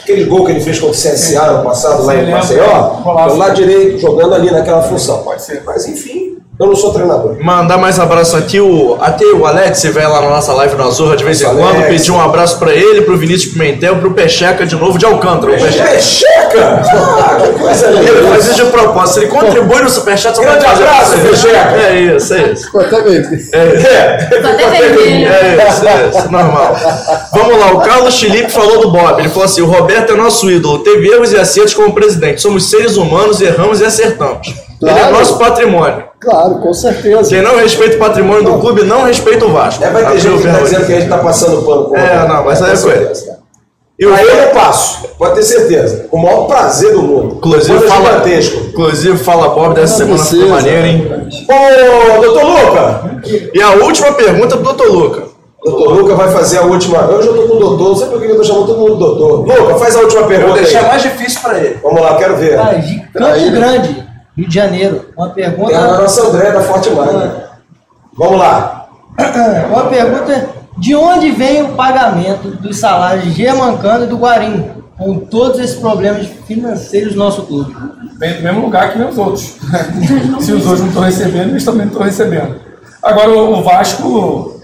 Aquele gol que ele fez contra o CSA ano passado lá em. Maceió, pelo lado direito, jogando ali naquela função. Pode ser. Mas enfim, eu não sou treinador. Mandar mais abraço aqui, o, até o Alex, se vai lá na nossa live no Azurra de vez em quando, pedir um abraço pra ele, pro Vinícius Pimentel, pro Pecheca de novo de Alcântara. Pecheca, Pecheca! Ah, que coisa ele linda! faz isso de propósito, ele contribui no Superchat, só Grande abraço. Pecheca. É isso, é isso. Ficou até meio. É, até vermelho. É isso, é isso, normal. Vamos lá, o Carlos Felipe falou do Bob. Ele falou assim: o Roberto é nosso ídolo, teve erros e acertos como presidente. Somos seres humanos, erramos e acertamos. Ele é Claro. nosso patrimônio. Claro, com certeza. Quem não respeita o patrimônio do clube não respeita o Vasco. É, vai ter gente que tá dizendo que a gente tá passando pano com É, não, mas aí é com com ele. certeza. E o Aí eu passo, pode ter certeza. Com o maior prazer do mundo. Inclusive Coisa fala, gigantesco. inclusive fala Bob dessa semana ficou precisa. maneiro, hein? Ô, doutor Luca! E a última pergunta pro Dr. Luca. Doutor Luca vai fazer a última. Eu já tô com o doutor, não sei por que eu tô chamando todo mundo doutor. Luca, faz a última pergunta vou deixar aí. mais difícil pra ele. Vamos lá, quero ver. Ah, Grande, Rio de Janeiro. Uma pergunta. Tem a nossa André da Forte Magna. Vamos lá. Uma pergunta é, de onde vem o pagamento dos salários de Germancano e do Guarim, com todos esses problemas financeiros do nosso clube? Vem do mesmo lugar que os outros. Se os outros não estão recebendo, eles também não estão recebendo. Agora, o Vasco,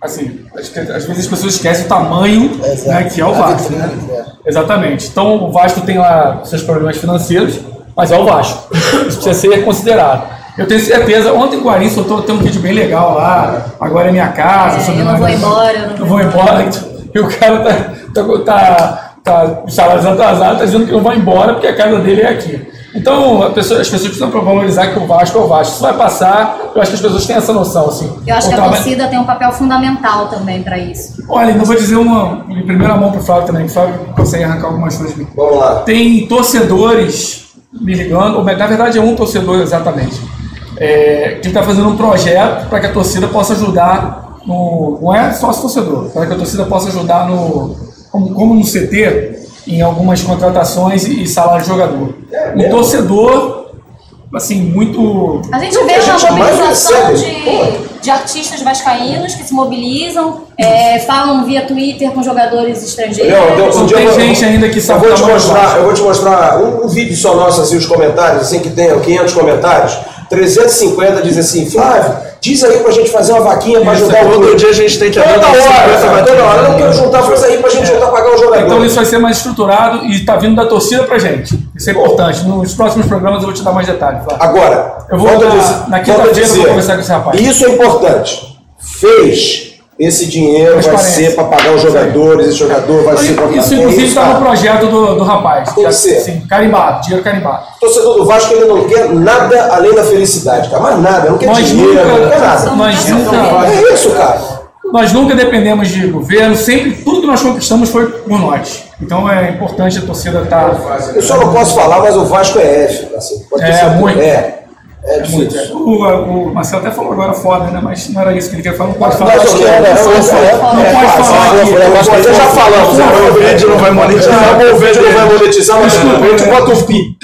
assim, às vezes as pessoas esquecem o tamanho né, que é o Vasco. Né? Exatamente. Então, o Vasco tem lá seus problemas financeiros, mas é o Vasco. Isso precisa ser considerado. Eu tenho certeza, ontem o Guarim soltou tem um vídeo bem legal lá, agora é minha casa. É, sobre eu não vou embora, eu não Eu vou embora. E o cara tá, tá, tá, tá os salários atrasados, tá dizendo que não vai embora porque a casa dele é aqui. Então, a pessoa- as pessoas precisam valorizar que o Vasco é o Vasco. Isso vai passar, eu acho que as pessoas têm essa noção. Assim. Eu acho O que a torcida tem um papel fundamental também para isso. Olha, não vou dizer uma em primeira mão pro Flávio também, que o Flávio consegue arrancar algumas coisas de mim. Vamos lá. Tem torcedores me ligando, ou na verdade é um torcedor exatamente, é, que está fazendo um projeto para que a torcida possa ajudar no. Não é sócio torcedor, para que a torcida possa ajudar no. Como, como no CT, em algumas contratações e, e salário de jogador. Um torcedor assim, muito. A gente vê a uma gente mais mobilização de, de artistas vascaínos que se mobilizam, é, falam via Twitter com jogadores estrangeiros. Leão, então, um dia tem gente ainda que sabe eu vou te do mostrar. Eu vou te mostrar um, um vídeo só nosso, assim, os comentários, assim, que tem 500 comentários. 350 diz assim, Flávio, diz aí pra gente fazer uma vaquinha pra Isso, ajudar o todo clube. dia a gente tem que Toda hora, 50 cara, toda hora. Eu não quero juntar, faz aí pra gente juntar pagar o jogador. Então isso vai ser mais estruturado e tá vindo da torcida pra gente. Isso é importante. Nos próximos programas eu vou te dar mais detalhes. Flávio. Agora, Eu vou na- dizer- na quinta-feira eu vou conversar com esse rapaz. Isso é importante. Fez. Esse dinheiro vai ser para pagar os jogadores, esse jogador vai ser para Isso, inclusive, está no projeto do, do rapaz. Tem que ser. Sim, carimbado, dinheiro carimbado. Torcedor do Vasco ele não quer nada além da felicidade, cara. Mais nada, não quer Nós dinheiro, nunca- não quer nada. nós nunca- É isso, cara. Nós nunca dependemos de governo, sempre tudo que nós conquistamos foi por nós. Então é importante a torcida estar. Eu só não posso falar, mas o Vasco é F. Assim, pode É, muito. É, é Muito. difícil. O, o Marcelo até falou agora foda, né? Mas não era isso que ele queria falar, não pode falar. É- é, Não pode é, falar é, aqui. é, é, é, já falamos, né? O vídeo não vai monetizar. O vídeo não vai monetizar, mas Desculpa, a gente né? bota o pi.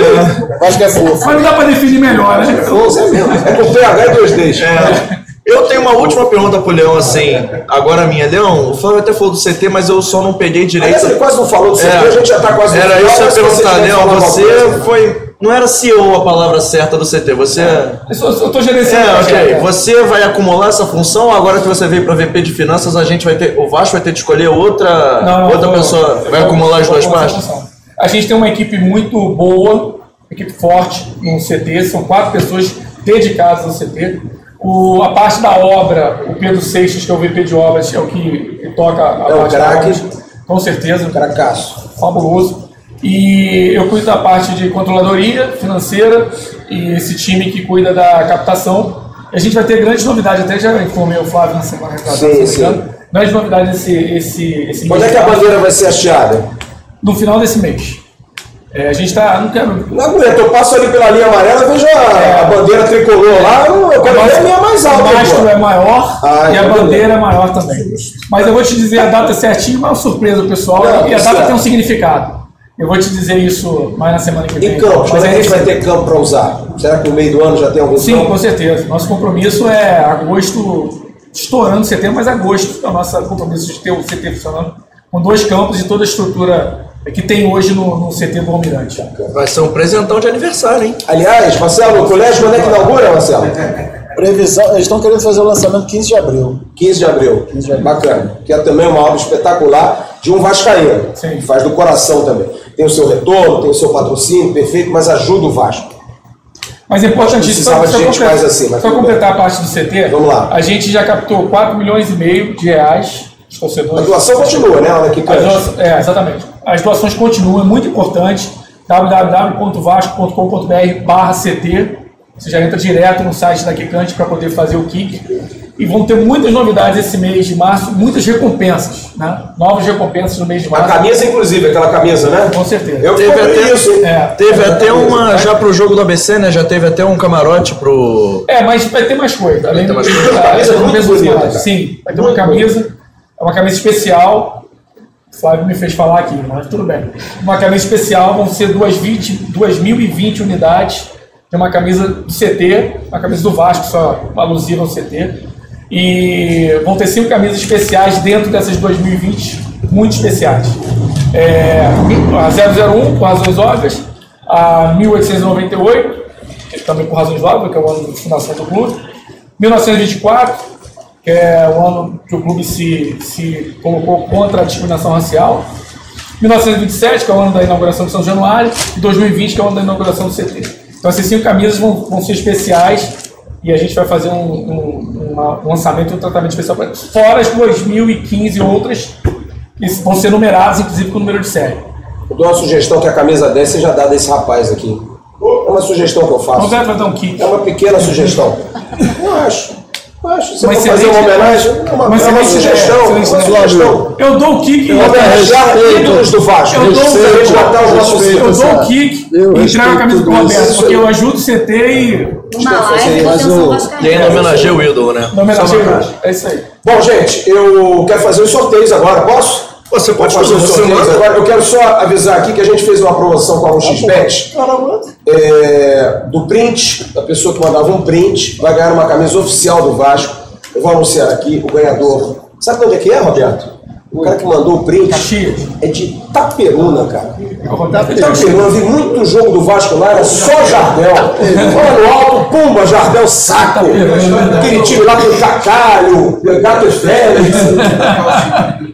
Acho que é fofo. Mas não dá pra definir melhor, né? É com PH e 2Ds. É. Eu tenho uma última pergunta pro Leão, assim, agora minha. Leão, o Flávio até falou do CT, mas eu só não peguei direito. Aliás, ele quase não falou do CT, É. a gente já tá quase Era isso que eu ia perguntar, Leão. Você foi. Não era CEO a palavra certa do CT, você. Eu, sou- eu tô gerenciando. É, o ok. projeto. Você vai acumular essa função, agora que você veio para VP de finanças, a gente vai ter. O Vasco vai ter de escolher outra, Não, outra vou- pessoa. Vai vou- acumular as duas partes? A gente tem uma equipe muito boa, equipe forte no CT, são quatro pessoas dedicadas ao CT. O, a parte da obra, o Pedro Seixas, que é o VP de obras, é o que, toca a É o parte da craque. Com certeza, Cracaço. fabuloso. E eu cuido da parte de controladoria financeira e esse time que cuida da captação. A gente vai ter grandes novidades, até já informei o Flávio na semana retrasada, Sim, se sim. Grandes novidades esse, esse, esse Quando mês é que a bandeira vai ser hasteada? No final desse mês. É, a gente está. Não quero. Não aguento, eu passo ali pela linha amarela vejo a, a bandeira tricolor lá, eu quero ver a minha mais alta. O mastro é maior Ah, e a então bandeira é maior também. Mas eu vou te dizer a data certinha, uma surpresa pessoal. Não, e a data é. tem um significado. Eu vou te dizer isso mais na semana que vem. Em campos, Mas quando é que a gente vai ter campo para usar? Será que no meio do ano já tem algum Sim, campo? com certeza. Nosso compromisso é agosto, estourando setembro, mas agosto é o nosso compromisso de ter o CT funcionando com dois campos e toda a estrutura que tem hoje no, no CT do Almirante. Vai ser um presentão de aniversário, hein? Aliás, Marcelo, o colégio quando é que inaugura, Marcelo? Previsão, eles estão querendo fazer o lançamento 15 de abril. 15 de abril. Bacana. Que é também uma obra espetacular de um Vascaíno. Sim. Que faz do coração também. Tem o seu retorno, tem o seu patrocínio, perfeito, mas ajuda o Vasco. Mas é importantíssimo, Precisava só, só gente completar- mais assim, mas só completar a parte do CT, Vamos lá. a gente já captou 4 milhões e meio de reais dos A doação continua, né? Olha aqui, As é, exatamente. As doações continuam, é muito importante. www.vasco.com.br barra CT. Você já entra direto no site da Kikante para poder fazer o kick. E vão ter muitas novidades esse mês de março, muitas recompensas, né? Novas recompensas no mês de A março. camisa, inclusive, aquela camisa, né? Com certeza. Eu Teve até, isso? É. teve até uma, Vai- já pro jogo do ABC, né? Já teve até um camarote pro. É, mas vai ter mais coisa. Além ter mais do- coisa. da- Camisa da- muito bonita, cara. Sim, vai ter Muito uma camisa. É uma camisa especial. O Flávio me fez falar aqui, mas tudo bem. Uma camisa especial, vão ser 2.020 2.020 unidades de uma camisa do CT, uma camisa do Vasco, só alusiva ao CT. E vão ter cinco camisas especiais dentro dessas 2020, muito especiais. É, a 001, por razões óbvias, a 1898, que também por razões óbvias, que é o ano de fundação do clube, 1924, que é o ano que o clube se, se colocou contra a discriminação racial, 1927, que é o ano da inauguração de São Januário, e 2020, que é o ano da inauguração do CT. Então essas cinco camisas vão, vão ser especiais e a gente vai fazer um, um- um lançamento e um tratamento especial para fora as 2015 outras, que vão ser numeradas, inclusive com o número de série. Eu dou uma sugestão que a camisa 10 seja dada a esse rapaz aqui. É uma sugestão que eu faço. Vai dar um kick. É uma pequena sugestão. Eu acho. Eu acho. Você vai fazer uma homenagem? É uma, uma é uma sugestão. ideia, Uma sugestão. Eu dou o kick e Homenagear ídolos do Vasco. Eu dou, Respeito, resgatar os nossos respeito. eu dou o kick e entrego a camisa tudo Roberto, porque eu ajudo o CT e Uma live mas o- E ainda homenageia o ídolo, né? Só uma- hoje. É isso aí. Bom, gente, eu quero fazer os sorteios agora. Posso? Você pode fazer fazer, os você sorteios manda. agora. Eu quero só avisar aqui que a gente fez uma promoção com a 1xBet. É, do print, da pessoa que mandava um print, vai ganhar uma camisa oficial do Vasco. Eu vou anunciar aqui o ganhador. Sabe onde é que é, Roberto? O cara que mandou o print é de Taperuna, cara. Taperuna, eu vi muito jogo do Vasco lá, era só Jardel. Olha no alto, pumba, Jardel, saco. Aquele time lá com o Cacalho, Gato Félix.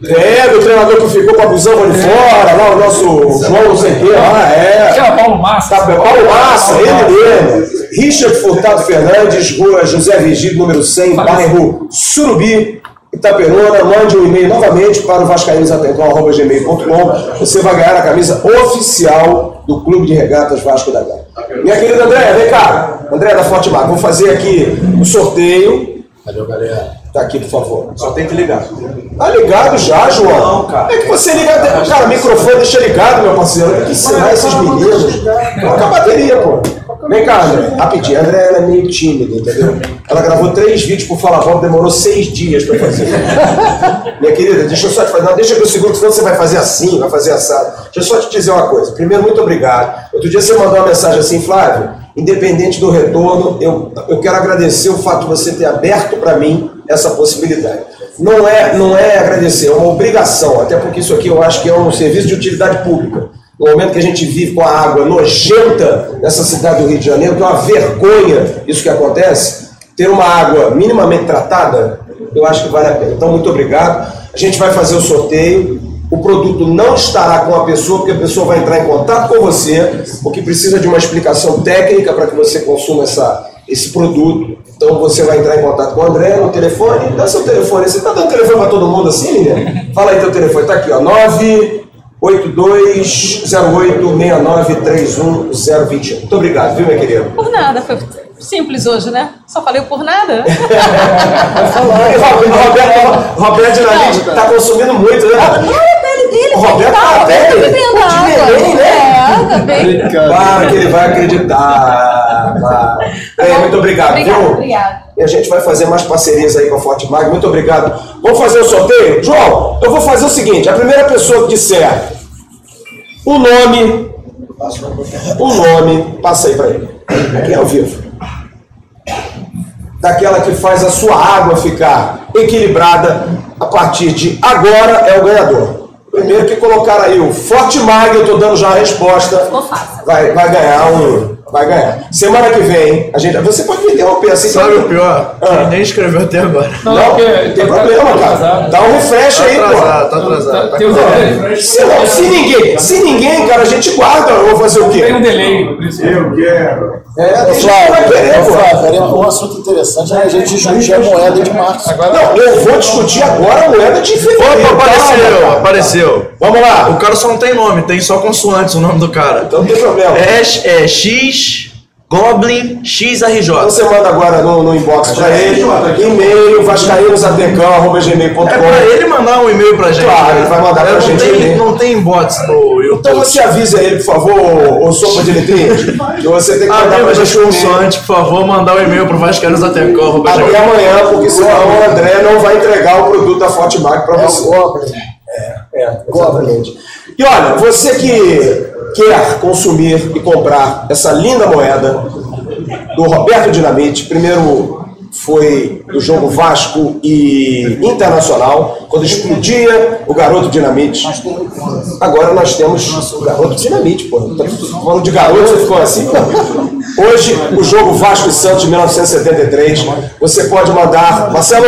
É, do treinador que ficou com a busão ali fora, lá o nosso João não sei o lá, é. Aquela Paulo Massa. Tá, Paulo Massa, ele mesmo. Richard Furtado Fernandes, rua José Virgílio, número 100, bairro Surubi, Itaperuna. Mande um e-mail novamente para o vascaínosatencom.gmail.com. Você vai ganhar a camisa oficial do Clube de Regatas Vasco da Gama. Minha querida Andréia, vem cá. Andréia da Forte Mar, vou fazer aqui o sorteio. Valeu, galera. Tá aqui, por favor. Só tem que ligar. Tá ligado já, João? Não, cara. É que você liga. Cara, microfone deixa ligado, meu parceiro. Tem que ensinar esses meninos. Coloca a bateria, pô. Vem cá, André. Rapidinho. A André ela é meio tímida, entendeu? Ela gravou três vídeos por Fala Bola, demorou seis dias pra fazer. Minha querida, deixa eu só te fazer. Não, deixa que eu seguro, senão você vai fazer assim, vai fazer assado. Deixa eu só te dizer uma coisa. Primeiro, muito obrigado. Outro dia você mandou uma mensagem assim, Flávio. Independente do retorno, eu, eu quero agradecer o fato de você ter aberto para mim essa possibilidade. Não é, não é agradecer, é uma obrigação, até porque isso aqui eu acho que é um serviço de utilidade pública. No momento que a gente vive com a água nojenta nessa cidade do Rio de Janeiro, que é uma vergonha isso que acontece, ter uma água minimamente tratada, eu acho que vale a pena. Então, muito obrigado. A gente vai fazer o sorteio. O produto não estará com a pessoa, porque a pessoa vai entrar em contato com você, porque precisa de uma explicação técnica para que você consuma essa, esse produto. Então você vai entrar em contato com o André no telefone, dá seu telefone. Você está dando telefone para todo mundo assim, menina? Fala aí teu telefone, tá aqui, ó. 982086931 Muito obrigado, viu, minha querida? Por nada, foi simples hoje, né? Só falei o por nada. Roberto, Roberto Dinamite está consumindo muito, né? Olha a pele dele, O Roberto tá tá bem, água. neném, né? É, tá bem. Claro que ele vai acreditar. claro. É, muito obrigado, Obrigada, viu? obrigada. E a gente vai fazer mais parcerias aí com a Forte Mag. Muito obrigado. Vamos fazer o sorteio? João, eu vou fazer o seguinte: a primeira pessoa que disser o nome, o nome, passa aí para ele. Aqui é ao vivo. Daquela que faz a sua água ficar equilibrada a partir de agora é o ganhador. Primeiro que colocar aí o Forte Mag, eu tô dando já a resposta. Vai, vai ganhar um. Vai ganhar. Semana que vem, a gente. Você pode me interromper assim. Sabe o pior? Ah. Nem escreveu até agora. Não, Não, tem problema, cara. Dá um refresh Tá aí, pô. atrasado, tá atrasado. tá atrasado. delay. Se, não, se ninguém, se ninguém, cara, a gente guarda, eu vou fazer o quê? Tem um delay. Eu quero. É, Ô, vai Flávio, querer, ô, pô. Flávio, era um assunto interessante é a gente discutir a moeda de março. Não, eu vou discutir agora a moeda de fevereiro. Opa, apareceu, Calma, cara. apareceu. Vamos lá. O cara só não tem nome, tem só consoantes o nome do cara. Então não tem problema. É, é X Goblin XRJ. Então você manda agora no, no inbox pra ele, e-mail, vascaínosatecão.gmail.com. É pra ele mandar um e-mail pra gente. Claro, ele vai mandar É, pra não gente Tem, não tem bots no YouTube. Então você avisa ele, por favor, ô sopa de letrinhas, que você tem que mandar pra gente um consoantes, por favor, mandar um e-mail pro Vascaínosatecão. Até amanhã, porque senão o André não vai entregar o produto da Fortmark para É você. Goblin. É, exatamente. E olha, você que quer consumir e comprar essa linda moeda do Roberto Dinamite, primeiro foi do jogo Vasco e Internacional, quando explodia o garoto Dinamite. Agora nós temos o garoto Dinamite, pô. Falando de garoto, você ficou assim. Hoje, o jogo Vasco e Santos de 1973, você pode mandar. Marcelo,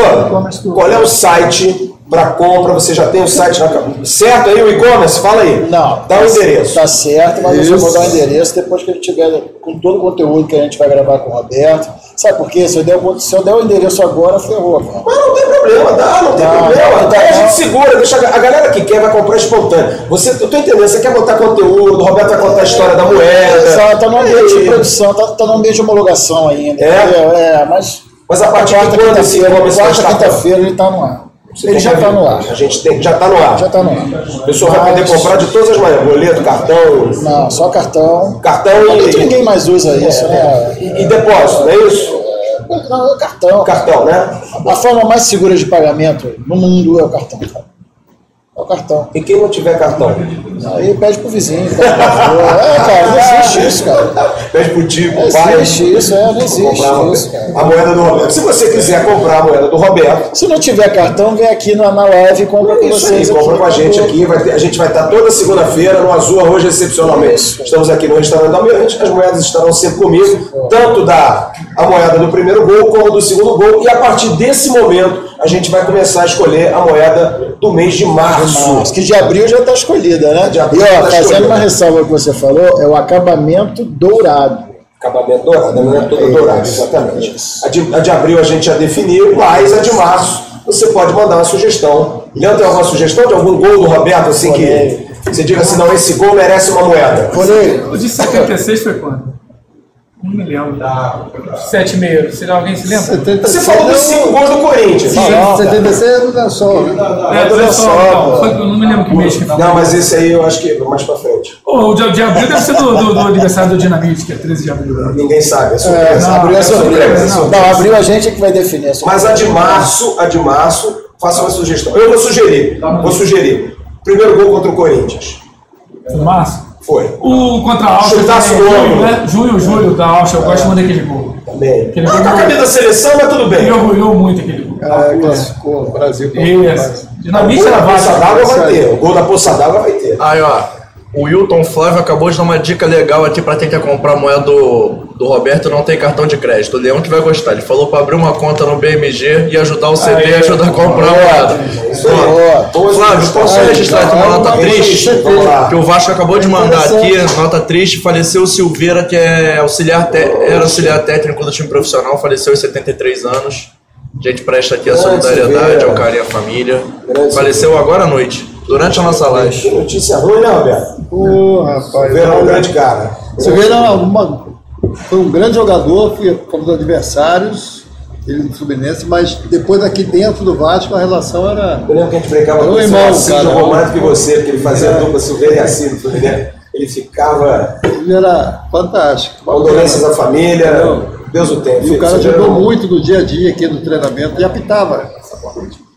qual é o site para compra? Você já tem o site na. Certo aí o e-commerce? Fala aí. Não. Dá o endereço. Tá certo, mas eu vou dar o endereço depois que ele tiver com todo o conteúdo que a gente vai gravar com o Roberto. Sabe por quê? Se eu der, o- se eu der o endereço agora, ferrou, cara. Mas não tem problema, dá, não tem Não, problema. não, Aí a gente segura, deixa a a galera que quer vai comprar espontâneo. Você, eu tô entendendo, você quer botar conteúdo, o Roberto vai contar a história da moeda. Exato, tá no ambiente de produção, tá, tá no ambiente de homologação ainda. É? entendeu? É, mas. Mas a partir de quando esse e-commerce vai quarta, estar quinta-feira ele tá no ar. Ele já tá no ar. A gente tem, já tá no ar. Já tá no ar. A pessoa vai poder Mas- comprar de todas as maneiras, boleto, cartão, Não, só cartão. cartão e, ninguém mais usa isso, né? e, e depósito, não é isso? Não, é cartão. Cartão, né? A forma mais segura de pagamento no mundo é o cartão. É o cartão. E quem não tiver cartão? Aí pede pro vizinho. pede pro avô. É, cara, não existe isso, cara. Pede pro tio, pro Não pai. existe isso, é, não existe isso, cara. a moeda do Roberto. Se você quiser comprar a moeda do Roberto, Se não tiver cartão, vem aqui na, na live e compra com aí, vocês. compra com a gente aqui. Vai a gente vai estar toda segunda-feira no Azul hoje, excepcionalmente. Estamos aqui no restaurante da Almirante. As moedas estarão sempre comigo, tanto da a moeda do primeiro gol como do segundo gol. E a partir desse momento, a gente vai começar a escolher a moeda do mês de março. Mas que de abril já está escolhida, né? De abril e ó, tá fazendo escolhida. uma ressalva que você falou, é o acabamento dourado. Acabamento dourado, a moeda É toda dourada, exatamente. A de, a de abril a gente já definiu, mas a de março você pode mandar uma sugestão. Leandro, tem alguma sugestão de algum gol do Roberto assim que você diga assim, não, esse gol merece uma moeda? O de 76 foi quando? Não me lembro. 7 meio. Será alguém se lembra? Você falou dos cinco gols do Corinthians. Sim, Não, 76 é do Lençol, né? É, olha só, não, eu não me lembro que mês que foi. Não, mas esse aí eu acho que é mais pra frente. Pô, o de, de abril deve ser do, do, do aniversário do Dinamite, que é 13 de abril. Ninguém sabe, é É, surpresa. abril é surpresa. surpresa. Não, abril a gente é que vai definir. Mas a de março, a de março, faça uma sugestão. Eu vou sugerir, vou sugerir. Primeiro gol contra o Corinthians. Foi no março? Foi. O contra a Áustria. Chutaço do junho, ângulo. né? Junho, julho da Áustria. Eu gosto muito daquele gol. Também. Aquele Ah, gol tá com a camisa da seleção, mas tudo bem. me orgulhou muito aquele gol. É, classificou o Brasil. Isso. O Dinamite gol era da Poça d'Água vai ter. O gol da Poça d'Água vai ter. Aí, ó. O Wilton Flávio acabou de dar uma dica legal aqui pra quem quer comprar moeda do, do Roberto não tem cartão de crédito. O Leão que vai gostar. Ele falou pra abrir uma conta no BMG e ajudar o CD e ajudar a comprar a moeda. Ó, Flávio, posso registrar aqui uma nota triste? Que o Vasco acabou de mandar aqui, nota triste, faleceu o Silveira, que é auxiliar te- era auxiliar técnico do time profissional, faleceu aos 73 anos. A gente presta aqui a solidariedade Silveira. ao cara e à família. Faleceu agora à noite, durante a nossa live. Que notícia ruim, né, Roberto? Pô, rapaz. Vera é um olha, grande cara. Você vê, era uma, foi um grande jogador, foi- fomos adversários, ele do Fluminense, mas depois aqui dentro do Vasco a relação era. Eu lembro que a gente brincava Era com um assim, cara. jogou mais do que você, porque ele fazia É. dupla Silveira e assim do Fluminense. Ele ficava Ele era fantástico. condolências à família. Deus o tenha. E o cara ajudou era um- muito no dia a dia aqui no treinamento e apitava.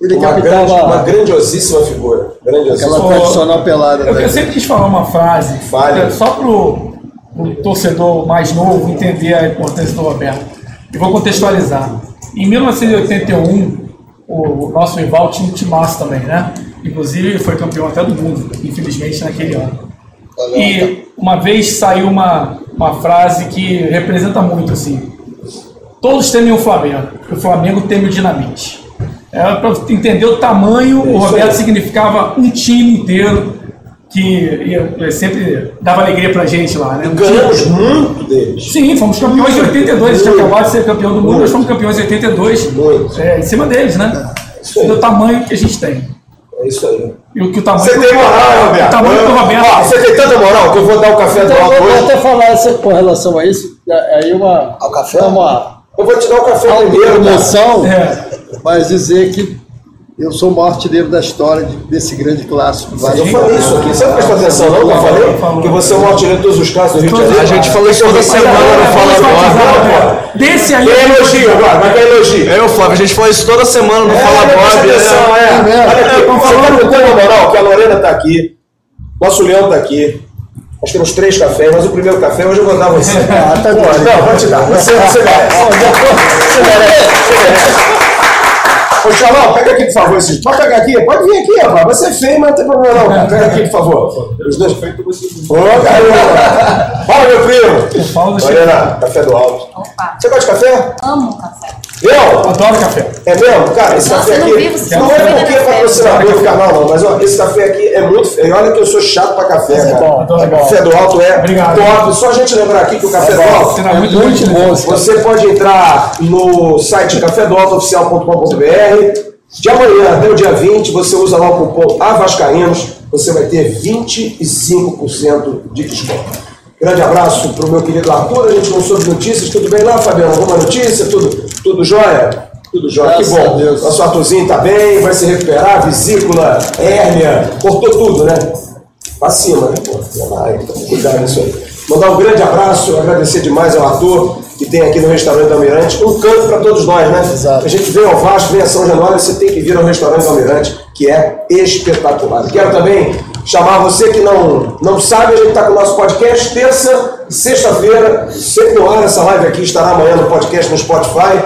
Ele que Uma, grande, uma apitava grandiosíssima figura. Grandiosíssima. aquela tradicional pelada. Eu, né? eu sempre quis falar uma frase, Fale. só pro, pro torcedor mais novo entender a importância do Roberto. Eu vou contextualizar. Em 1981, o nosso rival tinha um timaço também, né? Inclusive foi campeão até do mundo, infelizmente, naquele ano. E uma vez saiu uma, uma frase que representa muito assim. Todos temem o Flamengo, o Flamengo teme o Dinamite. É, para entender o tamanho, o Roberto significava um time inteiro que ia- ia sempre dava alegria pra gente lá, né? Um Ganhamos muito deles. Sim, fomos campeões em 82, eles tinham acabado de ser campeão do mundo, nós fomos campeões em 82, Muito. é, em cima deles, né? Isso aí. Do tamanho que a gente tem. É isso aí. E o que o tamanho Você tem moral, Roberto? O tamanho do Roberto. Ó, você tem tanta moral que eu vou dar o café do Então, alto eu vou até falar essa, com relação a isso, aí uma, Ao café? uma Eu vou te dar o café primeiro, promoção, É. mas dizer que eu sou o maior artilheiro da história de- desse grande clássico. Eu falei isso aqui. Você não prestou atenção, não? que Eu falei que você é o maior artilheiro de todos os casos do Rio de Janeiro. A gente falou isso toda semana no Fala Bob. Desse aí. Quer elogio agora, vai quer elogio. É, o Flávio, a gente falou isso toda semana no É, Fala atenção, né? é. É, Olha aqui, é, você tá toda a moral que a Lorena tá aqui, nosso Leão tá aqui. Nós temos três cafés, mas o primeiro café hoje eu vou dar a você. Ah, tá bom. Não, vou te dar. Você, você merece. Você merece. Você merece. Ô, Xalão, pega aqui, por favor. Esses... Pode pegar aqui. Pode vir aqui, rapaz. Você é feio, mas não tem problema não, cara. Pega aqui, por favor. Os dois. Ô, garoto. Fala, meu primo. Lorena, café do alto. Opa, Você gosta de café? amo café. Eu? Adoro café. É mesmo? Cara, esse Nossa, café não aqui. vi, você não não é porque é patrocinador do canal, não, mas ó, esse café aqui é muito. E olha que eu sou chato pra café, cara. bom, é bom. Café do Alto é Obrigado. top. Só a gente lembrar aqui que o Café do Alto. Será muito, muito bom. Você pode entrar no site cafédoaltooficial.com.br. De amanhã até o dia 20, você usa lá o cupom AVASCAínos, você vai ter 25% de desconto. Grande abraço para o meu querido Arthur, a gente não soube notícias, tudo bem lá, Fabiano? Alguma notícia? Tudo, tudo jóia? Tudo jóia, Graças que bom. Deus. Nosso Arthurzinho tá bem, vai se recuperar, vesícula, hérnia, cortou tudo, né? Pra cima, né? Pô, cuidado nisso aí. Mandar um grande abraço, agradecer demais ao Arthur, que tem aqui no restaurante do Almirante, um canto para todos nós, né? Exato. A gente vem ao Vasco, vem a São Januário, você tem que vir ao restaurante do Almirante, que é espetacular. Quero também chamar você que não, não sabe, a gente está com o nosso podcast terça e sexta-feira, sempre no ar, essa live aqui estará amanhã no podcast no Spotify.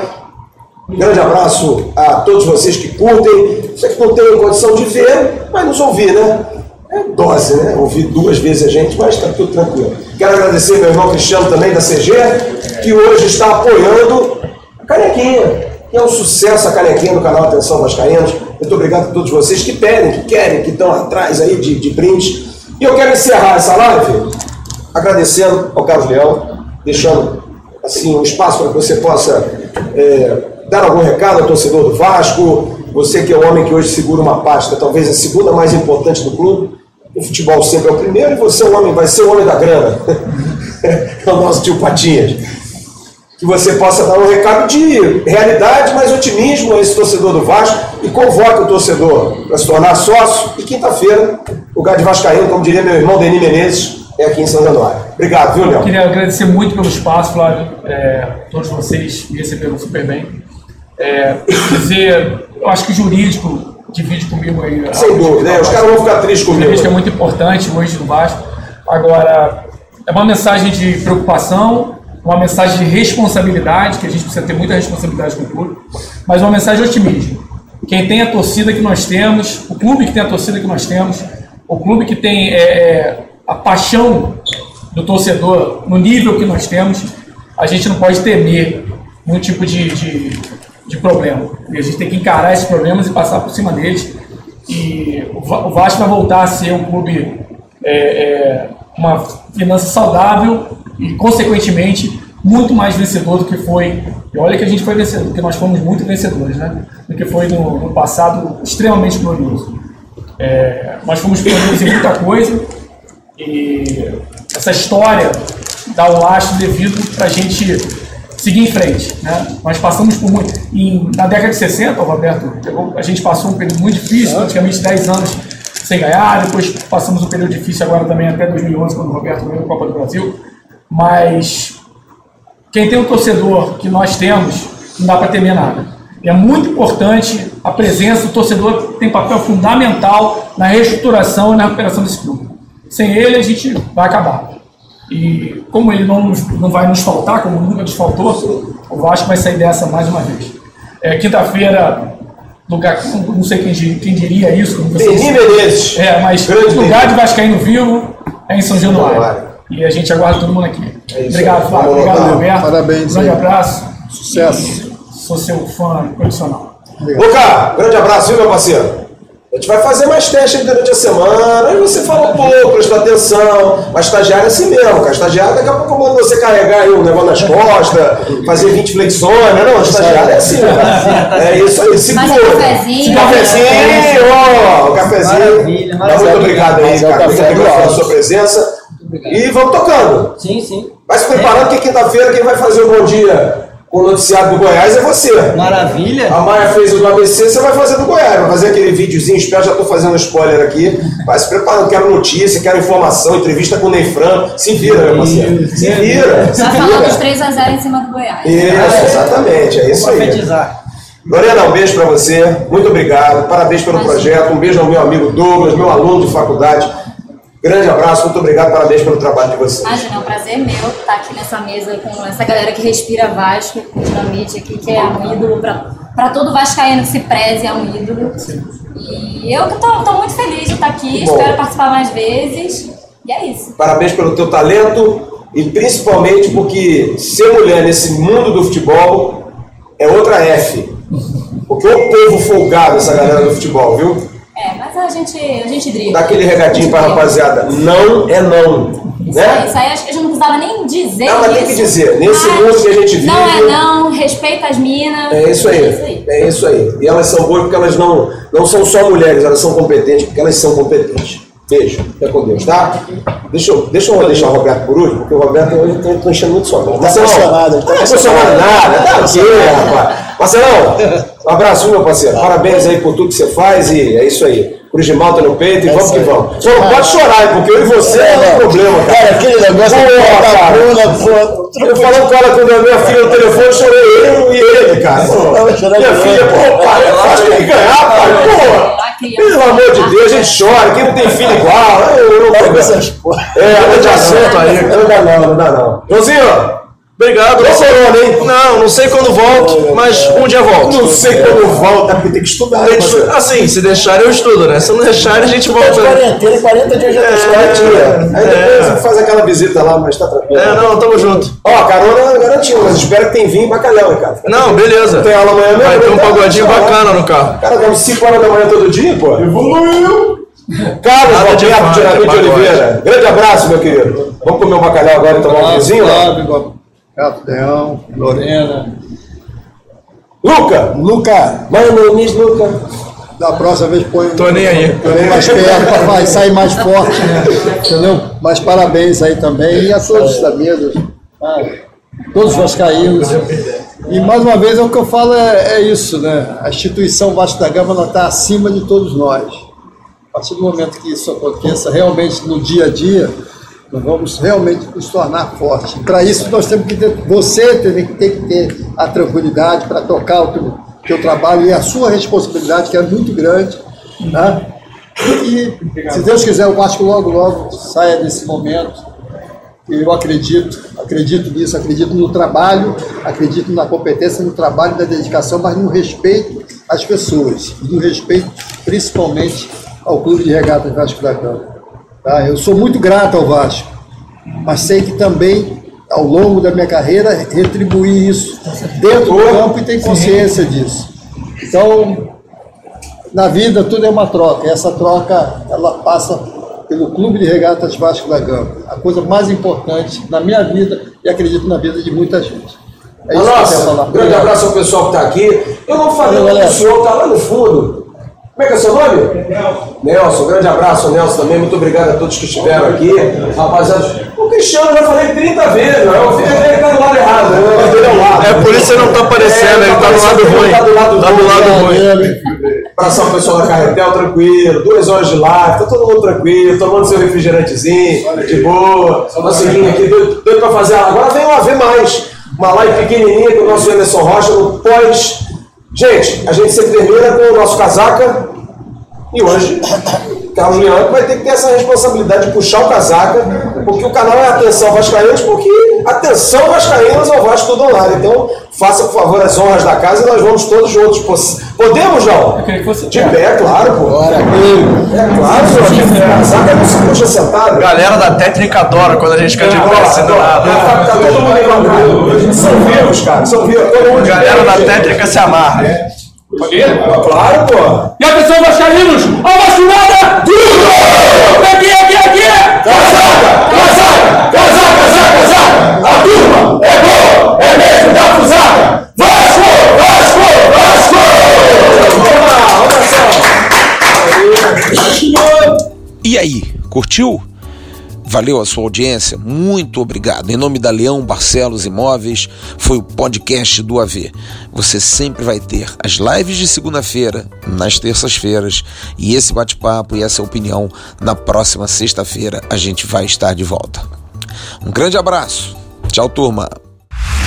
Um grande abraço a todos vocês que curtem. Você que não tem condição de ver, mas nos ouvir, né? É dose, né? Ouvir duas vezes a gente, mas está tudo tranquilo. Quero agradecer meu irmão Cristiano também da CG, que hoje está apoiando a canequinha, é um sucesso a canequinha no canal Atenção Vascaínos. Muito obrigado a todos vocês que pedem, que querem, que estão atrás aí de, de brindes. E eu quero encerrar essa live agradecendo ao Carlos Leão, deixando assim um espaço para que você possa é, dar algum recado ao torcedor do Vasco, você que é o homem que hoje segura uma pasta, talvez a segunda mais importante do clube. O futebol sempre é o primeiro e você é o homem, vai ser o homem da grana. é o nosso tio Patinhas. Que você possa dar um recado de realidade, mas otimismo a esse torcedor do Vasco e convoque o torcedor para se tornar sócio. E quinta-feira, lugar de Vascaíno, como diria meu irmão Denis Menezes, é aqui em São Januário. Obrigado, viu, Léo? Queria agradecer muito pelo espaço, Flávio. É, todos vocês me receberam super bem. É, dizer, eu acho que jurídico divide comigo aí. Sem dúvida, né? Os caras vão ficar tristes comigo. jurídico é muito importante hoje no Vasco. Agora, é uma mensagem de preocupação, uma mensagem de responsabilidade, que a gente precisa ter muita responsabilidade com o clube, mas uma mensagem de otimismo. Quem tem a torcida que nós temos, o clube que tem a torcida que nós temos, o clube que tem é, é, a paixão do torcedor no nível que nós temos, a gente não pode temer nenhum tipo de, de, de problema. E a gente tem que encarar esses problemas e passar por cima deles. E o Va- o Vasco vai voltar a ser um clube é, é, uma finança saudável e, consequentemente, muito mais vencedor do que foi. E olha que a gente foi vencedor, que nós fomos muito vencedores, né? Do que foi no, no passado extremamente glorioso. É, nós fomos pioneiros em muita coisa e essa história dá o lastro devido para a gente seguir em frente. Né? Nós passamos por muito. em- na década de 60, o Roberto, pegou- a gente passou um período muito difícil, praticamente 10 anos sem ganhar, depois passamos um período difícil agora também até 2011, quando o Roberto ganhou a Copa do Brasil. Mas quem tem um torcedor que nós temos, não dá para temer nada. E é muito importante a presença do torcedor, tem papel fundamental na reestruturação e na recuperação desse clube. Sem ele, a gente vai acabar. E como ele não, não vai nos faltar, como nunca nos faltou, o Vasco vai sair dessa mais uma vez. É, Quinta-feira, lugar, não sei quem, quem diria isso. Como Denis. Menezes. É, mas Grande lugar de Vascaíno vivo é em São Januário. E a gente aguarda todo mundo aqui. É isso Obrigado. Flávio. Obrigado. Roberto. Parabéns Um grande aí. abraço. Sucesso. Sou seu fã profissional. Luca, grande abraço, viu, meu parceiro? A gente vai fazer mais testes durante a semana. Aí você fala um pouco, presta atenção. Mas estagiário é assim mesmo, cara. Estagiário, daqui a pouco eu mando você carregar aí um negócio nas costas, fazer 20 flexões, né? Não, estagiário é assim, né? É isso aí, segura. Mas um cafezinho. Esse cafezinho, ó, o cafezinho. Maravilha, maravilha. Muito obrigado aí, é cara. Muito obrigado do pela sua presença. E vamos tocando. Sim, sim. Vai se preparando que quinta-feira quem vai fazer o bom dia o noticiário do Goiás é você. Maravilha. A Maia fez o do ABC, você vai fazer do Goiás, vai fazer aquele videozinho, espero, já estou fazendo spoiler aqui. Vai se preparando, quero notícia, quero informação, entrevista com o Ney Franco. Se vira, meu parceiro. Se vira. Se Vai falar dos vira. 3x0 em cima do Goiás. Isso, exatamente, é isso aí. Profetizar. Lorena, um beijo para você, muito obrigado, parabéns pelo projeto, um beijo ao meu amigo Douglas, meu aluno de faculdade. Grande abraço, muito obrigado, parabéns pelo trabalho de vocês. Imagina, é um prazer meu estar aqui nessa mesa com essa galera que respira Vasco, Dinamite aqui, que é um ídolo para todo vascaíno que se preze, é um ídolo. E eu tô muito feliz de estar aqui, Bom. espero participar mais vezes. E é isso. Parabéns pelo teu talento e principalmente porque ser mulher nesse mundo do futebol é outra F. Porque o povo folgado essa galera do futebol, viu? É, mas a gente, a gente. Dá aquele regadinho pra rapaziada. Não é não. Isso aí, Né? isso aí acho que a gente não precisava nem dizer. Não, mas tem que dizer. Nesse Mas mundo que a gente vive. Não é não, respeita as minas. É isso É isso aí. aí. É isso aí. E elas são boas porque elas não, não são só mulheres, elas são competentes porque elas são competentes. Beijo. Fica com Deus, tá? Deixa eu, deixa eu deixar o Roberto por último, porque o Roberto eu tô, tô enchendo muito só. Tá emocionado, ele tá Não é emocionado nada. Tá ok, rapaz. Marcelão, um abraço, meu parceiro. Parabéns aí por tudo que você faz e é isso aí. cruz de malta no peito e vamos que vamos. Só não pode chorar, porque eu e você é, um problema, cara. Cara, aquele negócio Pô, da cara. Bruna, pô. Eu falando com ela quando a minha filha no telefone, eu chorei eu e ele, cara. Minha filha, pô, pai, eu acho que tem que ganhar, pai, pô. Pelo amor de Deus, a gente chora, quem não tem filho igual. Eu, eu essas porra. É, não de assunto aí. Não dá não, não dá não. Joãozinho, Obrigado. Tô corona, hein? Não, não sei quando volto, mas um dia volto. não sei quando volta, porque tem que estudar. Tem que parceiro. estu- Assim, se deixarem eu estudo, né? Se não deixarem, a gente Tá volta. de quarentena, 40 dias já tá chorando. tira. Aí depois você faz aquela visita lá, mas tá tranquilo. É, não, tamo junto. Ó, carona garantiu, mas espero que tenha vinho e bacalhau, hein, cara. Não, beleza. Tem aula amanhã mesmo? Vai ter um Então, pagodinho lá. bacana no carro. Cara, dorme 5 horas da manhã todo dia, pô. Evoluiu! Carlos Nada de é. Oliveira. Grande abraço, meu querido. Vamos comer um bacalhau agora e tomar um vinhozinho? né? Leão, Lorena. Luca! Luca, Mano, Miss Luca. Da próxima vez põe, Tô nem aí. põe mais perto vai sair mais forte, né? Entendeu? Mas parabéns aí também e a todos mesa, tá? todos os vascaínos. E mais uma vez é o que eu falo é, é isso, né? A instituição Vasco da Gama está acima de todos nós. A partir do momento que isso aconteça realmente no dia a dia, nós vamos realmente nos tornar fortes. Para isso nós temos que ter, você tem, que- tem que ter a tranquilidade para tocar o teu, teu trabalho e a sua responsabilidade, que é muito grande. Né? E, se Deus quiser, o Vasco logo, logo saia desse momento. Eu acredito, acredito nisso, acredito no trabalho, acredito na competência, no trabalho, na dedicação, mas no respeito às pessoas, e no respeito principalmente ao Clube de Regatas Vasco da Gama. Tá? Eu sou muito grato ao Vasco, mas sei que também, ao longo da minha carreira, retribuí isso dentro do campo e tenho consciência disso. Então, na vida tudo é uma troca. E essa troca ela passa pelo Clube de Regatas Vasco da Gama. A coisa mais importante na minha vida e acredito na vida de muita gente. É. Nossa, grande abraço ao pessoal que está aqui. Eu não falei Valeu, o senhor está lá no fundo. Como é que é seu nome? Nelson. grande abraço Nelson também. Muito obrigado a todos que estiveram aqui. Rapaziada, o Cristiano já falei 30 vezes, não. O filho dele está do lado errado. né? O dele é o. É por isso que você não tá aparecendo, ele tá do lado ruim. Tá do lado Tá do ruim. lado ruim. Abraçar o pessoal da Carretel, tranquilo, duas horas de live, tá todo mundo tranquilo, tomando seu refrigerantezinho, de boa. Seguinte aqui, doido, doido pra fazer. Agora vem uma ver mais. Uma live pequenininha com o nosso Anderson Rocha no pós. Gente, a gente sempre termina com o nosso casaca. E hoje, Carlos Leandro vai ter que ter essa responsabilidade de puxar o casaca, porque o canal é Atenção Vascaínos, porque Atenção Vascaínos ao Vasco tudo online. Então, faça, por favor, as honras da casa e nós vamos todos juntos. Poss- Podemos, João? Eu queria que fosse De pé, claro, pô. bora. É claro, senhor. Casaca não se puxa sentado. Galera da técnica adora quando a gente fica de pé assim do Tá, tá todo mundo igual. São vivos, cara. São vivos. Todo mundo Galera da técnica se amarra. Claro, pô. E atenção, Vascaínos! A vacilada! Tudo! Aqui, aqui, aqui! Casaca, casaca, casaca, casaca, casaca. A turma é boa, é mesmo da fusada. Vasco, Vasco, Vasco! Olha só. E aí, curtiu? Valeu a sua audiência, muito obrigado. Em nome da Leão Barcelos Imóveis, foi o podcast do AV. Você sempre vai ter as lives de segunda-feira, nas terças-feiras, e esse bate-papo e essa opinião na próxima sexta-feira a gente vai estar de volta. Um grande abraço. Tchau, turma.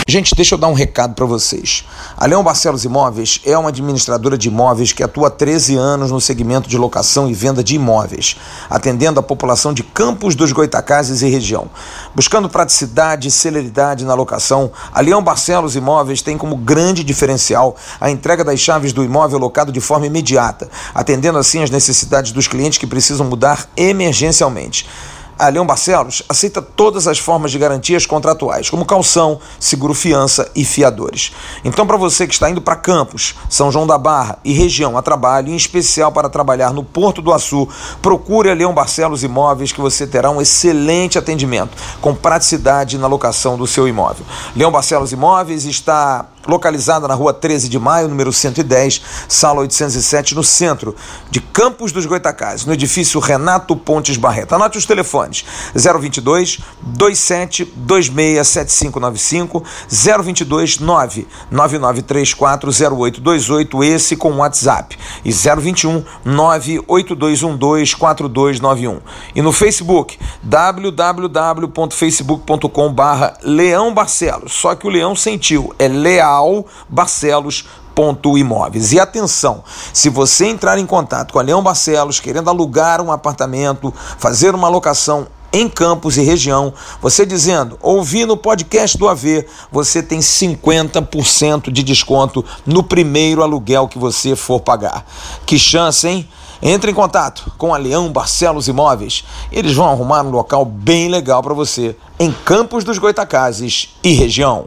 Gente, deixa eu dar um recado para vocês. A Leão Barcelos Imóveis é uma administradora de imóveis que atua há 13 anos no segmento de locação e venda de imóveis, atendendo a população de Campos dos Goitacazes e região. Buscando praticidade e celeridade na locação, a Leão Barcelos Imóveis tem como grande diferencial a entrega das chaves do imóvel locado de forma imediata, atendendo assim as necessidades dos clientes que precisam mudar emergencialmente. A Leão Barcelos aceita todas as formas de garantias contratuais, como calção, seguro-fiança e fiadores. Então, para você que está indo para Campos, São João da Barra e região a trabalho, em especial para trabalhar no Porto do Açu, procure a Leão Barcelos Imóveis que você terá um excelente atendimento, com praticidade na locação do seu imóvel. Leão Barcelos Imóveis está localizada na rua 13 de maio, número 110, sala 807, no centro de Campos dos Goitacazes, no edifício Renato Pontes Barreto. Anote os telefones: 022 27 26 7595 022 99934 0828, esse com WhatsApp, e 021 98212 4291. E no Facebook, www.facebook.com barra Leão Barcelos, só que o Leão sentiu, é Leal Barcelos Ponto Imóveis. E atenção, se você entrar em contato com a Leão Barcelos querendo alugar um apartamento, fazer uma locação em Campos e região, você dizendo, ouvi no podcast do AV, você tem 50% de desconto no primeiro aluguel que você for pagar. Que chance, hein? Entre em contato com a Leão Barcelos Imóveis. Eles vão arrumar um local bem legal para você em Campos dos Goitacazes e região.